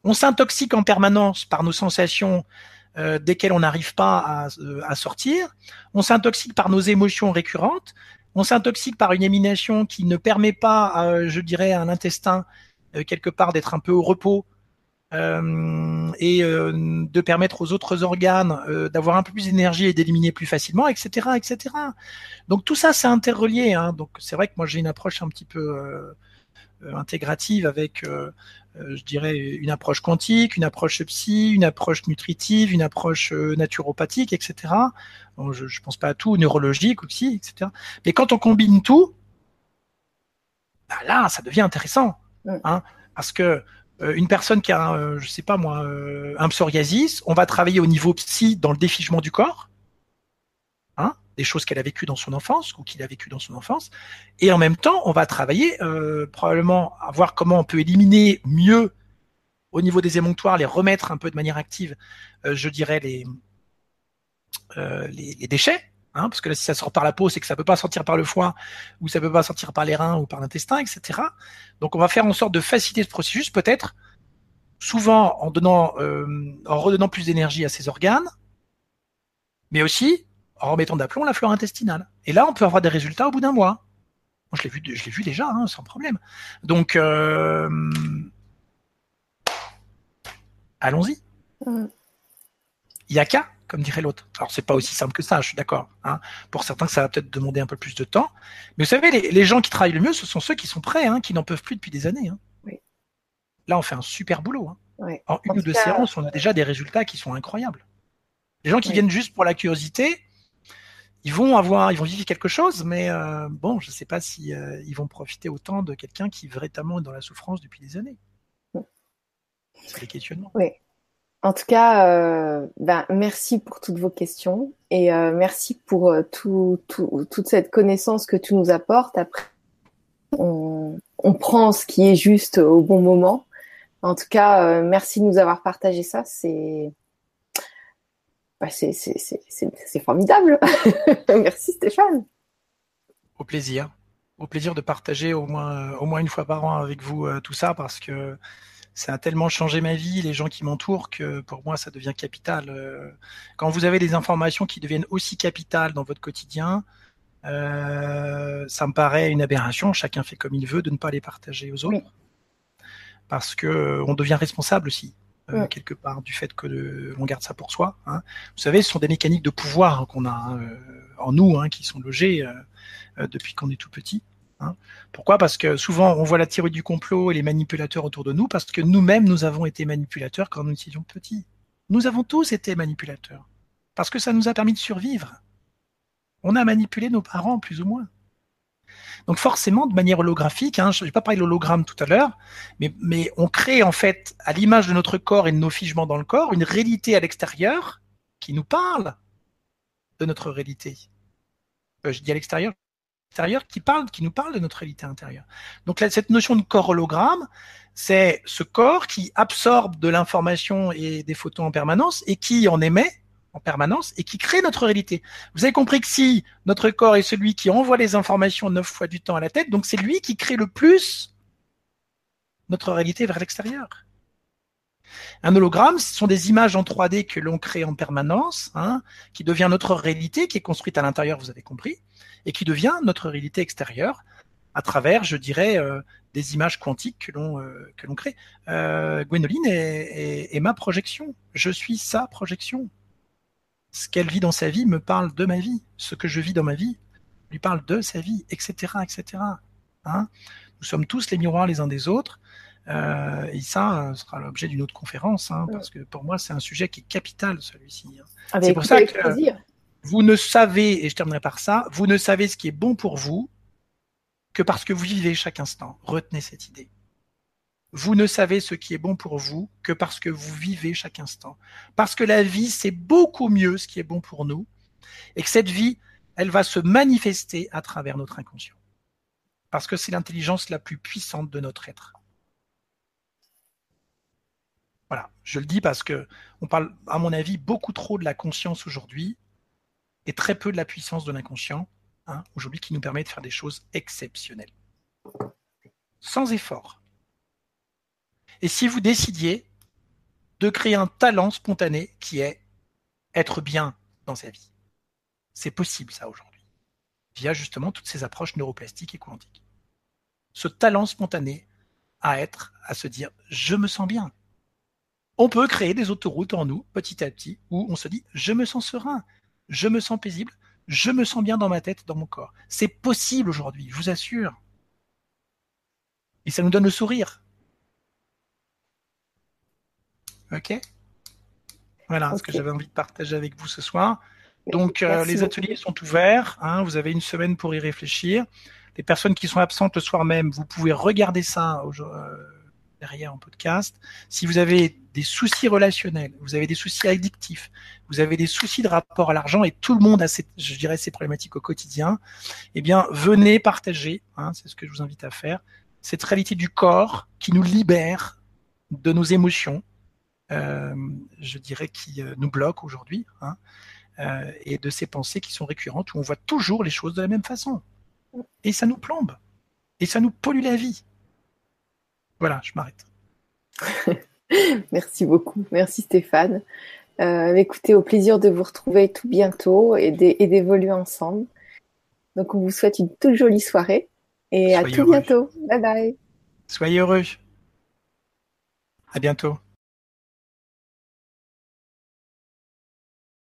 On s'intoxique en permanence par nos sensations euh, desquelles on n'arrive pas à, euh, à, sortir, on s'intoxique par nos émotions récurrentes, on s'intoxique par une élimination qui ne permet pas, je dirais, à l'intestin quelque part d'être un peu au repos euh, et euh, de permettre aux autres organes euh, d'avoir un peu plus d'énergie et d'éliminer plus facilement, etc., etc. Donc tout ça, c'est interrelié. Hein. Donc c'est vrai que moi j'ai une approche un petit peu intégrative avec, je dirais, une approche quantique, une approche psy, une approche nutritive, une approche naturopathique, etc. je, je pense pas à tout, neurologique aussi, etc. Mais quand on combine tout, bah là, ça devient intéressant. Hein, parce que une personne qui a, euh, je sais pas moi, euh, un psoriasis, on va travailler au niveau psy dans le défigement du corps, hein, des choses qu'elle a vécues dans son enfance ou qu'il a vécu dans son enfance, et en même temps, on va travailler probablement à voir comment on peut éliminer mieux au niveau des émonctoires, les remettre un peu de manière active, je dirais les, les, les déchets, Hein, parce que là, si ça sort par la peau, c'est que ça peut pas sortir par le foie, ou ça peut pas sortir par les reins ou par l'intestin, etc. Donc, on va faire en sorte de faciliter ce processus, peut-être, souvent en donnant, euh, en redonnant plus d'énergie à ces organes, mais aussi en remettant d'aplomb la flore intestinale. Et là, on peut avoir des résultats au bout d'un mois. Moi, je l'ai vu, je l'ai vu déjà, hein, sans problème. Donc, euh, allons-y. Mmh. Il y a qu'à comme dirait l'autre. Alors c'est pas aussi simple que ça, je suis d'accord. Hein. Pour certains, ça va peut-être demander un peu plus de temps. Mais vous savez, les, gens qui travaillent le mieux, ce sont ceux qui sont prêts, hein, qui n'en peuvent plus depuis des années. Hein. Là, on fait un super boulot. En une ou deux séances, on a déjà des résultats qui sont incroyables. Les gens qui viennent juste pour la curiosité, ils vont avoir, ils vont vivre quelque chose, mais euh, bon, je ne sais pas si euh, ils vont profiter autant de quelqu'un qui véritablement est dans la souffrance depuis des années. C'est les questionnements. Oui. En tout cas, euh, ben, merci pour toutes vos questions et euh, merci pour euh, tout, tout, toute cette connaissance que tu nous apportes. Après, on, prend ce qui est juste au bon moment. En tout cas, merci de nous avoir partagé ça. C'est ben, formidable. *laughs* merci Stéphane. Au plaisir. Au plaisir de partager au moins, au moins une fois par an avec vous tout ça parce que ça a tellement changé ma vie, les gens qui m'entourent, que pour moi, ça devient capital. Euh, quand vous avez des informations qui deviennent aussi capitales dans votre quotidien, euh, ça me paraît une aberration. Chacun fait comme il veut de ne pas les partager aux autres, parce que on devient responsable aussi. Euh, quelque part du fait que l'on garde ça pour soi. Hein. Vous savez, ce sont des mécaniques de pouvoir qu'on a hein, en nous, hein, qui sont logées depuis qu'on est tout petit. Hein. Pourquoi? Parce que souvent on voit la théorie du complot et les manipulateurs autour de nous, parce que nous-mêmes nous avons été manipulateurs quand nous étions petits. Nous avons tous été manipulateurs, parce que ça nous a permis de survivre. On a manipulé nos parents plus ou moins. Donc forcément, de manière holographique, hein, je n'ai pas parlé de l'hologramme tout à l'heure, mais, on crée en fait, à l'image de notre corps et de nos figements dans le corps, une réalité à l'extérieur qui nous parle de notre réalité. Euh, je dis à l'extérieur, qui nous parle de notre réalité intérieure. Donc cette notion de corps hologramme, c'est ce corps qui absorbe de l'information et des photos en permanence et qui en émet en permanence et qui crée notre réalité. Vous avez compris que si notre corps est celui qui envoie les informations neuf fois du temps à la tête, donc c'est lui qui crée le plus notre réalité vers l'extérieur. Un hologramme, ce sont des images en 3D que l'on crée en permanence, hein, qui devient notre réalité, qui est construite à l'intérieur, vous avez compris, et qui devient notre réalité extérieure à travers, je dirais, euh, des images quantiques que l'on euh, que l'on crée. Euh, Gwénoline est, est, ma projection. Je suis sa projection. Ce qu'elle vit dans sa vie me parle de ma vie. Ce que je vis dans ma vie lui parle de sa vie, etc., etc. Hein Nous sommes tous les miroirs les uns des autres. Euh, et ça sera l'objet d'une autre conférence, hein, parce que pour moi, c'est un sujet qui est capital, celui-ci. Hein. C'est pour ça que vous ne savez, et je terminerai par ça, vous ne savez ce qui est bon pour vous que parce que vous vivez chaque instant. Retenez cette idée. Vous ne savez ce qui est bon pour vous que parce que vous vivez chaque instant. Parce que la vie, c'est beaucoup mieux ce qui est bon pour nous, et que cette vie, elle va se manifester à travers notre inconscient. Parce que c'est l'intelligence la plus puissante de notre être. Voilà, je le dis parce que on parle, à mon avis, beaucoup trop de la conscience aujourd'hui et très peu de la puissance de l'inconscient, hein, aujourd'hui, qui nous permet de faire des choses exceptionnelles. Sans effort. Et si vous décidiez de créer un talent spontané qui est être bien dans sa vie, c'est possible ça aujourd'hui, via justement toutes ces approches neuroplastiques et quantiques. Ce talent spontané à être, à se dire, je me sens bien. On peut créer des autoroutes en nous, petit à petit, où on se dit, je me sens serein, je me sens paisible, je me sens bien dans ma tête, dans mon corps. C'est possible aujourd'hui, je vous assure. Et ça nous donne le sourire. Ok? Voilà ce que j'avais envie de partager avec vous ce soir. Donc euh, les ateliers sont ouverts, hein, vous avez une semaine pour y réfléchir. les personnes qui sont absentes le soir même, vous pouvez regarder ça derrière en podcast. Si vous avez des soucis relationnels, vous avez des soucis addictifs, vous avez des soucis de rapport à l'argent et tout le monde a, ces, je dirais, ces problématiques au quotidien, eh bien, venez partager, hein, c'est ce que je vous invite à faire, cette réalité du corps qui nous libère de nos émotions, euh, je dirais, qui euh, nous bloquent aujourd'hui, hein, euh, et de ces pensées qui sont récurrentes où on voit toujours les choses de la même façon. Et ça nous plombe. Et ça nous pollue la vie. Voilà, je m'arrête. *laughs* Merci beaucoup. Merci Stéphane. Euh, écoutez, au plaisir de vous retrouver tout bientôt et d'évoluer ensemble. Donc, on vous souhaite une toute jolie soirée et à tout bientôt. Bye bye. Soyez heureux. À bientôt.